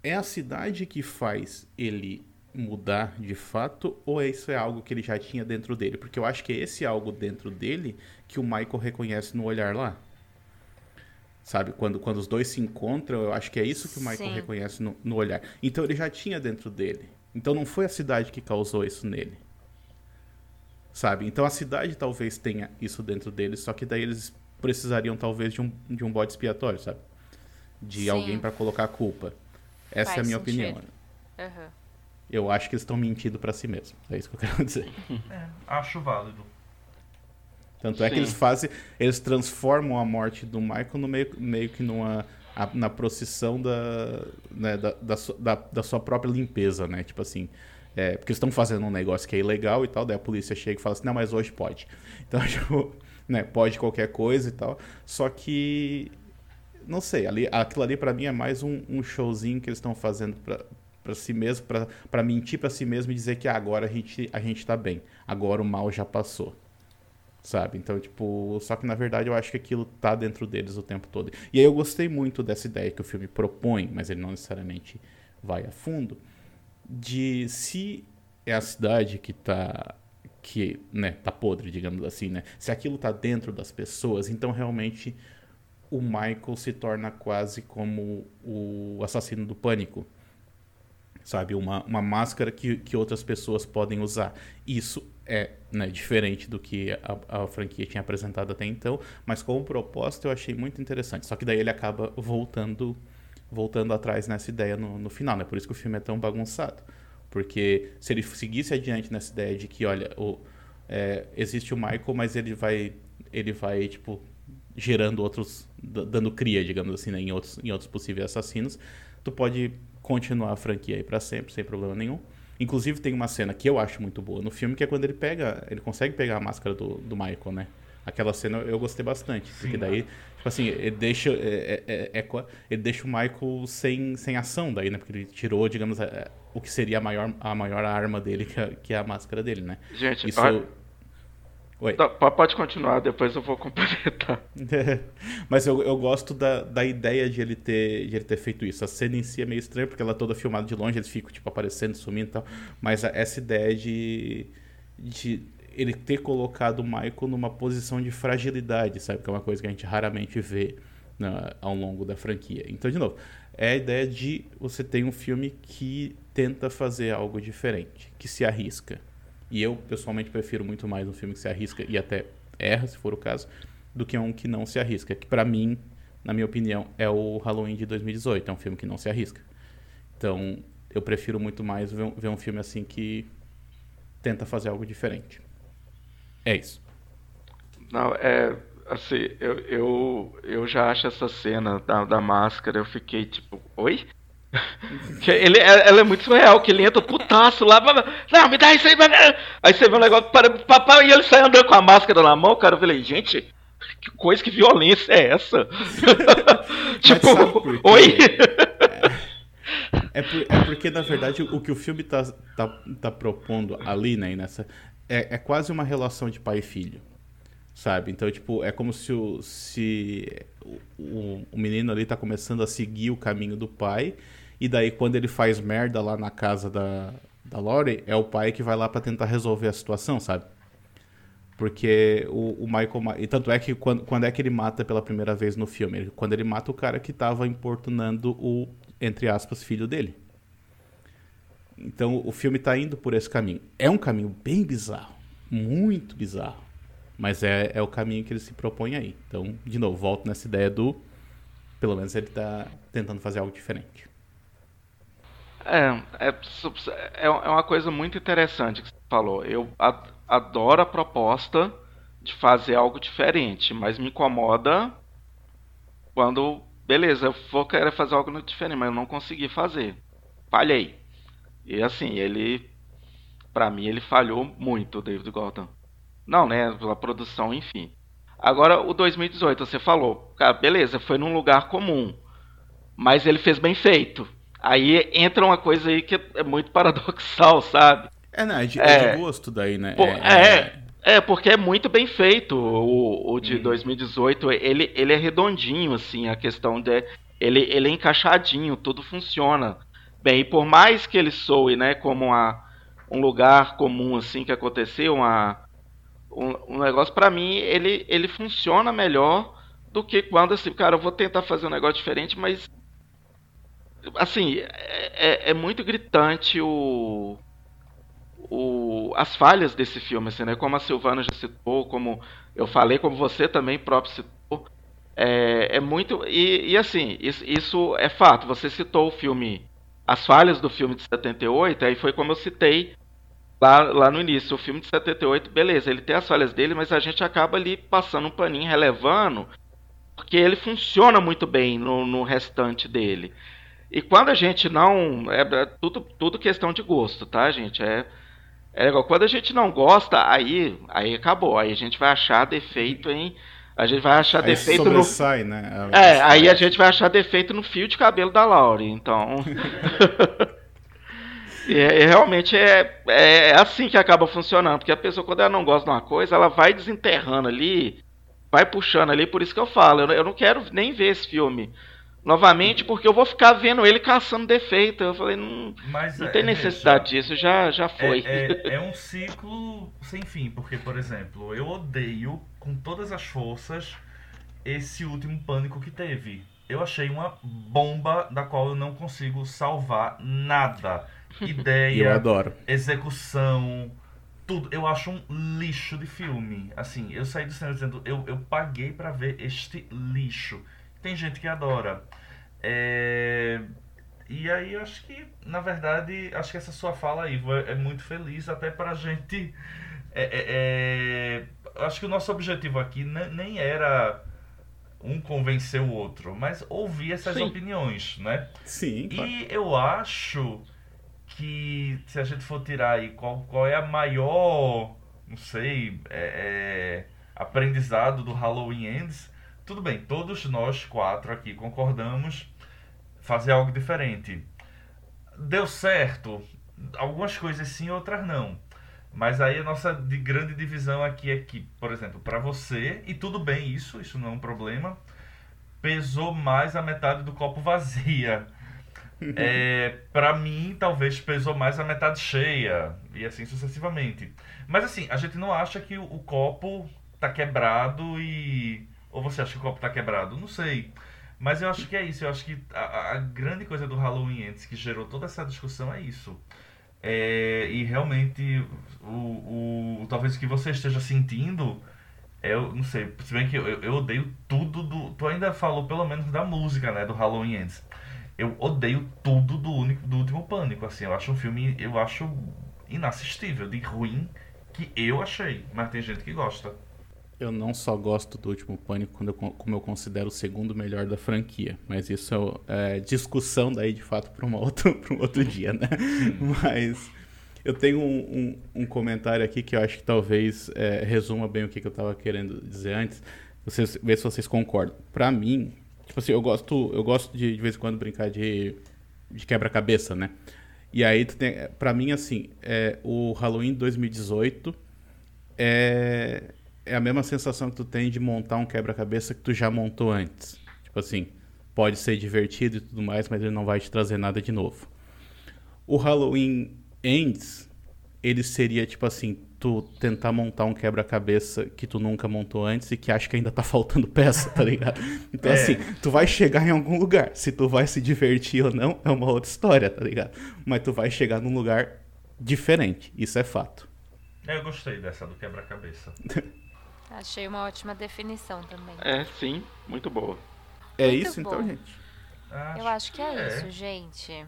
é a cidade que faz ele mudar de fato ou isso é algo que ele já tinha dentro dele? Porque eu acho que é esse algo dentro dele que o Michael reconhece no olhar lá. Sabe? Quando, quando os dois se encontram, eu acho que é isso que o Michael Sim. reconhece no, no olhar. Então ele já tinha dentro dele. Então não foi a cidade que causou isso nele. Sabe? Então a cidade talvez tenha isso dentro deles, só que daí eles precisariam talvez de um, de um bode expiatório, sabe? De Sim. alguém pra colocar a culpa. Essa é a Faz minha sentido. opinião. Aham. Eu acho que eles estão mentindo pra si mesmos. É isso que eu quero dizer. É, acho válido. Tanto é que Sim. eles fazem. Eles transformam a morte do Michael no meio, meio que numa. a- na procissão da, né, da, da, da, da sua própria limpeza, né? Tipo assim. é, porque eles estão fazendo um negócio que é ilegal e tal, daí a polícia chega e fala assim, não, mas hoje pode. Então, tipo, né, pode qualquer coisa e tal. Só que. Não sei, ali, aquilo ali pra mim é mais um, um showzinho que eles estão fazendo pra si mesmo, pra mentir pra si mesmo e dizer que ah, agora a gente, a gente tá bem. Agora o mal já passou sabe? Então, tipo, só que na verdade eu acho que aquilo tá dentro deles o tempo todo. E aí eu gostei muito dessa ideia que o filme propõe, mas ele não necessariamente vai a fundo, de se é a cidade que tá que, né, tá podre, digamos assim, né? Se aquilo tá dentro das pessoas, então realmente o Michael se torna quase como o assassino do pânico. Sabe, uma, uma máscara que, que outras pessoas podem usar. Isso é né, diferente do que a, a franquia tinha apresentado até então, mas como proposta eu achei muito interessante. Só que daí ele acaba voltando voltando atrás nessa ideia no, no final, né? Por isso que o filme é tão bagunçado. Porque se ele seguisse adiante nessa ideia de que, olha, o, é, existe o Michael, mas ele vai, ele vai tipo, gerando outros, dando cria, digamos assim, né, em, outros, em outros possíveis assassinos, tu pode continuar a franquia aí pra sempre, sem problema nenhum. Inclusive tem uma cena que eu acho muito boa no filme, que é quando ele pega, ele consegue pegar a máscara do, do Michael, né? Aquela cena eu gostei bastante, porque daí, tipo assim, ele deixa, é, é- é- é qua- ele deixa o Michael sem, sem ação daí, né? Porque ele tirou, digamos, é, o que seria a maior, a maior arma dele, que é, que é a máscara dele, né? Gente, Isso... olha- Oi. Po- pode continuar, depois eu vou complementar. Mas eu, eu gosto da, da ideia de ele, ter, de ele ter feito isso. A cena em si é meio estranha, porque ela é toda filmada de longe, eles ficam, tipo, aparecendo, sumindo e tal. Mas a- essa ideia de, de ele ter colocado o Michael numa posição de fragilidade, sabe? Que é uma coisa que a gente raramente vê na- ao longo da franquia. Então, de novo, é a ideia de você ter um filme que tenta fazer algo diferente, que se arrisca. E eu, pessoalmente, prefiro muito mais um filme que se arrisca e até erra, se for o caso, do que um que não se arrisca. Que pra mim, na minha opinião, é o Halloween de 2018. É um filme que não se arrisca. Então, eu prefiro muito mais ver ver um filme assim que tenta fazer algo diferente. É isso. Não, é. Assim, eu, eu, eu já acho essa cena da, da máscara, eu fiquei tipo, oi? Ele, é- ela é muito surreal, que ele entra putaço lá, não, me dá isso aí, aí você vê um negócio, para, papai, e ele sai andando com a máscara na mão, cara, eu falei, gente, que coisa, que violência é essa? tipo, oi? É, por- é porque, na verdade, o que o filme tá, tá, tá propondo ali, né, nessa, é, é quase uma relação de pai e filho. Sabe? Então, tipo, é como se o, se o, o- o menino ali tá começando a seguir o caminho do pai, e daí quando ele faz merda lá na casa da, da Lori, é o pai que vai lá pra tentar resolver a situação, sabe? Porque o, o Michael. E tanto é que quando, quando é que ele mata pela primeira vez no filme? Ele- Quando ele mata o cara que tava importunando o, entre aspas, filho dele. Então o filme tá indo por esse caminho. É um caminho bem bizarro. Muito bizarro. Mas é, é o caminho que ele se propõe aí. Então, de novo, volto nessa ideia do. Pelo menos ele tá tentando fazer algo diferente. É, é, é é uma coisa muito interessante que você falou. Eu a- adoro a proposta de fazer algo diferente, mas me incomoda quando, beleza, eu vou querer fazer algo diferente, mas eu não consegui fazer. Falhei. E assim, ele, pra mim, ele falhou muito, o David Gordon. Não, né, pela produção, enfim. Agora, o 2018, você falou, cara, beleza, foi num lugar comum, mas ele fez bem feito. Aí entra uma coisa aí que é muito paradoxal, sabe? É, né? É de, É. é de gosto daí, né? Pô, é, é, porque é muito bem feito o, o de Hum. 2018. Ele, ele é redondinho, assim, a questão de. Ele, ele é encaixadinho, tudo funciona. Bem, e por mais que ele soe, né, como uma, um lugar comum, assim, que aconteceu, uma, um, um negócio, pra mim, ele, ele funciona melhor do que quando assim, cara, eu vou tentar fazer um negócio diferente, mas assim, é, é, é muito gritante o, o, as falhas desse filme, assim, né? Como a Silvana já citou, como eu falei, como você também próprio citou, é, é muito. E, e assim, isso, isso, é fato. Você citou o filme, as falhas do filme de 78, aí foi como eu citei lá, lá no início. O filme de 78, beleza, ele tem as falhas dele, mas a gente acaba ali passando um paninho, relevando, porque ele funciona muito bem no, no restante dele. E quando a gente não. É, é tudo, tudo questão de gosto, tá, gente? É, é igual, quando a gente não gosta, aí, aí acabou. Aí a gente vai achar defeito em. A gente vai achar Aí defeito sobressai, no. né? É, aí a gente vai achar defeito no fio de cabelo da Laure, então. e, é- realmente é, é assim que acaba funcionando, porque a pessoa, quando ela não gosta de uma coisa, ela vai desenterrando ali, vai puxando ali, por isso que eu falo, eu, eu não quero nem ver esse filme novamente, porque eu vou ficar vendo ele caçando defeito. Eu falei, não, Mas não é, tem necessidade disso, já, já foi. É, é, é um ciclo sem fim, porque, por exemplo, eu odeio com todas as forças esse último pânico que teve. Eu achei uma bomba da qual eu não consigo salvar nada. E eu Ideia, adoro. execução, tudo. Eu acho um lixo de filme. Assim, eu saí do cinema dizendo, eu, eu paguei pra ver este lixo. Tem gente que adora. É, E aí eu acho que, na verdade, acho que essa sua fala Ivo, é é muito feliz até pra gente. É, é, é, Acho que o nosso objetivo aqui ne- nem era um convencer o outro, mas ouvir essas Sim. opiniões, né? Sim, claro. E eu acho que se a gente for tirar aí qual, qual é a maior, não sei, é, é, aprendizado do Halloween Ends, tudo bem, todos nós quatro aqui concordamos fazer algo diferente. Deu certo, algumas coisas sim, outras não. Mas aí a nossa de grande divisão aqui é que, por exemplo, para você, e tudo bem isso, isso não é um problema, pesou mais a metade do copo vazia. É, para mim, talvez pesou mais a metade cheia, e assim sucessivamente. Mas assim, a gente não acha que o, o copo tá quebrado e. Ou você acha que o copo tá quebrado? Não sei. Mas eu acho que é isso. Eu acho que a, a grande coisa do Halloween antes que gerou toda essa discussão é isso. É, e realmente, o, o, talvez o que você esteja sentindo, eu não sei, se bem que eu, eu, eu odeio tudo do. Tu ainda falou pelo menos da música, né? Do Halloween Ends. Eu odeio tudo do, único, do último pânico, assim. Eu acho um filme, eu acho inassistível, de ruim que eu achei. Mas tem gente que gosta. Eu não só gosto do último Pânico, quando eu, como eu considero o segundo melhor da franquia. Mas isso é, é discussão daí, de fato, para um outro dia, né? Mas eu tenho um, um- um comentário aqui que eu acho que talvez é, resuma bem o que, que eu estava querendo dizer antes. Vocês, ver se vocês concordam. Para mim, tipo assim, eu gosto, eu gosto de, de vez em quando brincar de, de quebra-cabeça, né? E aí, tu tem, pra mim, assim, é, o Halloween 2018 é, é a mesma sensação que tu tem de montar um quebra-cabeça que tu já montou antes. Tipo assim, pode ser divertido e tudo mais, mas ele não vai te trazer nada de novo. O Halloween Ends, ele seria tipo assim, tu tentar montar um quebra-cabeça que tu nunca montou antes e que acha que ainda tá faltando peça, tá ligado? Então É. assim, tu vai chegar em algum lugar. Se tu vai se divertir ou não, é uma outra história, tá ligado? Mas tu vai chegar num lugar diferente, isso é fato. É, Eu gostei dessa do quebra-cabeça. Achei uma ótima definição também. É, sim, muito boa. É Muito isso bom. então, gente? Eu acho que é, isso, gente.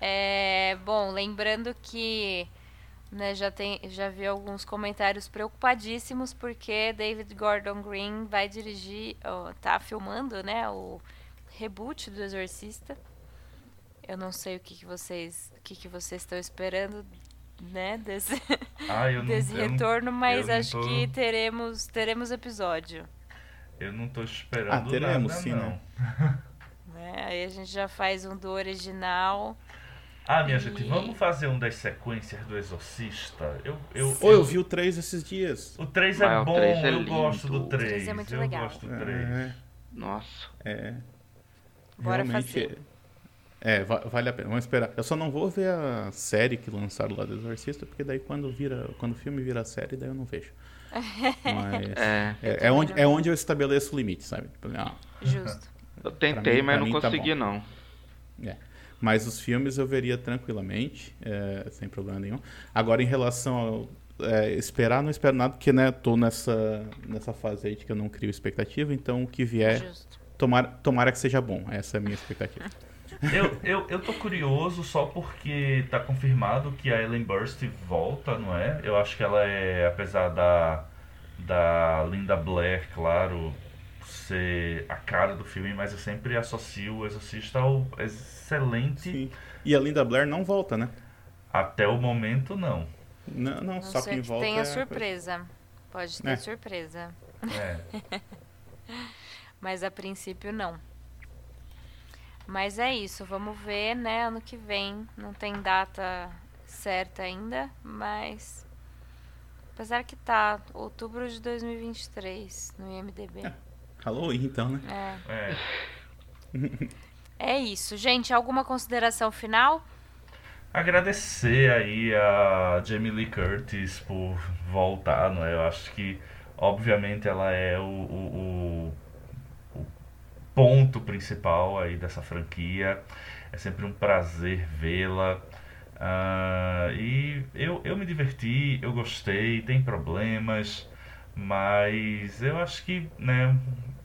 É, bom, lembrando que né, já, tem, já vi alguns comentários preocupadíssimos porque David Gordon Green vai dirigir, ó, tá filmando, né, o reboot do Exorcista. Eu não sei o que, que vocês, o que, que vocês estão esperando, né, desse, Ah, eu não, desse eu não- retorno, mas eu acho tô- que teremos, teremos episódio. Eu não tô esperando Ah, teremos nada, sim, não. né? Né? Aí a gente já faz um do original. Ah, minha gente, E- vamos fazer um das sequências do Exorcista? Eu, eu, Ou eu vi o 3 esses dias. O 3 Ah, é bom, três é eu lindo. gosto do O 3. três é muito eu legal. gosto do 3. É, Nossa. é. Bora Realmente, fazer. É, va- vale a pena. Vamos esperar. Eu só não vou ver a série que lançaram lá do Exorcista, porque daí quando vira, quando o filme vira série, daí eu não vejo. Mas É, é, é onde, é onde eu estabeleço o limite, sabe? Ah, Justo. eu tentei, mim- mas não tá consegui bom. não. É. Mas os filmes eu veria tranquilamente, é, sem problema nenhum. Agora, em relação ao é, esperar, não espero nada, porque né, tô nessa, nessa fase aí de que eu não crio expectativa, então o que vier, Justo. tomara, tomara que seja bom. Essa é a minha expectativa. Eu, eu, eu tô curioso só porque tá confirmado que a Ellen Burst volta, não é? Eu acho que ela é, apesar da, da Linda Blair, claro, ser a cara do filme, mas eu sempre associo o Exorcista ao excelente. Sim. E a Linda Blair não volta, né? Até o momento, não. Não, não, Não só quem que volta. tenha é- surpresa. Pode ter É. surpresa. É. Mas a princípio não. Mas é isso, vamos ver, né? Ano que vem. Não tem data certa ainda, mas. Apesar que tá outubro de 2023 no IMDB. Halloween, então, né? É. É. É isso. Gente, alguma consideração final? Agradecer aí a Jamie Lee Curtis por voltar, não é? Eu acho que, obviamente, ela é o, o- o ponto principal aí dessa franquia. É sempre um prazer vê-la. Ah, e eu, eu me diverti, eu gostei, tem problemas, mas eu acho que, né,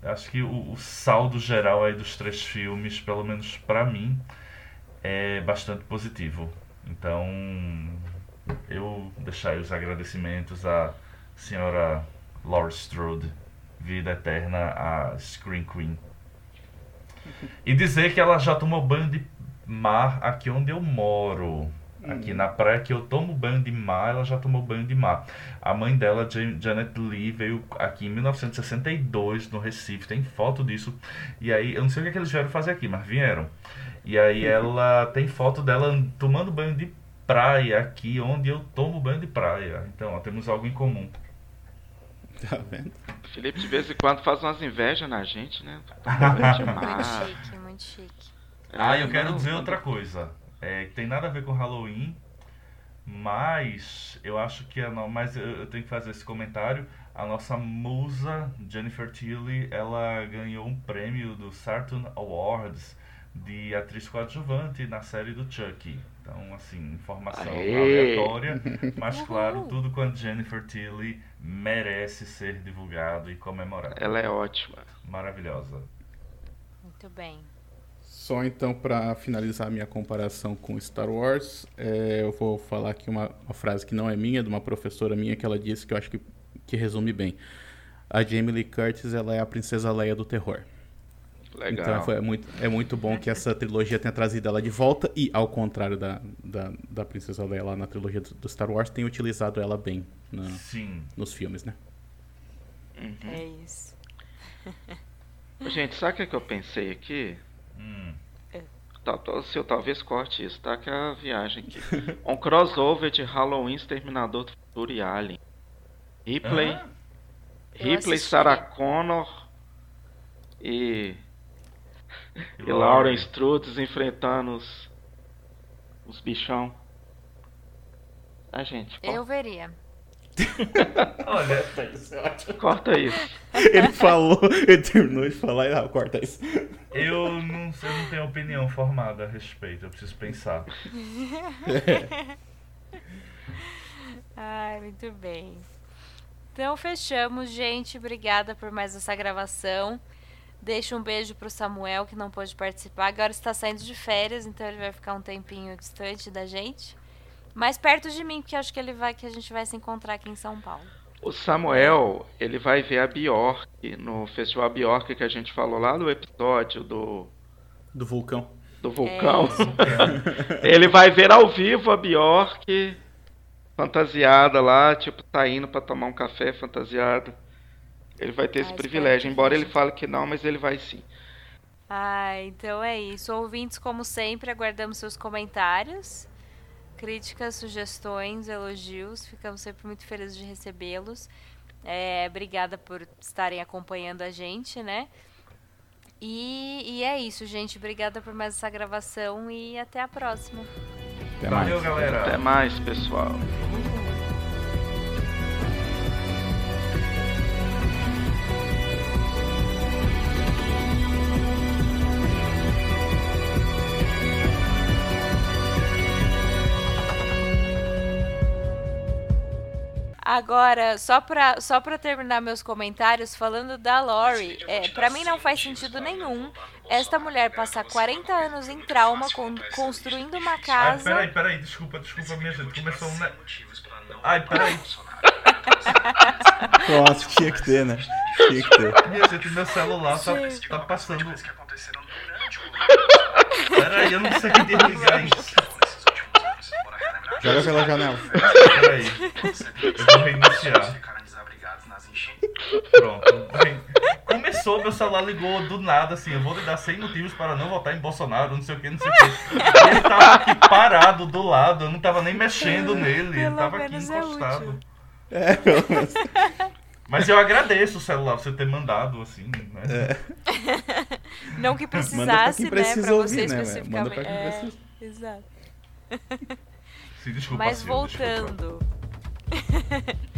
acho que o, o saldo geral aí dos três filmes, pelo menos pra mim, é bastante positivo. Então, eu deixar aí os agradecimentos à senhora Laura Strode, vida eterna, a Screen Queen. E dizer que ela já tomou banho de mar aqui onde eu moro. Aqui na praia que eu tomo banho de mar, ela já tomou banho de mar. A mãe dela, Jan- Janet Lee, veio aqui em 1962 no Recife, tem foto disso. E aí, eu não sei o que, é que eles vieram fazer aqui, mas vieram. E aí ela tem foto dela tomando banho de praia aqui, onde eu tomo banho de praia. Então, ó, temos algo em comum. Tá vendo? Felipe de vez em quando faz umas invejas na gente, né? De Muito chique, muito chique. Ah, eu É, quero dizer quando- outra coisa. É, que tem nada a ver com Halloween, mas eu acho que a no... mas eu, eu tenho que fazer esse comentário. A nossa musa Jennifer Tilly, ela ganhou um prêmio do Saturn Awards de atriz coadjuvante na série do Chucky. Então, assim, informação Aê! aleatória, mas claro, tudo com a Jennifer Tilly merece ser divulgado e comemorado. Ela é ótima. Maravilhosa. Muito bem. Só então para finalizar minha comparação com Star Wars, é, eu vou falar aqui uma, uma frase que não é minha, de uma professora minha que ela disse que eu acho que, que resume bem. A Jamie Lee Curtis ela é a princesa Leia do terror. Legal. Então foi, é, muito, é muito bom que essa trilogia tenha trazido ela de volta e, ao contrário da, da, da princesa Leia lá na trilogia do, do Star Wars, tem utilizado ela bem na- Sim. nos filmes, né? É isso. Gente, sabe o que, é que eu pensei aqui? Hum. Tal- Se eu talvez corte isso, tá? Que é a viagem aqui. Um crossover de Halloween, Exterminador do Futuro e Alien. Ripley, Ah, Ripley. Sarah Connor e, e Lauren Strode enfrentando os, os bichão. Ah, gente, Eu veria. Olha, corta isso. Ele falou, ele terminou de falar e ah, corta isso. eu não, eu não tenho opinião formada a respeito, eu preciso pensar. Ai, muito bem. Então fechamos, gente. Obrigada por mais essa gravação. Deixa um beijo pro Samuel que não pôde participar. Agora está saindo de férias, então ele vai ficar um tempinho distante da gente. Mais perto de mim, porque acho que ele vai que a gente vai se encontrar aqui em São Paulo. O Samuel, ele vai ver a Bjork no Festival Bjork que a gente falou lá no episódio do, Do vulcão. do vulcão. É. Ele vai ver ao vivo a Bjork fantasiada lá, tipo, tá indo pra tomar um café fantasiado. Ele vai ter Ah, esse privilégio, embora ele fale que não, mas ele vai sim. Ah, então é isso. Ouvintes, como sempre, aguardamos seus comentários, críticas, sugestões, elogios. Ficamos sempre muito felizes de recebê-los. É, obrigada por estarem acompanhando a gente, né? E, e é isso, gente. Obrigada por mais essa gravação e até a próxima. Até Valeu, mais. galera. Até mais, pessoal. Agora, só pra, só pra terminar meus comentários, falando da Lori, é, pra mim não faz sentido nenhum esta mulher passar 40 anos em trauma con construindo uma Ai, casa. peraí, peraí, desculpa, desculpa, minha gente. Começou um. Ai, peraí. Pronto, tinha que ter, né? Tinha que ter. Minha gente, meu celular tá, tá passando. Peraí, eu não sei desligar isso. Joga pela janela. Peraí. Eu vou reiniciar. Pronto. Começou, meu celular ligou do nada, assim, eu vou lhe dar 100 motivos para não votar em Bolsonaro, não sei o que, não sei o que. Ele tava aqui parado do lado, eu não tava nem mexendo nele, ele Pelo tava aqui é encostado. É, pelo menos. Mas eu agradeço o celular você ter mandado, assim, né? Não que Manda pra precisasse, quem né? Pra precisa você né? velho? Manda especificamente. pra quem É, precisa. exato. Sim, desculpa, Mas Sil, desculpa. voltando.